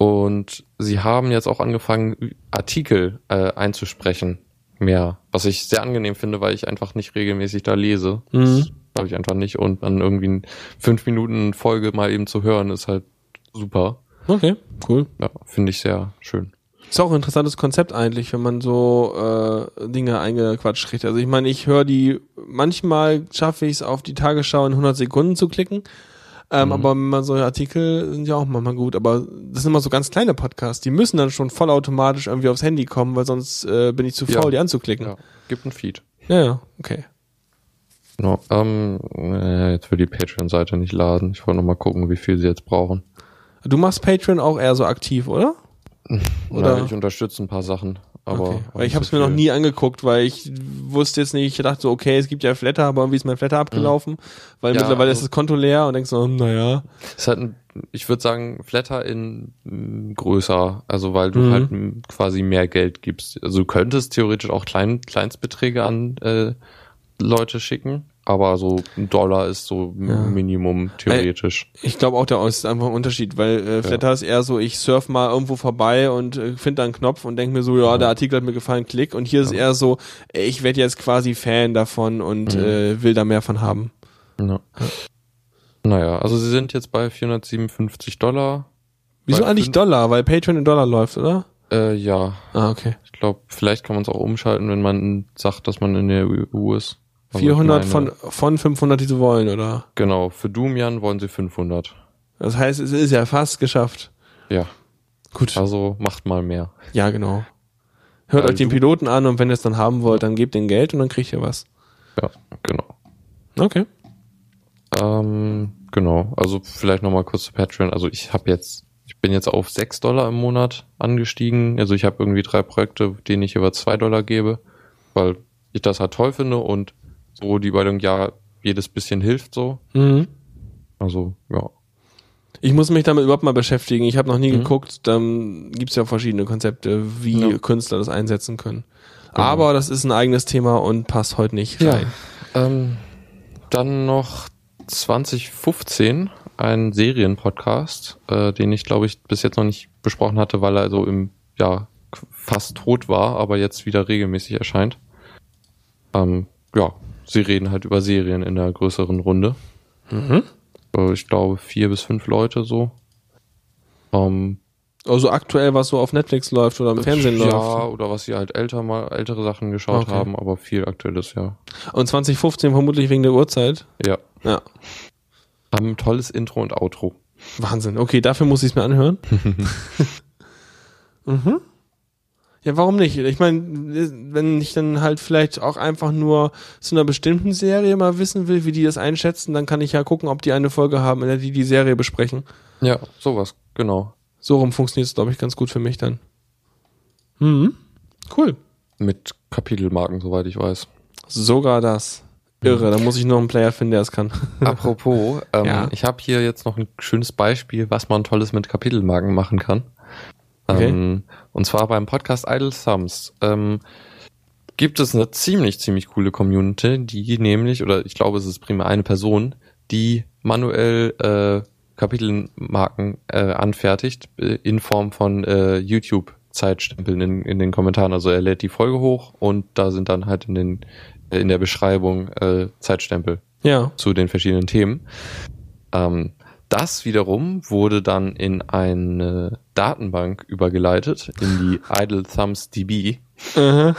und sie haben jetzt auch angefangen, Artikel äh, einzusprechen. Mehr. Was ich sehr angenehm finde, weil ich einfach nicht regelmäßig da lese. Mhm. Das habe ich einfach nicht. Und dann irgendwie eine fünf Minuten Folge mal eben zu hören, ist halt super. Okay, cool. Ja, finde ich sehr schön. Ist auch ein interessantes Konzept eigentlich, wenn man so äh, Dinge eingequatscht kriegt. Also ich meine, ich höre die, manchmal schaffe ich es auf die Tagesschau in 100 Sekunden zu klicken. Ähm, Mhm. Aber wenn man so Artikel sind ja auch manchmal gut, aber das sind immer so ganz kleine Podcasts, die müssen dann schon vollautomatisch irgendwie aufs Handy kommen, weil sonst äh, bin ich zu Ja. faul, die anzuklicken. Ja, gibt ein Feed. Ja, ja, okay. Genau. Ähm, äh, jetzt will die Patreon-Seite nicht laden. Ich wollte noch mal gucken, wie viel sie jetzt brauchen. Du machst Patreon auch eher so aktiv, oder? Oder? Ja, ich unterstütze ein paar Sachen, aber okay. Weil ich habe es mir noch nie angeguckt, weil ich wusste jetzt nicht, ich dachte so, okay, es gibt ja Flatter, aber irgendwie ist mein Flatter abgelaufen, weil Ja, mittlerweile also- ist das Konto leer und denkst so, naja. Ist halt ein, ich würde sagen, Flatter in m, größer, also weil du Mhm. halt quasi mehr Geld gibst. Also du könntest theoretisch auch Klein, Kleinstbeträge an äh, Leute schicken, aber so ein Dollar ist so Ja. Minimum theoretisch. Ich glaube auch, da ist einfach ein Unterschied, weil äh, Flatter ist eher so, ich surf mal irgendwo vorbei und äh, finde da einen Knopf und denke mir so, ja, der Artikel hat mir gefallen, klick. Und hier ist eher so, ich werde jetzt quasi Fan davon und Mhm. äh, will da mehr von haben. Ja. Naja, also sie sind jetzt bei 457 Dollar. Wieso eigentlich Dollar? Weil Patreon in Dollar läuft, oder? Äh, ja, Ah, okay. Ich glaube, vielleicht kann man es auch umschalten, wenn man sagt, dass man in der EU ist. Aber ich 400 meine- von, von 500, die sie wollen, oder? Genau, für Dumian wollen sie 500. Das heißt, es ist ja fast geschafft. Ja, Gut. also macht mal mehr. Ja, genau. Hört Weil euch den du- Piloten an und wenn ihr es dann haben wollt, dann gebt den Geld und dann kriegt ihr was. Ja, genau. Okay. Ähm, genau, also vielleicht nochmal kurz zu Patreon. Also ich habe jetzt, ich bin jetzt auf 6 Dollar im Monat angestiegen. Also ich habe irgendwie drei Projekte, denen ich über 2 Dollar gebe, weil ich das halt toll finde und so die Überlegung, ja, jedes bisschen hilft so. Mhm. Also, ja. Ich muss mich damit überhaupt mal beschäftigen. Ich habe noch nie Mhm. geguckt. Dann gibt's ja verschiedene Konzepte, wie Ja. Künstler das einsetzen können. Aber das ist ein eigenes Thema und passt heute nicht Ja. rein. Ähm, dann noch 2015 ein Serienpodcast, äh, den ich glaube ich bis jetzt noch nicht besprochen hatte, weil er so im ja fast tot war, aber jetzt wieder regelmäßig erscheint. Ähm, ja, sie reden halt über Serien in der größeren Runde. Mhm. Äh, ich glaube vier bis fünf Leute so. Ähm, Also aktuell, was so auf Netflix läuft oder im Fernsehen ja, läuft. oder was sie halt älter mal ältere Sachen geschaut Okay. haben, aber viel aktuelles ja. Und 2015 vermutlich wegen der Uhrzeit. Ja. Ja. Haben tolles Intro und Outro. Wahnsinn. Okay, dafür muss ich es mir anhören. mhm. Ja, warum nicht? Ich meine, wenn ich dann halt vielleicht auch einfach nur zu einer bestimmten Serie mal wissen will, wie die das einschätzen, dann kann ich ja gucken, ob die eine Folge haben, in der die die Serie besprechen. Ja, sowas, genau. So rum funktioniert es, glaube ich, ganz gut für mich dann. Mhm. Cool. Mit Kapitelmarken, soweit ich weiß. Sogar das. Irre, da muss ich noch einen Player finden, der es kann. Apropos, ähm, Ja. ich habe hier jetzt noch ein schönes Beispiel, was man Tolles mit Kapitelmarken machen kann. Okay. Ähm, und zwar beim Podcast Idle Thumbs. Ähm, gibt es eine ziemlich, ziemlich coole Community, die nämlich, oder ich glaube, es ist primär eine Person, die manuell äh, Kapitelmarken äh, anfertigt äh, in Form von äh, YouTube-Zeitstempeln in, in den Kommentaren. Also er lädt die Folge hoch und da sind dann halt in den äh, in der Beschreibung äh, Zeitstempel Ja. zu den verschiedenen Themen. Ähm, das wiederum wurde dann in eine Datenbank übergeleitet, in die Idle Thumbs DB, äh,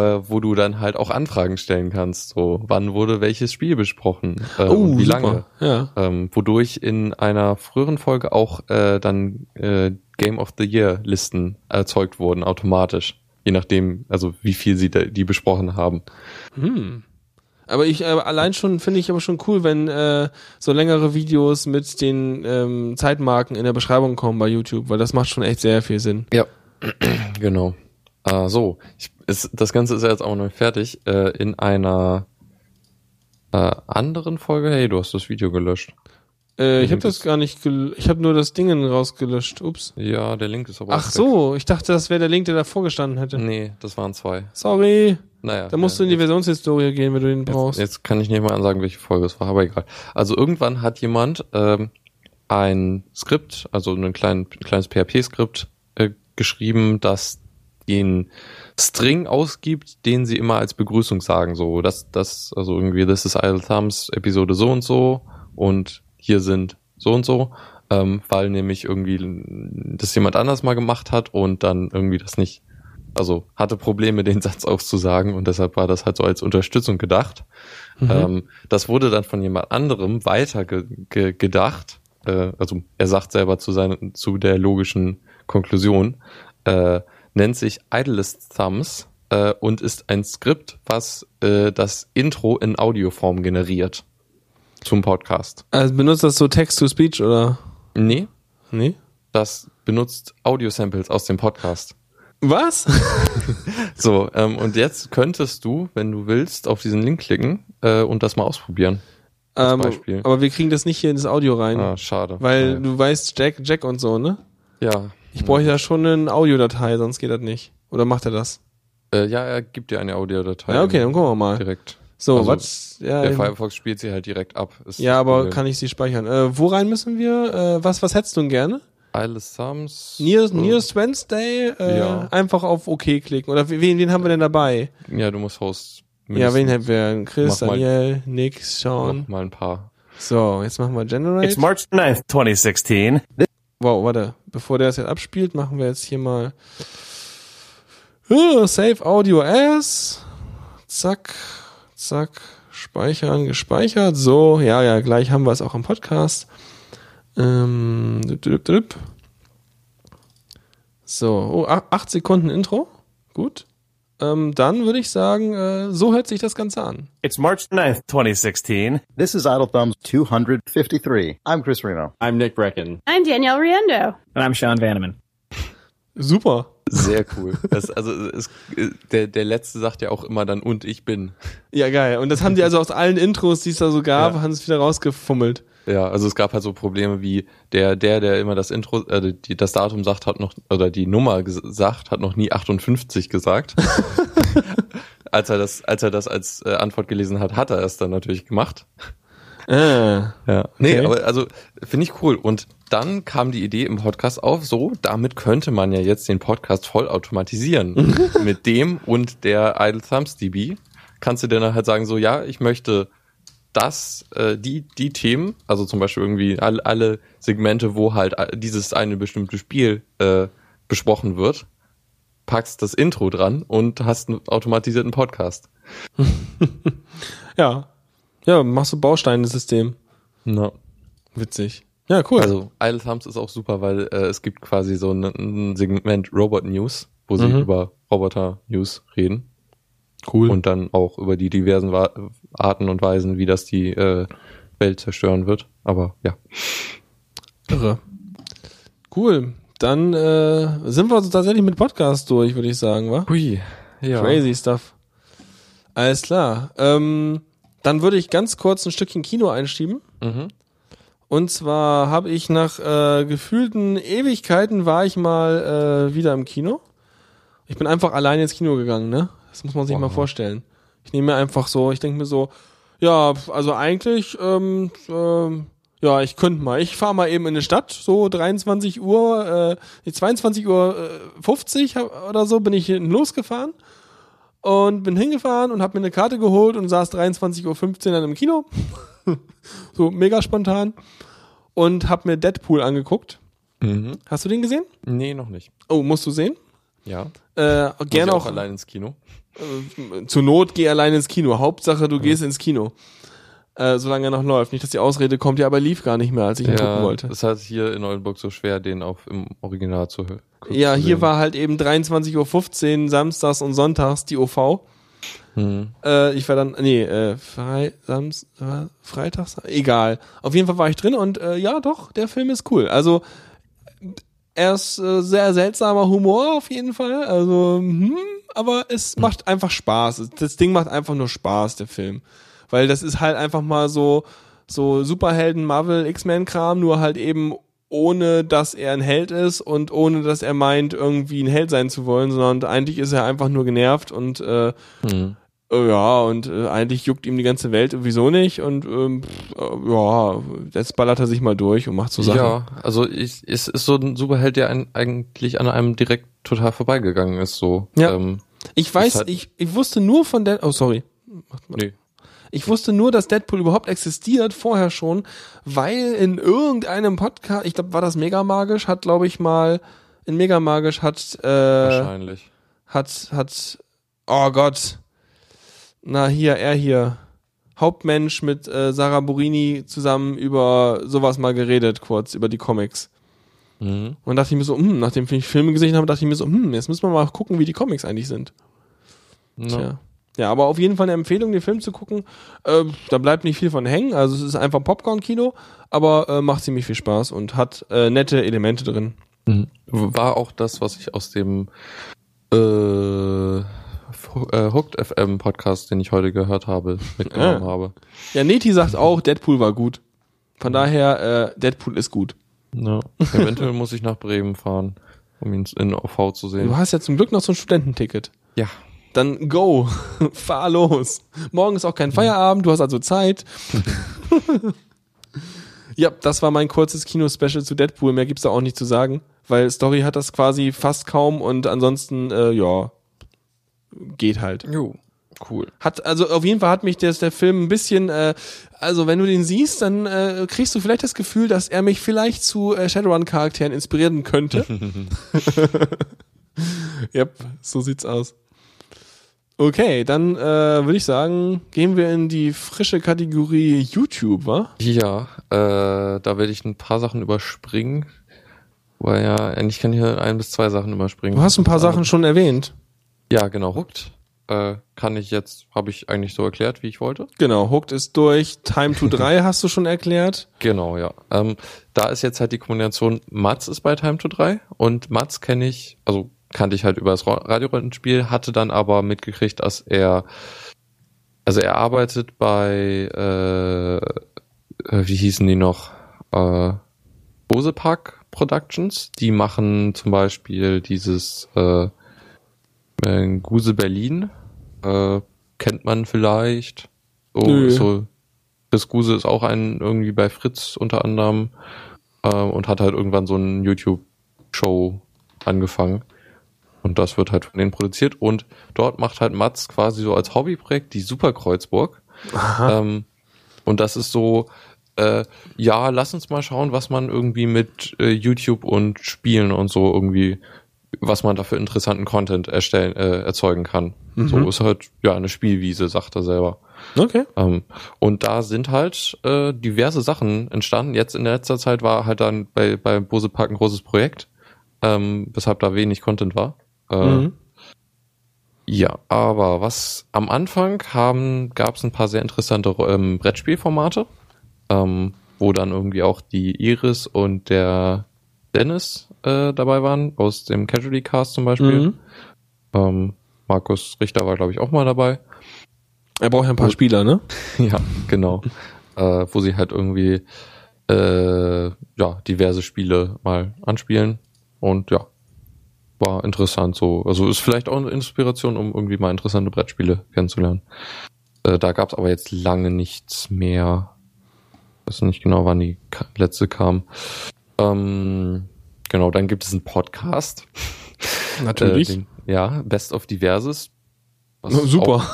wo du dann halt auch Anfragen stellen kannst. So, wann wurde welches Spiel besprochen? Äh, Oh, und wie super. lange? Ja. Ähm, wodurch in einer früheren Folge auch äh, dann äh, Game of the Year Listen erzeugt wurden, automatisch. Je nachdem, also wie viel sie die besprochen haben. Hm. Aber ich äh, allein schon finde ich aber schon cool, wenn äh, so längere Videos mit den ähm, Zeitmarken in der Beschreibung kommen bei YouTube, weil das macht schon echt sehr viel Sinn. Ja, genau. Äh, so, ich, ist, das Ganze ist ja jetzt auch noch fertig. Äh, in einer äh, anderen Folge, hey, du hast das Video gelöscht. Äh, ich habe das gar nicht, ich habe nur das Dingen rausgelöscht. Ups. Ja, der Link ist aber Ach so, ich dachte, das wäre der Link, der davor gestanden hätte. Nee, das waren zwei. Sorry. Naja. Da musst du in die Versionshistorie gehen, wenn du den jetzt, brauchst. jetzt kann ich nicht mal ansagen, welche Folge es war, aber egal. Also irgendwann hat jemand ähm, ein Skript, also ein, klein, ein kleines PHP-Skript äh, geschrieben, das den String ausgibt, den sie immer als Begrüßung sagen. So, das, das, also irgendwie, das ist Idle Thumbs Episode so und so und hier sind so und so, ähm, weil nämlich irgendwie das jemand anders mal gemacht hat und dann irgendwie das nicht, also hatte Probleme, den Satz auszusagen und deshalb war das halt so als Unterstützung gedacht. Mhm. Ähm, das wurde dann von jemand anderem weiter ge ge gedacht. Äh, also er sagt selber zu, seinen, zu der logischen Konklusion, äh, nennt sich Idlest Thumbs äh, und ist ein Skript, was äh, das Intro in Audioform generiert zum Podcast. Also benutzt das so Text-to-Speech oder? Nee, Nee. das benutzt Audio-Samples aus dem Podcast. Was? So, ähm, und jetzt könntest du, wenn du willst, auf diesen Link klicken äh, und das mal ausprobieren. Ähm, Beispiel. aber wir kriegen das nicht hier in das Audio rein. Ah, schade. Weil Ja. du weißt, Jack, Jack und so, ne? ja, Ich bräuchte ja schon eine Audiodatei, sonst geht das nicht. Oder macht er das? Äh, ja, er gibt dir eine Audiodatei. Ja, okay, dann gucken wir mal. Direkt. So, Also, was? Ja, Der Firefox spielt sie halt direkt ab. Ist ja, aber kann ich sie speichern? Äh, wo rein müssen wir? Äh, was, was hättest du denn gerne? Alles Thumbs. Nearest, äh, Nearest Wednesday? Äh, Ja. Einfach auf OK klicken. Oder wen, wen haben wir denn dabei? Ja, du musst Host. Ja, wen haben wir? Chris, Mach mal- Daniel, Nick, Sean. Mach mal ein paar. So, jetzt machen wir Generate. It's March 9th, 2016. Wow, warte. Bevor der das jetzt abspielt, machen wir jetzt hier mal uh, Save Audio as. Zack, zack. Speichern, gespeichert. So, ja, ja, gleich haben wir es auch im Podcast. Ähm, düpp, düpp. So, oh, acht Sekunden Intro. Gut. Ähm, dann würde ich sagen, äh, so hört sich das Ganze an. It's March 9th, 2016. This is Idle Thumbs 253. I'm Chris Reno. I'm Nick Brecken. I'm Danielle Riendo. And I'm Sean Vanneman. Super. Sehr cool. das, also es, der, der letzte sagt ja auch immer dann und ich bin. Ja, geil. Und das haben die also aus allen Intros, die es da so gab, Ja. haben es wieder rausgefummelt. Ja, also es gab halt so Probleme wie der, der, der immer das Intro, äh, die, das Datum sagt, hat noch, oder die Nummer gesagt, hat noch nie 58 gesagt. als er das, als er das als äh, Antwort gelesen hat, hat er es dann natürlich gemacht. Ah, Ja. Nee, Okay. aber also finde ich cool. Und dann kam die Idee im Podcast auf, so, damit könnte man ja jetzt den Podcast voll automatisieren. Mit dem und der Idle Thumbs DB kannst du dann halt sagen, so, ja, ich möchte das, äh, die, die Themen, also zum Beispiel irgendwie alle, alle Segmente, wo halt äh, dieses eine bestimmte Spiel äh, besprochen wird, packst das Intro dran und hast einen automatisierten Podcast. ja. Ja, machst du Bausteine-System. Ja. Witzig. Ja, cool. Also Idle Thumbs ist auch super, weil äh, es gibt quasi so ein, ein Segment Robot News, wo sie Mhm. über Roboter News reden cool. und dann auch über die diversen Wa Arten und Weisen, wie das die äh, Welt zerstören wird. Aber ja. Irre. Cool. Dann äh, sind wir tatsächlich mit Podcast durch, würde ich sagen, wa? Hui. Ja. Crazy stuff. Alles klar. Ähm, dann würde ich ganz kurz ein Stückchen Kino einschieben. Mhm. Und zwar habe ich nach äh, gefühlten Ewigkeiten war ich mal äh, wieder im Kino. Ich bin einfach alleine ins Kino gegangen, ne? Das muss man sich Wow. mal vorstellen. Ich nehme mir einfach so, ich denke mir so, ja, also eigentlich, ähm, ähm, ja, ich könnte mal. Ich fahre mal eben in eine Stadt, so 23 Uhr, äh, 22 Uhr äh, 50 hab- oder so bin ich losgefahren und bin hingefahren und habe mir eine Karte geholt und saß 23.15 Uhr dann im Kino. so mega spontan. Und habe mir Deadpool angeguckt. Mhm. Hast du den gesehen? Nee, noch nicht. Oh, musst du sehen? Ja. Äh, gerne ich auch, allein ins Kino. äh, zur Not geh alleine ins Kino. Hauptsache, du gehst ins Kino. Äh, solange er noch läuft. Nicht, dass die Ausrede kommt, ja, aber lief gar nicht mehr, als ich ihn gucken Ja, wollte. es ist halt hier in Oldenburg so schwer, den auf im Original zu hören. Ja, hier war halt eben 23.15 Uhr samstags und sonntags die OV. Mhm. Äh, ich war dann, nee, äh, Frei, Sams, äh, Freitags, egal. Auf jeden Fall war ich drin und äh, ja, doch, der Film ist cool. Also er ist äh, sehr seltsamer Humor auf jeden Fall. Also, hm, aber es macht einfach Spaß. Das Ding macht einfach nur Spaß, der Film. Weil das ist halt einfach mal so, so Superhelden, Marvel, X-Men-Kram, nur halt eben ohne, dass er ein Held ist und ohne, dass er meint, irgendwie ein Held sein zu wollen, sondern eigentlich ist er einfach nur genervt und äh, Mhm. äh, ja, und äh, eigentlich juckt ihm die ganze Welt sowieso nicht und ähm, äh, ja, jetzt ballert er sich mal durch und macht so Sachen. Ja, also ich, es ist so ein Superheld, der ein, eigentlich an einem direkt total vorbeigegangen ist, so. Ja. Ähm, Ich weiß, halt- ich, ich wusste nur von der, oh sorry. nee. Ich wusste nur, dass Deadpool überhaupt existiert, vorher schon, weil in irgendeinem Podcast, ich glaube, war das Megamagisch, hat, glaube ich, mal, in Megamagisch hat, äh, Wahrscheinlich. hat, hat, oh Gott, na hier, er hier, Hauptmensch mit äh, Sarah Burini zusammen über sowas mal geredet, kurz, über die Comics. Mhm. Und dachte ich mir so, hm, nachdem ich Filme gesehen habe, dachte ich mir so, hm, jetzt müssen wir mal gucken, wie die Comics eigentlich sind. Ja. Tja. Ja, aber auf jeden Fall eine Empfehlung, den Film zu gucken. Äh, da bleibt nicht viel von hängen. Also es ist einfach Popcorn-Kino, aber äh, macht ziemlich viel Spaß und hat äh, nette Elemente drin. Mhm. War auch das, was ich aus dem äh, äh, Hooked FM Podcast, den ich heute gehört habe, mitgenommen Ah. habe. Ja, Neti sagt auch, Deadpool war gut. Von daher, äh, Deadpool ist gut. Ja. Eventuell muss ich nach Bremen fahren, um ihn in OV zu sehen. Du hast ja zum Glück noch so ein Studententicket. Ja. Dann go, fahr los. Morgen ist auch kein Feierabend, du hast also Zeit. ja, das war mein kurzes Kino-Special zu Deadpool. Mehr gibt's da auch nicht zu sagen, weil Story hat das quasi fast kaum und ansonsten, äh, ja, geht halt. Jo. Cool. Hat, also auf jeden Fall hat mich der, der Film ein bisschen, äh, also wenn du den siehst, dann äh, kriegst du vielleicht das Gefühl, dass er mich vielleicht zu äh, Shadowrun-Charakteren inspirieren könnte. yep, so sieht's aus. Okay, dann äh, würde ich sagen, gehen wir in die frische Kategorie YouTube, wa? Ja, äh, da werde ich ein paar Sachen überspringen. Weil ja, eigentlich kann ich hier ein bis zwei Sachen überspringen. Du hast ein paar Das Sachen schon erwähnt. Ja, genau. Hooked äh, kann ich jetzt, habe ich eigentlich so erklärt, wie ich wollte. Genau, Hooked ist durch. Time to 3 hast du schon erklärt. Genau, ja. Ähm, da ist jetzt halt die Kombination, Mats ist bei Time to 3 und Mats kenne ich, also kannte ich halt über das Ra- Radiorollenspiel, hatte dann aber mitgekriegt, dass er, also er arbeitet bei, äh, äh, wie hießen die noch? Äh, Bose Park Productions. Die machen zum Beispiel dieses äh, äh, Guse Berlin. Äh, kennt man vielleicht. So, Nö. so Chris Guse ist auch ein irgendwie bei Fritz unter anderem äh, und hat halt irgendwann so ein YouTube-Show angefangen. Und das wird halt von denen produziert. Und dort macht halt Mats quasi so als Hobbyprojekt die Super Kreuzburg. Ähm, und das ist so, äh, ja, lass uns mal schauen, was man irgendwie mit äh, YouTube und Spielen und so irgendwie, was man da für interessanten Content erstellen, äh, erzeugen kann. So ist halt, ja, eine Spielwiese, sagt er selber. Okay. Ähm, und da sind halt äh, diverse Sachen entstanden. Jetzt in letzter Zeit war halt dann bei, bei Bose Park ein großes Projekt, ähm, weshalb da wenig Content war. Äh, Mhm. Ja, aber was am Anfang haben, gab es ein paar sehr interessante ähm, Brettspielformate, ähm, wo dann irgendwie auch die Iris und der Dennis äh, dabei waren, aus dem Casualty Cast zum Beispiel. Mhm. Ähm, Markus Richter war, glaube ich, auch mal dabei. Er braucht ja ein paar Gut. Spieler, ne? Ja, genau. äh, wo sie halt irgendwie äh, ja, diverse Spiele mal anspielen. Und ja, war interessant so. Also ist vielleicht auch eine Inspiration, um irgendwie mal interessante Brettspiele kennenzulernen. Äh, da gab's aber jetzt lange nichts mehr. Ich weiß nicht genau, wann die letzte kam. Ähm, genau, dann gibt es einen Podcast. Natürlich. Äh, den, ja, Best of Diverses. was Super.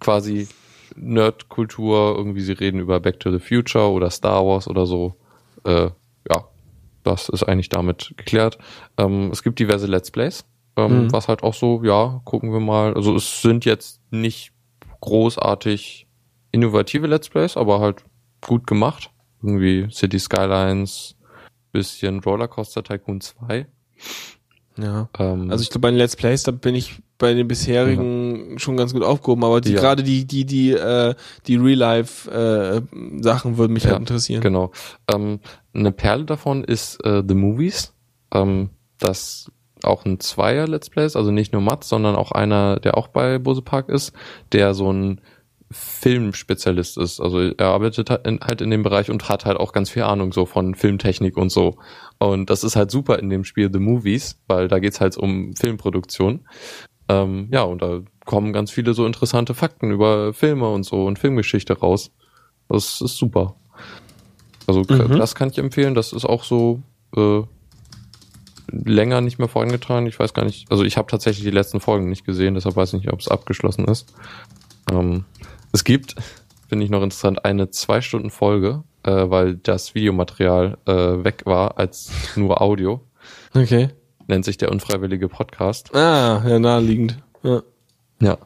quasi Nerdkultur, irgendwie sie reden über Back to the Future oder Star Wars oder so. Äh, das ist eigentlich damit geklärt. Ähm, es gibt diverse Let's Plays, ähm, Mhm. was halt auch so, ja, gucken wir mal. Also es sind jetzt nicht großartig innovative Let's Plays, aber halt gut gemacht. Irgendwie City Skylines, bisschen Rollercoaster Tycoon 2. Ja. Ähm, Also ich glaube, bei den Let's Plays, da bin ich bei den bisherigen schon ganz gut aufgehoben, aber die Ja. gerade die, die, die, äh, die Real-Life-Sachen würden mich Ja, halt interessieren. Genau. Ähm, eine Perle davon ist äh, The Movies. Ähm, das auch ein Zweier Let's Plays, also nicht nur Mats, sondern auch einer, der auch bei Bose Park ist, der so ein Filmspezialist ist. Also er arbeitet halt in, halt in dem Bereich und hat halt auch ganz viel Ahnung so von Filmtechnik und so. Und das ist halt super in dem Spiel The Movies, weil da geht's halt um Filmproduktion. Ähm, ja, und da kommen ganz viele so interessante Fakten über Filme und so und Filmgeschichte raus. Das ist super. Also Mhm. das kann ich empfehlen. Das ist auch so äh, länger nicht mehr vorangetragen. Ich weiß gar nicht. Also ich habe tatsächlich die letzten Folgen nicht gesehen, deshalb weiß ich nicht, ob es abgeschlossen ist. Ähm, es gibt, finde ich noch interessant, eine zwei Stunden Folge, äh, weil das Videomaterial äh, weg war als nur Audio. Okay. Nennt sich der unfreiwillige Podcast. Ah, ja, naheliegend. Ja. Ja.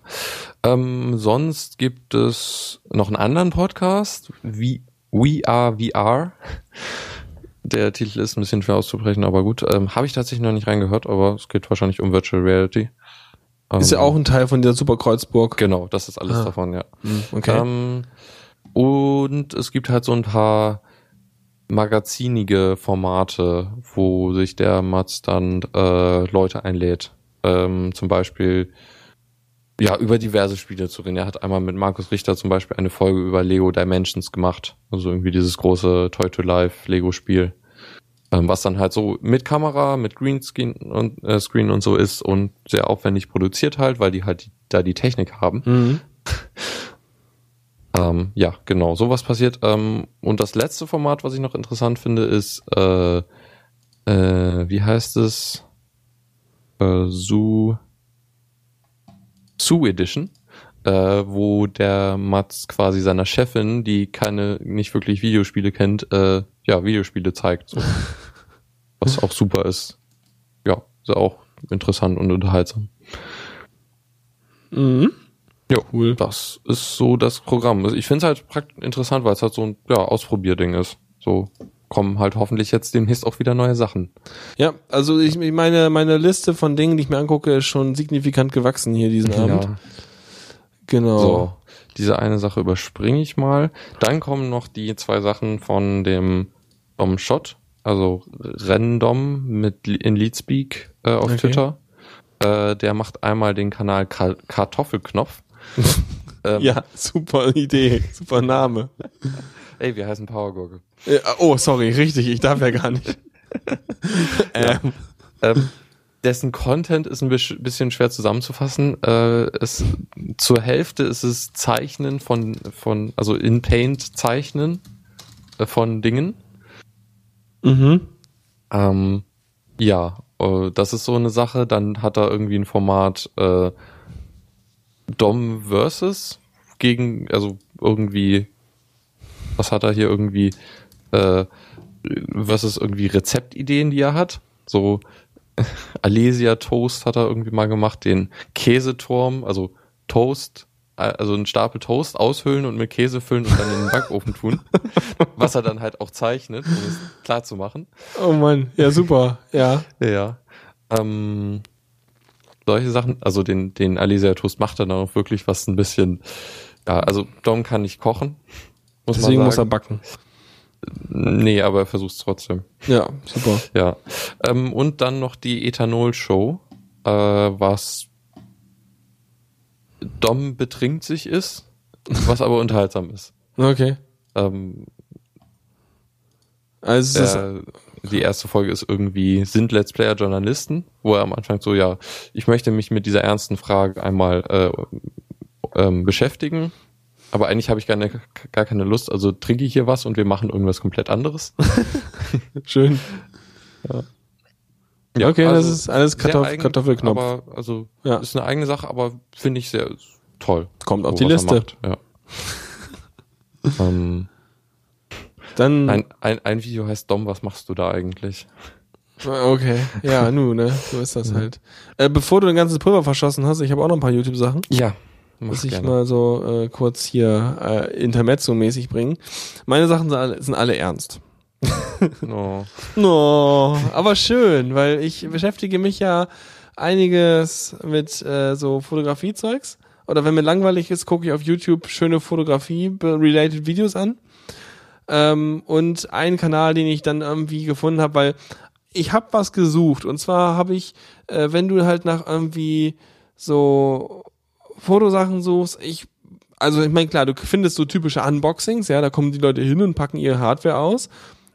Ähm, sonst gibt es noch einen anderen Podcast, wie We Are VR. Der Titel ist ein bisschen schwer auszubrechen, aber gut. Ähm, Habe ich tatsächlich noch nicht reingehört, aber es geht wahrscheinlich um Virtual Reality. Ist ja Ähm, auch ein Teil von der Super Kreuzburg. Genau, das ist alles Ah. davon, ja. Hm, Okay. Ähm, und es gibt halt so ein paar magazinige Formate, wo sich der Mats dann äh, Leute einlädt. Ähm, zum Beispiel ja, über diverse Spiele zu reden. Er hat einmal mit Markus Richter zum Beispiel eine Folge über Lego Dimensions gemacht. Also irgendwie dieses große Toy-to-Life-Lego-Spiel. Ähm, was dann halt so mit Kamera, mit Greenscreen und äh, Screen und so ist und sehr aufwendig produziert halt, weil die halt die, da die Technik haben. Mhm. Ähm, ja, genau, sowas passiert. Ähm, und das letzte Format, was ich noch interessant finde, ist, äh, äh, wie heißt es? Äh, Zoo, Zoo Edition, äh, wo der Mats quasi seiner Chefin, die keine, nicht wirklich Videospiele kennt, äh, ja, Videospiele zeigt. So. Was auch super ist. Ja, ist auch interessant und unterhaltsam. Mhm. Ja, Cool. Das ist so das Programm. Ich finde es halt prakt interessant, weil es halt so ein ja, Ausprobierding ist. So kommen halt hoffentlich jetzt demnächst auch wieder neue Sachen. Ja, also ich ich meine, meine Liste von Dingen, die ich mir angucke, ist schon signifikant gewachsen hier diesen Abend. Ja, Genau. so. Diese eine Sache überspringe ich mal. Dann kommen noch die zwei Sachen von dem Dom Shot, also Random mit in Leadspeak äh, auf Okay. Twitter. Äh, der macht einmal den Kanal Ka Kartoffelknopf. Ähm, Ja, super Idee, super Name. Ey, wir heißen Powergurke. Äh, oh, sorry, richtig, ich darf ja gar nicht. ähm, Ähm, dessen Content ist ein bisschen schwer zusammenzufassen. Äh, es, zur Hälfte ist es Zeichnen von, von also in Paint Zeichnen äh, von Dingen. mhm. Ähm, ja, äh, das ist so eine Sache. Dann hat er irgendwie ein Format äh, Dom versus gegen, also irgendwie, was hat er hier irgendwie, äh, versus irgendwie Rezeptideen, die er hat. So Alesia Toast hat er irgendwie mal gemacht, den Käseturm, also Toast, äh, also einen Stapel Toast aushöhlen und mit Käse füllen und dann in den Backofen tun. was er dann halt auch zeichnet, um es klar zu machen. Oh Mann, ja super, ja. Ja. Ähm, solche Sachen, also den, den Alesia Toast macht er dann auch wirklich was ein bisschen, ja, also Dom kann nicht kochen. Muss Deswegen muss er backen. Nee, aber er versucht es trotzdem. Ja, super. Ja. Ähm, und dann noch die Ethanol-Show, äh, was Dom betrinkt sich ist, was aber unterhaltsam ist. Okay. Ähm, Also es ist, äh, die erste Folge ist irgendwie, sind Let's Player Journalisten, wo er am Anfang so, ja, ich möchte mich mit dieser ernsten Frage einmal äh, ähm, beschäftigen, aber eigentlich habe ich gar, ne, gar keine Lust, also trinke ich hier was und wir machen irgendwas komplett anderes. schön. Ja, Okay, das also ist alles Kartoff- eigen, Kartoffelknopf. Aber, also, Ja. ist eine eigene Sache, aber finde ich sehr toll. Kommt auf die Liste. Ja. ähm, Dann, ein, ein, ein Video heißt Dom, was machst du da eigentlich? okay, ja, nu, ne, so ist das halt. Äh, bevor du dein ganzes Pulver verschossen hast, ich habe auch noch ein paar YouTube-Sachen. Ja, mach muss ich gerne. mal so äh, kurz hier äh, Intermezzo-mäßig bringen. Meine Sachen sind alle, sind alle ernst. Oh. No, aber schön, weil ich beschäftige mich ja einiges mit äh, so Fotografiezeugs. Oder wenn mir langweilig ist, gucke ich auf YouTube schöne Fotografie-related Videos an. Ähm, und ein Kanal, den ich dann irgendwie gefunden habe, weil ich habe was gesucht. Und zwar habe ich, äh, wenn du halt nach irgendwie so Fotosachen suchst, ich, also ich meine, klar, du findest so typische Unboxings, ja, da kommen die Leute hin und packen ihre Hardware aus,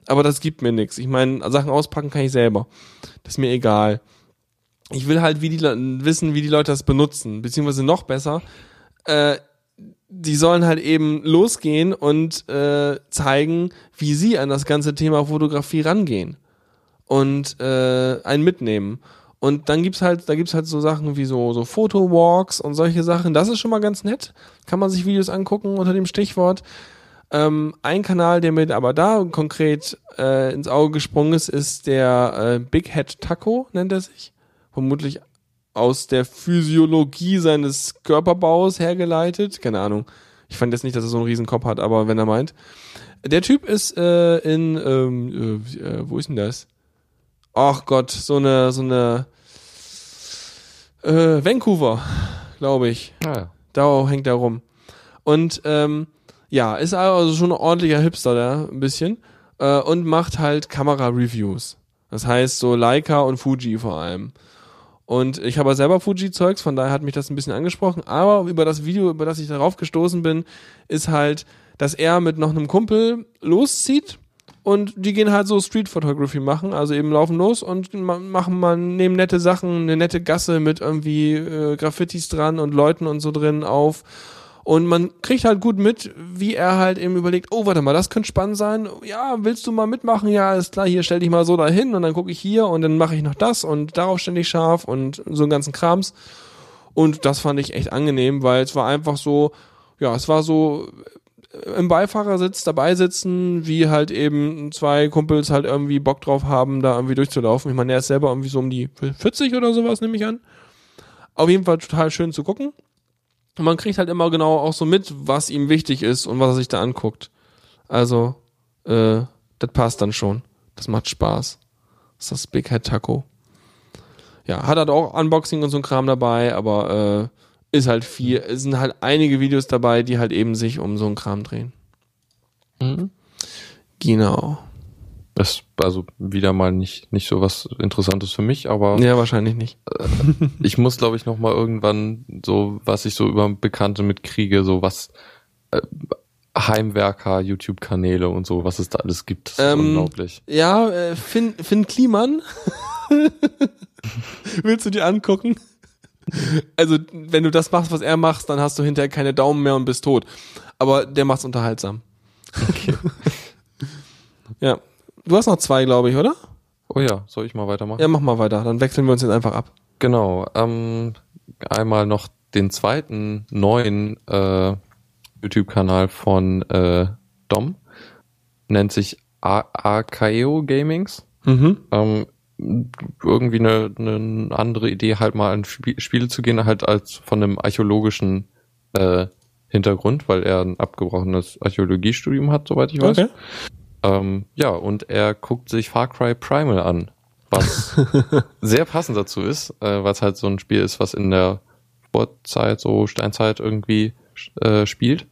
aber das gibt mir nichts. Ich meine, Sachen auspacken kann ich selber. Das ist mir egal. Ich will halt wie die wissen, wie die Leute das benutzen, beziehungsweise noch besser, äh, die sollen halt eben losgehen und äh, zeigen, wie sie an das ganze Thema Fotografie rangehen und äh, einen mitnehmen. Und dann gibt's halt, da gibt's halt so Sachen wie so so Fotowalks und solche Sachen. Das ist schon mal ganz nett. Kann man sich Videos angucken unter dem Stichwort. Ähm, ein Kanal, der mir aber da konkret äh, ins Auge gesprungen ist, ist der äh, Big Head Taco, nennt er sich. Vermutlich aus der Physiologie seines Körperbaus hergeleitet. Keine Ahnung. Ich fand jetzt nicht, dass er so einen riesen Kopf hat, aber wenn er meint. Der Typ ist äh, in, ähm, äh, äh, wo ist denn das? Ach Gott, so eine, so eine äh, Vancouver, glaube ich. Ah. Da hängt er rum. Und ähm, ja, ist also schon ein ordentlicher Hipster da, ein bisschen. Äh, und macht halt Kamera-Reviews. Das heißt so Leica und Fuji vor allem. Und ich habe selber Fuji-Zeugs, von daher hat mich das ein bisschen angesprochen. Aber über das Video, über das ich darauf gestoßen bin, ist halt, dass er mit noch einem Kumpel loszieht und die gehen halt so Street Photography machen, also eben laufen los und ma- machen mal, nehmen nette Sachen, eine nette Gasse mit irgendwie äh, Graffitis dran und Leuten und so drin auf. Und man kriegt halt gut mit, wie er halt eben überlegt, oh, warte mal, das könnte spannend sein. Ja, willst du mal mitmachen? Ja, ist klar, hier stell dich mal so dahin und dann gucke ich hier und dann mache ich noch das und darauf ich scharf und so einen ganzen Krams. Und das fand ich echt angenehm, weil es war einfach so, ja, es war so äh, im Beifahrersitz dabei sitzen, wie halt eben zwei Kumpels halt irgendwie Bock drauf haben, da irgendwie durchzulaufen. Ich meine, er ist selber irgendwie so um die 40 oder sowas, nehme ich an. Auf jeden Fall total schön zu gucken. Und man kriegt halt immer genau auch so mit, was ihm wichtig ist und was er sich da anguckt. Also, äh, das passt dann schon. Das macht Spaß. Das ist das Big Head Taco. Ja, hat halt auch Unboxing und so ein Kram dabei, aber äh, ist halt viel, es sind halt einige Videos dabei, die halt eben sich um so ein Kram drehen. Mhm. Genau. Ist also wieder mal nicht, nicht so was Interessantes für mich, aber Ja, wahrscheinlich nicht. ich muss, glaube ich, noch mal irgendwann so, was ich so über Bekannte mitkriege, so was äh, Heimwerker, YouTube-Kanäle und so, was es da alles gibt. Das ist Ähm, unglaublich. Ja, äh, Finn, Finn Kliman. Willst du dir angucken? Also, wenn du das machst, was er macht, dann hast du hinterher keine Daumen mehr und bist tot. Aber der macht's unterhaltsam. Okay. Ja. Du hast noch zwei, glaube ich, oder? Oh ja, soll ich mal weitermachen? Ja, mach mal weiter. Dann wechseln wir uns jetzt einfach ab. Genau. Ähm, einmal noch den zweiten neuen äh, YouTube-Kanal von äh, Dom. Nennt sich Archaeo Gamings. Mhm. Ähm, irgendwie eine, eine andere Idee, halt mal an Spie Spiele zu gehen, halt als von einem archäologischen äh, Hintergrund, weil er ein abgebrochenes Archäologiestudium hat, soweit ich weiß. Okay. Ähm, ja, und er guckt sich Far Cry Primal an, was sehr passend dazu ist, äh, weil es halt so ein Spiel ist, was in der Vorzeit, so Steinzeit irgendwie äh, spielt.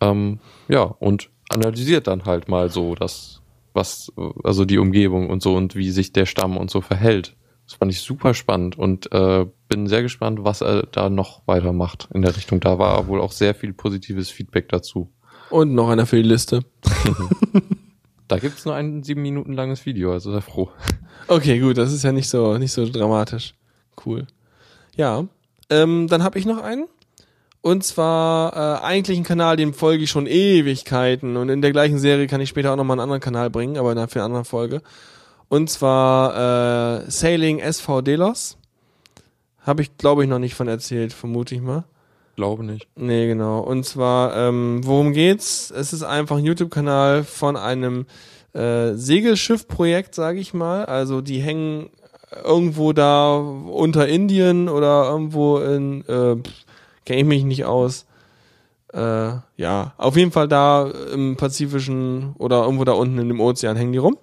Ähm, ja, und analysiert dann halt mal so das, was, also die Umgebung und so und wie sich der Stamm und so verhält. Das fand ich super spannend und äh, bin sehr gespannt, was er da noch weitermacht in der Richtung. Da war wohl auch sehr viel positives Feedback dazu. Und noch einer für die Liste. Da gibt's nur ein sieben Minuten langes Video, also sehr froh. Okay, gut, das ist ja nicht so, nicht so dramatisch. Cool. Ja, ähm, dann habe ich noch einen. Und zwar äh, eigentlich ein Kanal, dem folge ich schon Ewigkeiten. Und in der gleichen Serie kann ich später auch nochmal einen anderen Kanal bringen, aber dann für eine andere Folge. Und zwar äh, Sailing SV Delos. Habe ich, glaube ich, noch nicht von erzählt, vermute ich mal. Glaube nicht. Nee, genau. Und zwar, ähm, worum geht's? Es ist einfach ein YouTube-Kanal von einem äh, Segelschiff-Projekt, sage ich mal. Also die hängen irgendwo da unter Indien oder irgendwo in, äh, kenne ich mich nicht aus. Äh, ja, auf jeden Fall da im Pazifischen oder irgendwo da unten in dem Ozean hängen die rum.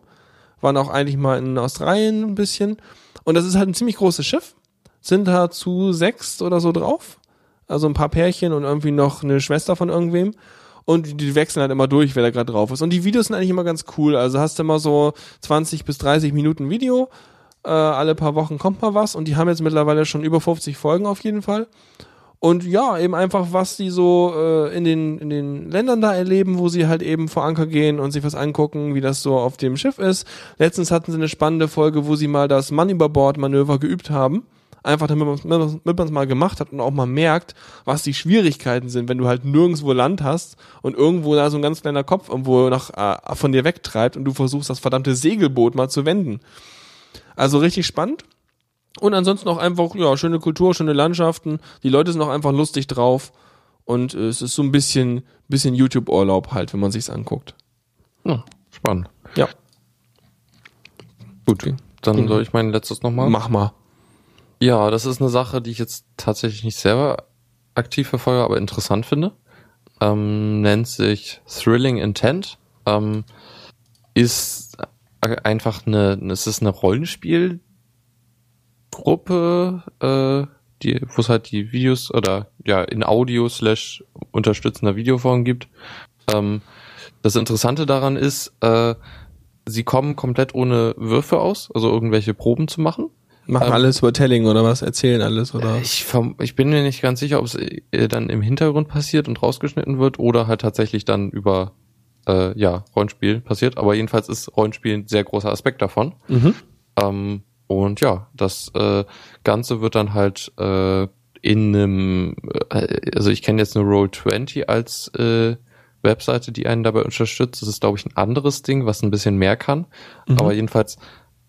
Waren auch eigentlich mal in Australien ein bisschen. Und das ist halt ein ziemlich großes Schiff. Sind da zu sechs oder so drauf. Also ein paar Pärchen und irgendwie noch eine Schwester von irgendwem. Und die wechseln halt immer durch, wer da gerade drauf ist. Und die Videos sind eigentlich immer ganz cool. Also hast du immer so 20 bis 30 Minuten Video. Äh, alle paar Wochen kommt mal was. Und die haben jetzt mittlerweile schon über 50 Folgen auf jeden Fall. Und ja, eben einfach, was die so äh, in, den, in den Ländern da erleben, wo sie halt eben vor Anker gehen und sich was angucken, wie das so auf dem Schiff ist. Letztens hatten sie eine spannende Folge, wo sie mal das Mann über Bord Manöver geübt haben. Einfach damit man es mal gemacht hat und auch mal merkt, was die Schwierigkeiten sind, wenn du halt nirgendwo Land hast und irgendwo da so ein ganz kleiner Kopf irgendwo nach, äh, von dir wegtreibt und du versuchst, das verdammte Segelboot mal zu wenden. Also richtig spannend. Und ansonsten auch einfach, ja, schöne Kultur, schöne Landschaften. Die Leute sind auch einfach lustig drauf. Und äh, es ist so ein bisschen, bisschen YouTube-Urlaub halt, wenn man sich's anguckt. Ja, spannend. Ja. Gut, dann soll ich mein letztes nochmal. Mach mal. Ja, das ist eine Sache, die ich jetzt tatsächlich nicht selber aktiv verfolge, aber interessant finde. Ähm, nennt sich Thrilling Intent. Ähm, ist einfach eine, es ist eine Rollenspielgruppe, äh, die, wo es halt die Videos oder ja in Audio slash unterstützender Videoform gibt. Ähm, das Interessante daran ist, äh, sie kommen komplett ohne Würfe aus, also irgendwelche Proben zu machen. Machen Ähm, alles über Telling oder was? Erzählen alles oder? Ich, ich bin mir nicht ganz sicher, ob es äh, dann im Hintergrund passiert und rausgeschnitten wird oder halt tatsächlich dann über äh, ja, Rollenspiel passiert. Aber jedenfalls ist Rollenspiel ein sehr großer Aspekt davon. Mhm. Ähm, und ja, das äh, Ganze wird dann halt äh, in einem, äh, also ich kenne jetzt nur Roll20 als äh, Webseite, die einen dabei unterstützt. Das ist, glaube ich, ein anderes Ding, was ein bisschen mehr kann. Aber jedenfalls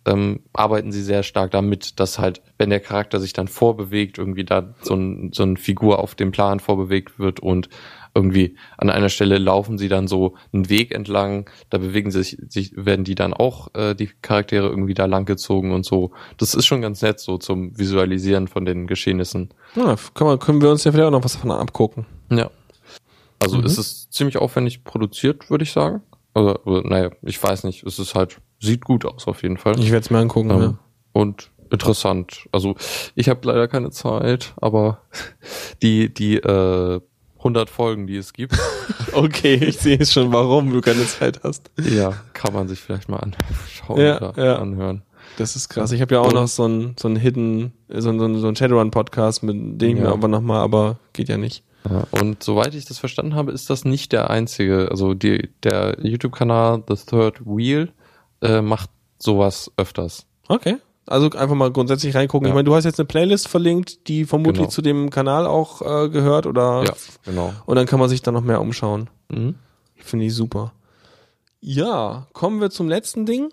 ähm, arbeiten sie sehr stark damit, dass halt, wenn der Charakter sich dann vorbewegt, irgendwie da so, ein, so eine Figur auf dem Plan vorbewegt wird und irgendwie an einer Stelle laufen sie dann so einen Weg entlang, da bewegen sich, sich werden die dann auch äh, die Charaktere irgendwie da langgezogen und so. Das ist schon ganz nett so zum Visualisieren von den Geschehnissen. Ja, kann man, können wir uns ja vielleicht auch noch was davon abgucken. Ja. Also Mhm. es ist ziemlich aufwendig produziert, würde ich sagen. Also, äh, naja, ich weiß nicht. Es ist halt, sieht gut aus auf jeden Fall. Ich werde es mir angucken. Ähm, ja. Und interessant. Also ich habe leider keine Zeit, aber die die äh, 100 Folgen, die es gibt. Okay, ich sehe es schon, warum du keine Zeit hast. ja, kann man sich vielleicht mal anschauen Ja, oder ja. anhören. Das ist krass. Ich habe ja auch noch so ein so Hidden, so ein, so ein, so ein Shadowrun-Podcast, mit dem ich Ja. mir aber nochmal, aber geht ja nicht. Ja, und soweit ich das verstanden habe, ist das nicht der einzige. Also die, der YouTube-Kanal The Third Wheel äh, macht sowas öfters. Okay. Also einfach mal grundsätzlich reingucken. Ja. Ich meine, du hast jetzt eine Playlist verlinkt, die vermutlich Genau. zu dem Kanal auch äh, gehört, oder? Ja, genau. Und dann kann man sich da noch mehr umschauen. Mhm. Finde ich super. Ja, kommen wir zum letzten Ding.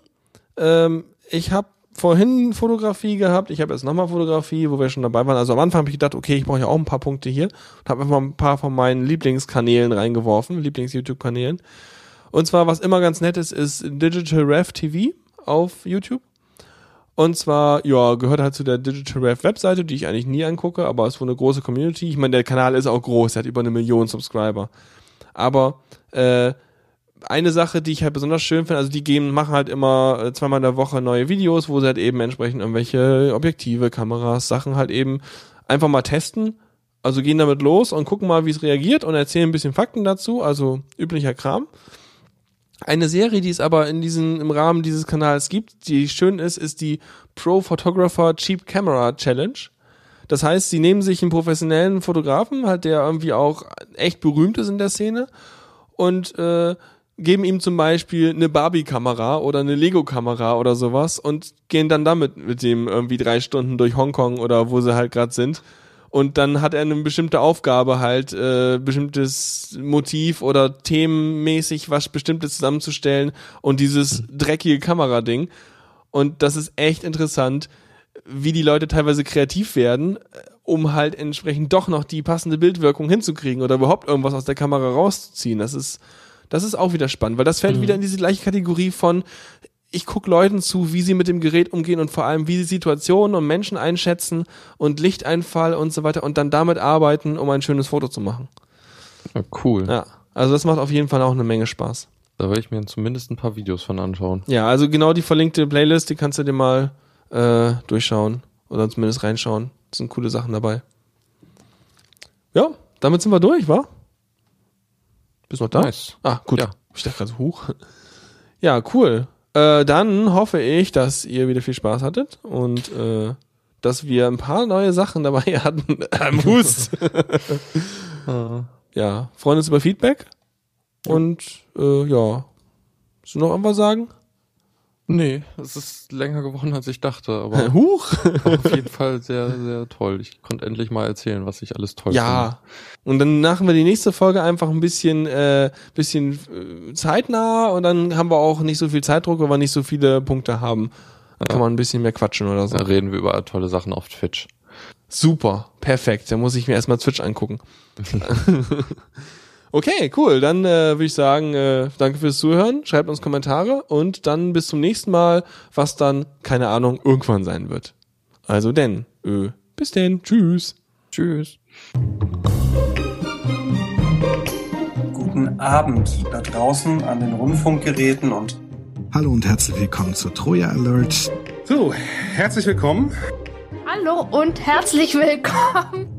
Ähm, ich habe vorhin Fotografie gehabt, ich habe jetzt nochmal Fotografie, wo wir schon dabei waren. Also am Anfang habe ich gedacht, okay, ich brauche ja auch ein paar Punkte hier und habe einfach mal ein paar von meinen Lieblingskanälen reingeworfen, Lieblings-YouTube-Kanälen. Und zwar, was immer ganz nett ist, ist Digital Rev TV auf YouTube. Und zwar, ja, gehört halt zu der Digital Rev Webseite, die ich eigentlich nie angucke, aber es ist wohl eine große Community. Ich meine, der Kanal ist auch groß, er hat über eine Million Subscriber. Aber äh, eine Sache, die ich halt besonders schön finde, also die geben, machen halt immer äh, zweimal in der Woche neue Videos, wo sie halt eben entsprechend irgendwelche Objektive, Kameras, Sachen halt eben einfach mal testen. Also gehen damit los und gucken mal, wie es reagiert und erzählen ein bisschen Fakten dazu, also üblicher Kram. Eine Serie, die es aber in diesen, im Rahmen dieses Kanals gibt, die schön ist, ist die Pro Photographer Cheap Camera Challenge. Das heißt, sie nehmen sich einen professionellen Fotografen, halt der irgendwie auch echt berühmt ist in der Szene und äh, geben ihm zum Beispiel eine Barbie-Kamera oder eine Lego-Kamera oder sowas und gehen dann damit mit dem irgendwie drei Stunden durch Hongkong oder wo sie halt gerade sind. Und dann hat er eine bestimmte Aufgabe halt, äh, bestimmtes Motiv oder themenmäßig was Bestimmtes zusammenzustellen und dieses dreckige Kamerading. Und das ist echt interessant, wie die Leute teilweise kreativ werden, äh, um halt entsprechend doch noch die passende Bildwirkung hinzukriegen oder überhaupt irgendwas aus der Kamera rauszuziehen. Das ist, das ist auch wieder spannend, weil das fällt wieder in diese gleiche Kategorie von, ich gucke Leuten zu, wie sie mit dem Gerät umgehen und vor allem, wie sie Situationen und Menschen einschätzen und Lichteinfall und so weiter und dann damit arbeiten, um ein schönes Foto zu machen. Ja, cool. Ja, also das macht auf jeden Fall auch eine Menge Spaß. Da werde ich mir zumindest ein paar Videos von anschauen. Ja, also genau die verlinkte Playlist, die kannst du dir mal äh, durchschauen oder zumindest reinschauen. Es sind coole Sachen dabei. Ja, damit sind wir durch, wa? Bist noch da? Nice. Ah, gut. Ja. Ich dachte gerade so, huch. Ja, cool. Äh, dann hoffe ich, dass ihr wieder viel Spaß hattet und äh, dass wir ein paar neue Sachen dabei hatten. Am Hust. ja, freuen uns über Feedback. Und äh, ja. Willst du noch irgendwas sagen? Nee, es ist länger geworden, als ich dachte, aber Huch. auf jeden Fall sehr, sehr toll. Ich konnte endlich mal erzählen, was ich alles toll Ja. Und dann machen wir die nächste Folge einfach ein bisschen, äh, bisschen äh, zeitnah und dann haben wir auch nicht so viel Zeitdruck, weil wir nicht so viele Punkte haben. Dann kann man ein bisschen mehr quatschen oder so. finde. Da reden wir über tolle Sachen auf Twitch. Super, perfekt. Dann muss ich mir erstmal Twitch angucken. okay, cool. Dann äh, würde ich sagen, äh, danke fürs Zuhören. Schreibt uns Kommentare und dann bis zum nächsten Mal, was dann, keine Ahnung, irgendwann sein wird. Also denn, äh, bis denn. Tschüss. Tschüss. Guten Abend da draußen an den Rundfunkgeräten und Hallo und herzlich willkommen zu Troja Alert. So, herzlich willkommen. Hallo und herzlich willkommen